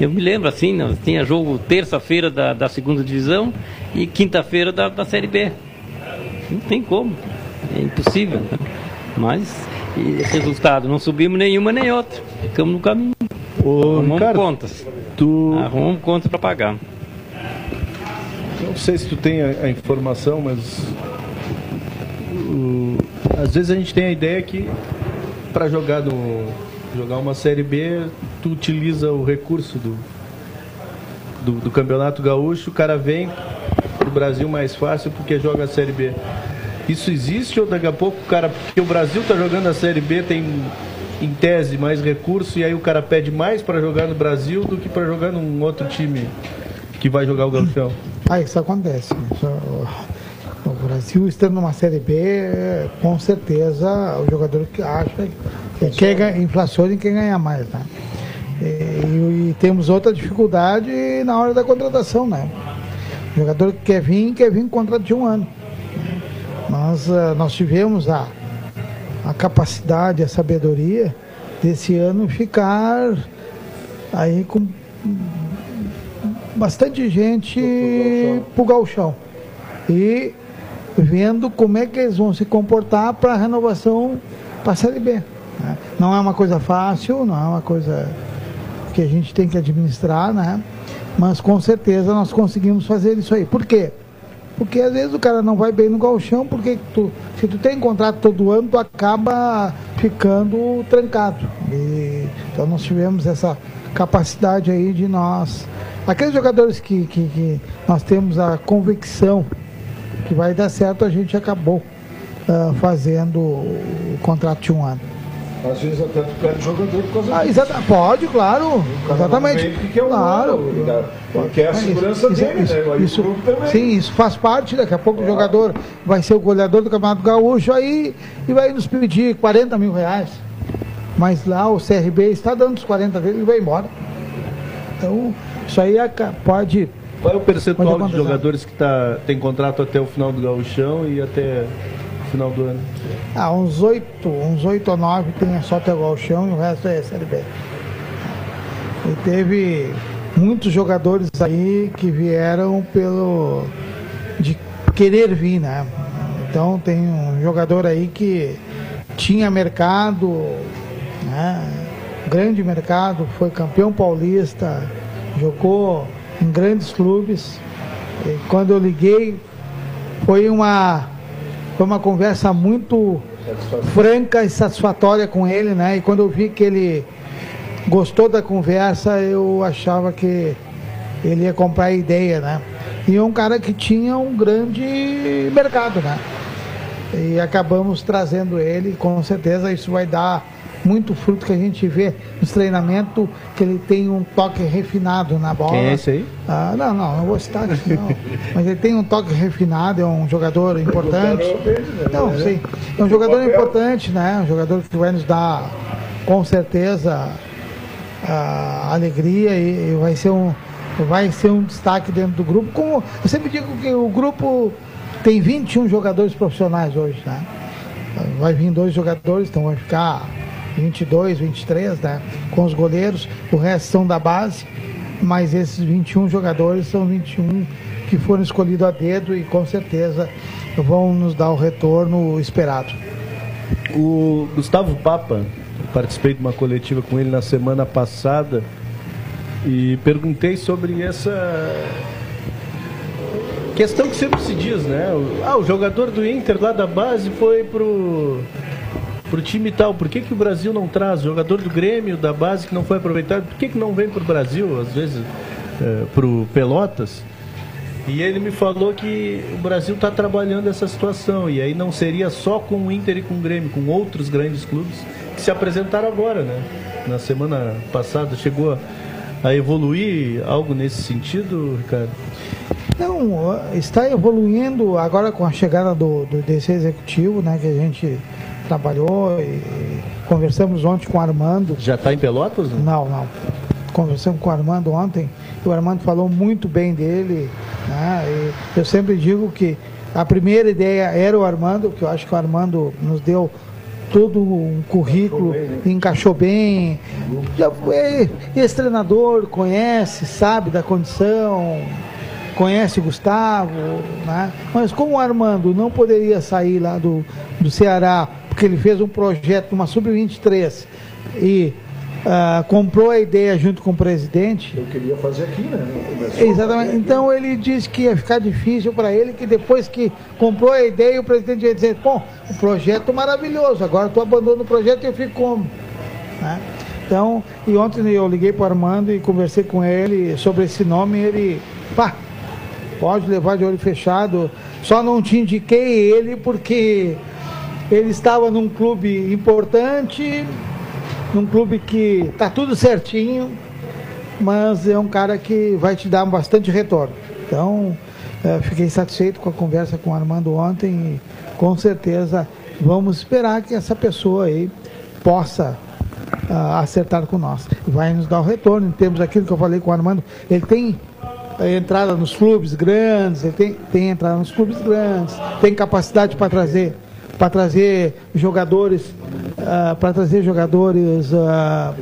Eu me lembro assim, nós tinha jogo terça-feira da, da segunda divisão e quinta-feira da, da série B. Não tem como. É impossível. né? Mas, resultado, não subimos nenhuma nem outra. Ficamos no caminho. Ô, Arrumamos Ricardo, contas. tu, Arrumamos contas para pagar. não sei se tu tem a, a informação, mas o- às vezes a gente tem a ideia que para jogar no jogar uma série B, tu utiliza o recurso do, do, do campeonato gaúcho, o cara vem Brasil mais fácil porque joga a série B. Isso existe ou daqui a pouco o cara, porque o Brasil tá jogando a série B, tem em tese mais recurso e aí o cara pede mais para jogar no Brasil do que para jogar num outro time que vai jogar o gauchão. Ah, isso acontece. Isso, o Brasil estando numa Série B, com certeza o jogador que acha que quer ganhar, inflaciona e quer ganhar mais, né? E, e temos outra dificuldade na hora da contratação, né? O jogador que quer vir, quer vir com contrato de um ano. Nós, ah, nós tivemos a, a capacidade, a sabedoria desse ano ficar aí com bastante gente pro galchão e vendo como é que eles vão se comportar para a renovação para a Série B. Né? Não é uma coisa fácil, não é uma coisa que a gente tem que administrar, né? Mas com certeza nós conseguimos fazer isso aí. Por quê? Porque às vezes o cara não vai bem no galchão, porque tu, se tu tem contrato todo ano, tu acaba ficando trancado. E, então nós tivemos essa capacidade aí de nós. Aqueles jogadores que, que, que nós temos a convicção que vai dar certo, a gente acabou uh, fazendo o contrato de um ano. Às vezes até tu perde jogador por causa ah, disso. exata, Pode, claro. Exatamente. Porque é o claro. Porque é a segurança isso, dele, isso, né? Aí Isso, sim, isso faz parte. Daqui a pouco o jogador vai ser o goleador do Campeonato Gaúcho aí e vai nos pedir 40 mil reais. Mas lá o CRB está dando os 40 dele e vai embora. Então, isso aí é pode. Qual é o percentual de jogadores que tá, tem contrato até o final do gauchão e até final do ano? Ah, uns 8, uns 8 ou 9 tem só até o Galchão e o resto é Série B. E teve muitos jogadores aí que vieram pelo. de querer vir, né? Então tem um jogador aí que tinha mercado, né? grande mercado, foi campeão paulista, jogou em grandes clubes. E quando eu liguei, foi uma, foi uma conversa muito franca e satisfatória com ele, né? E quando eu vi que ele gostou da conversa, eu achava que ele ia comprar a ideia, né? E é um cara que tinha um grande mercado, né? E acabamos trazendo ele, com certeza isso vai dar muito fruto que a gente vê nos treinamentos, que ele tem um toque refinado na bola. Quem é esse aí? Ah, não, não, não vou citar aqui, não. Mas ele tem um toque refinado, é um jogador importante. Não, sim. É um jogador importante, né? Um jogador que vai nos dar, com certeza, a alegria e, e vai ser um vai ser um destaque dentro do grupo. Como eu sempre digo que o grupo tem 21 jogadores profissionais hoje, né? Vai vir dois jogadores, então vai ficar 22, 23, né? Com os goleiros, o resto são da base, mas esses 21 jogadores são 21 que foram escolhidos a dedo e com certeza vão nos dar o retorno esperado. O Gustavo Papa, participei de uma coletiva com ele na semana passada e perguntei sobre essa questão que sempre se diz, né? Ah, o jogador do Inter lá da base foi pro pro time tal. Por que, que o Brasil não traz jogador do Grêmio da base que não foi aproveitado? Por que, que não vem pro Brasil às vezes eh, pro Pelotas? E ele me falou que o Brasil está trabalhando essa situação. E aí não seria só com o Inter e com o Grêmio, com outros grandes clubes que se apresentaram agora, né? Na semana passada chegou a, a evoluir algo nesse sentido, Ricardo? Não, está evoluindo agora com a chegada do, do desse executivo, né, que a gente trabalhou e conversamos ontem com o Armando. Já está em Pelotas? Não? Não, não. Conversamos com o Armando ontem e o Armando falou muito bem dele. Né? E eu sempre digo que a primeira ideia era o Armando, que eu acho que o Armando nos deu todo um currículo, encaixou bem. Já foi ex-treinador, conhece, sabe da condição, conhece o Gustavo, né? mas como o Armando não poderia sair lá do, do Ceará, porque ele fez um projeto, uma sub-23, e ah, comprou a ideia junto com o presidente, Eu queria fazer aqui, né? Exatamente. Então ele disse que ia ficar difícil para ele, que depois que comprou a ideia, o presidente ia dizer, bom, o projeto maravilhoso, agora tu abandona o projeto e eu fico como? Né? Então, e ontem eu liguei para o Armando e conversei com ele sobre esse nome, ele, pá, pode levar de olho fechado, só não te indiquei ele porque ele estava num clube importante, num clube que tá tudo certinho, mas é um cara que vai te dar bastante retorno. Então, eh, fiquei satisfeito com a conversa com o Armando ontem e com certeza vamos esperar que essa pessoa aí possa ah, acertar com nós. Vai nos dar o retorno em termos daquilo que eu falei com o Armando. Ele tem entrada nos clubes grandes, ele tem, tem entrada nos clubes grandes, tem capacidade para trazer para trazer jogadores para trazer jogadores ah,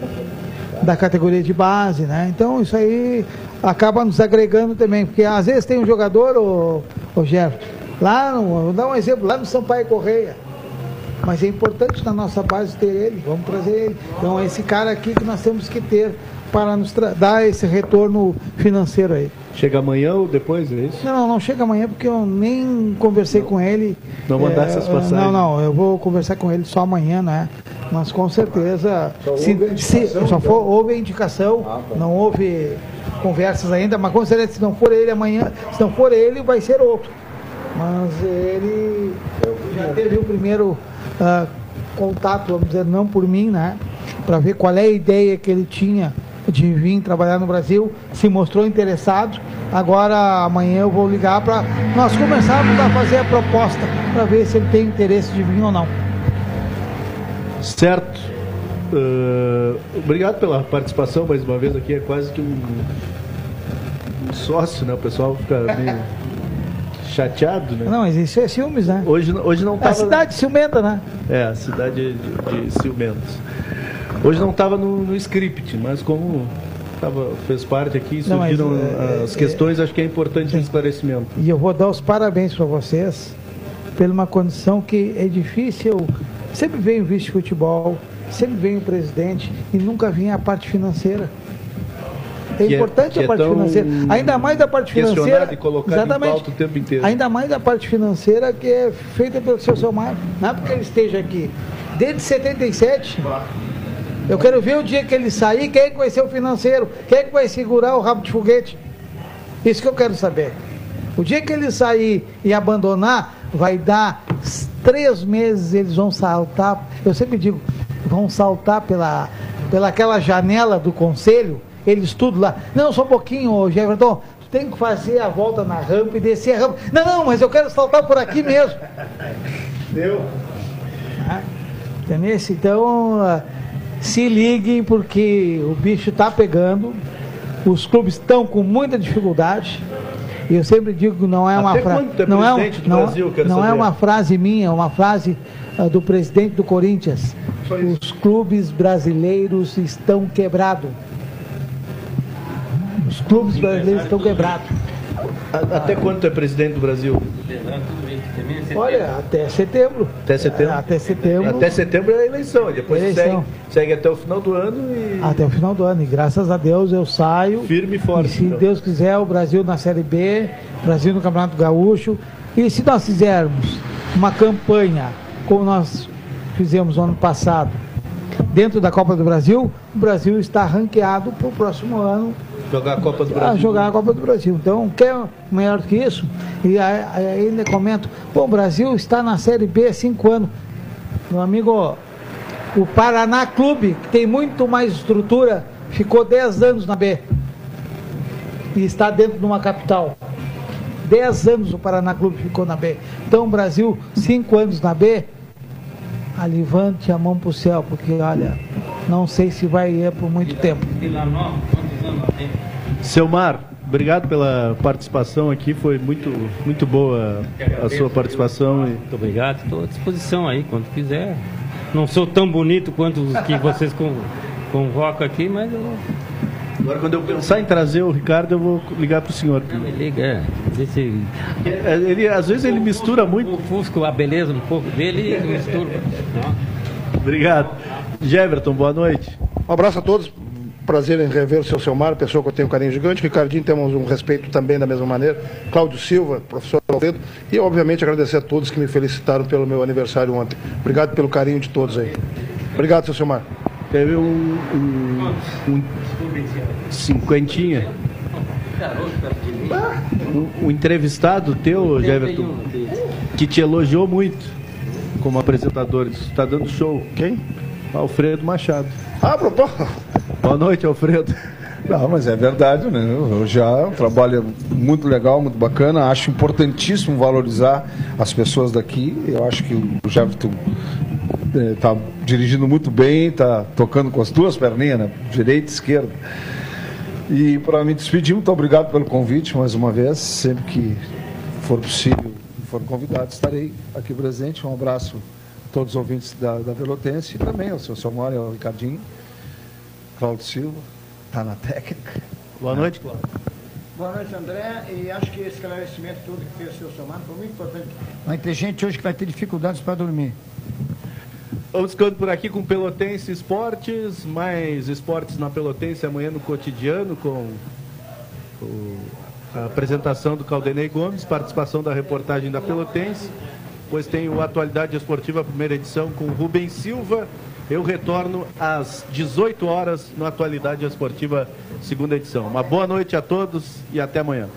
da categoria de base, né? Então isso aí acaba nos agregando também, porque às vezes tem um jogador, o, o Gerson, lá no, vou dar um exemplo, lá no Sampaio Correia, Mas é importante na nossa base ter ele, vamos trazer ele. Então é esse cara aqui que nós temos que ter para nos dar esse retorno financeiro aí. Chega amanhã ou depois, é isso? Não, não chega amanhã porque eu nem conversei com ele. Não mandar É, essas passagens? Não, não, eu vou conversar com ele só amanhã, né? Mas com certeza, se, se só for, houve a indicação, não houve conversas ainda, mas com certeza se não for ele amanhã, se não for ele, vai ser outro. Mas ele já teve o primeiro ah, contato, vamos dizer, não por mim, né? Para ver qual é a ideia que ele tinha de vir trabalhar no Brasil, se mostrou interessado. Agora amanhã eu vou ligar para nós começarmos a fazer a proposta para ver se ele tem interesse de vir ou não. Certo. Uh, obrigado pela participação mais uma vez aqui. É quase que um, um sócio, né? O pessoal fica meio chateado, né? Não, mas isso é ciúmes, né? Hoje, hoje não É a tava... cidade ciumenta, né? É, a cidade de, de Ciumentos. Hoje não estava no, no script, mas como tava, fez parte aqui, Não, mas, surgiram é, as questões, acho que é importante o esclarecimento. E eu vou dar os parabéns para vocês pela uma condição que é difícil. Sempre vem o vice-futebol, sempre vem o presidente e nunca vem a parte financeira. É Que é- importante que a é parte financeira. Ainda mais a parte financeira. e colocada em pauta o tempo inteiro. Ainda mais a parte financeira que é feita pelo seu Somar. Não é porque ele esteja aqui. Desde 77. Eu quero ver o dia que ele sair, quem é que vai ser o financeiro? Quem é que vai segurar o rabo de foguete? Isso que eu quero saber. O dia que ele sair e abandonar, vai dar três meses, eles vão saltar. Eu sempre digo, vão saltar pela, pela aquela janela do conselho, eles tudo lá. Não, só um pouquinho, ô Jefferson. Tu tem que fazer a volta na rampa e descer a rampa. Não, não, mas eu quero saltar por aqui mesmo. Deu. Tá? Entendeu? Então, ah, se liguem porque o bicho está pegando, os clubes estão com muita dificuldade. E eu sempre digo que não é uma frase. é não é, um- presidente do não, Brasil, não é uma frase minha, é uma frase ah, do presidente do Corinthians. Os clubes brasileiros estão quebrados. Os clubes brasileiros estão quebrados. Até quando tu é presidente do Brasil? Olha, até setembro. Até setembro? É, até setembro. Até setembro é a eleição, e depois Eleição. Segue, segue até o final do ano e Até o final do ano. E graças a Deus eu saio. firme e forte. E se então. Deus quiser, o Brasil na Série B, Brasil no Campeonato Gaúcho. E se nós fizermos uma campanha como nós fizemos no ano passado, dentro da Copa do Brasil, o Brasil está ranqueado para o próximo ano Jogar a Copa do a Brasil. jogar a Copa do Brasil. Então, quer melhor do que isso? E aí- ainda comento, pô, o Brasil está na Série B há cinco anos. Meu amigo, o Paraná Clube, que tem muito mais estrutura, ficou 10 anos na B. E está dentro de uma capital. 10 anos o Paraná Clube ficou na B. Então, o Brasil, 5 anos na B, levante a mão para o céu, porque olha, não sei se vai ir por muito tempo. Seu Mar, obrigado pela participação aqui, foi muito, muito boa a sua participação. Muito obrigado, estou à disposição aí, quando quiser. Não sou tão bonito quanto os que vocês con- convocam aqui, mas eu Agora, quando eu pensar em trazer o Ricardo, eu vou ligar para o senhor. me liga, é. Vê se É, Ele, às vezes ele mistura muito. ofusco a beleza um pouco dele e mistura. Obrigado. Jeverton, boa noite. Um abraço a todos. Prazer em rever o seu Selmar, pessoa que eu tenho um carinho gigante. Ricardinho, temos um respeito também da mesma maneira. Cláudio Silva, professor Alfredo. E, obviamente, agradecer a todos que me felicitaram pelo meu aniversário ontem. Obrigado pelo carinho de todos aí. Obrigado, seu Selmar. Teve um, um, um cinquentinha. Um, um entrevistado teu, Jeverton, que te elogiou muito como apresentador. Está dando show. Quem? Alfredo Machado. Ah, propósito. Boa noite, Alfredo. Não, mas é verdade, né? Eu já um trabalho muito legal, muito bacana. Acho importantíssimo valorizar as pessoas daqui. Eu acho que o Jefferson está dirigindo muito bem, está tocando com as duas perninhas, né? direita e esquerda. E para me despedir, muito obrigado pelo convite mais uma vez. Sempre que for possível for convidado, estarei aqui presente. Um abraço todos os ouvintes da, da Velotense e também ao seu Samuel e ao Ricardinho, Cláudio Silva, está na técnica. Boa noite, Cláudio. Boa noite, André. E acho que esse esclarecimento todo que fez o seu Somar foi muito importante. Vai ter gente hoje que vai ter dificuldades para dormir. Vamos ficando por aqui com Pelotense Esportes, mais esportes na Pelotense amanhã no cotidiano com o, a apresentação do Caldenei Gomes, participação da reportagem da Pelotense. Depois tem o Atualidade Esportiva, primeira edição, com Rubens Silva. Eu retorno às 18 horas no Atualidade Esportiva, segunda edição. Uma boa noite a todos e até amanhã.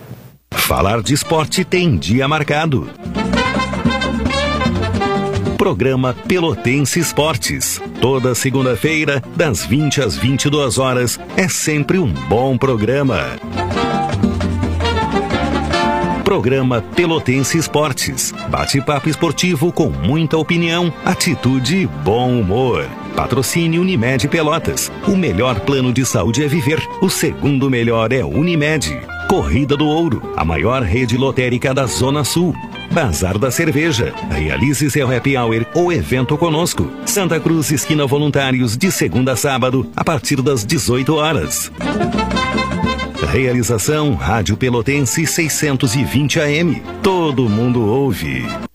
Falar de esporte tem dia marcado. Programa Pelotense Esportes. Toda segunda-feira, das 20 às 22 horas, é sempre um bom programa. Programa Pelotense Esportes. Bate-papo esportivo com muita opinião, atitude e bom humor. Patrocínio Unimed Pelotas. O melhor plano de saúde é viver. O segundo melhor é Unimed. Corrida do Ouro, a maior rede lotérica da Zona Sul. Bazar da Cerveja. Realize seu happy hour ou evento conosco. Santa Cruz, esquina Voluntários, de segunda a sábado, a partir das 18 horas. Realização Rádio Pelotense 620 AM. Todo mundo ouve.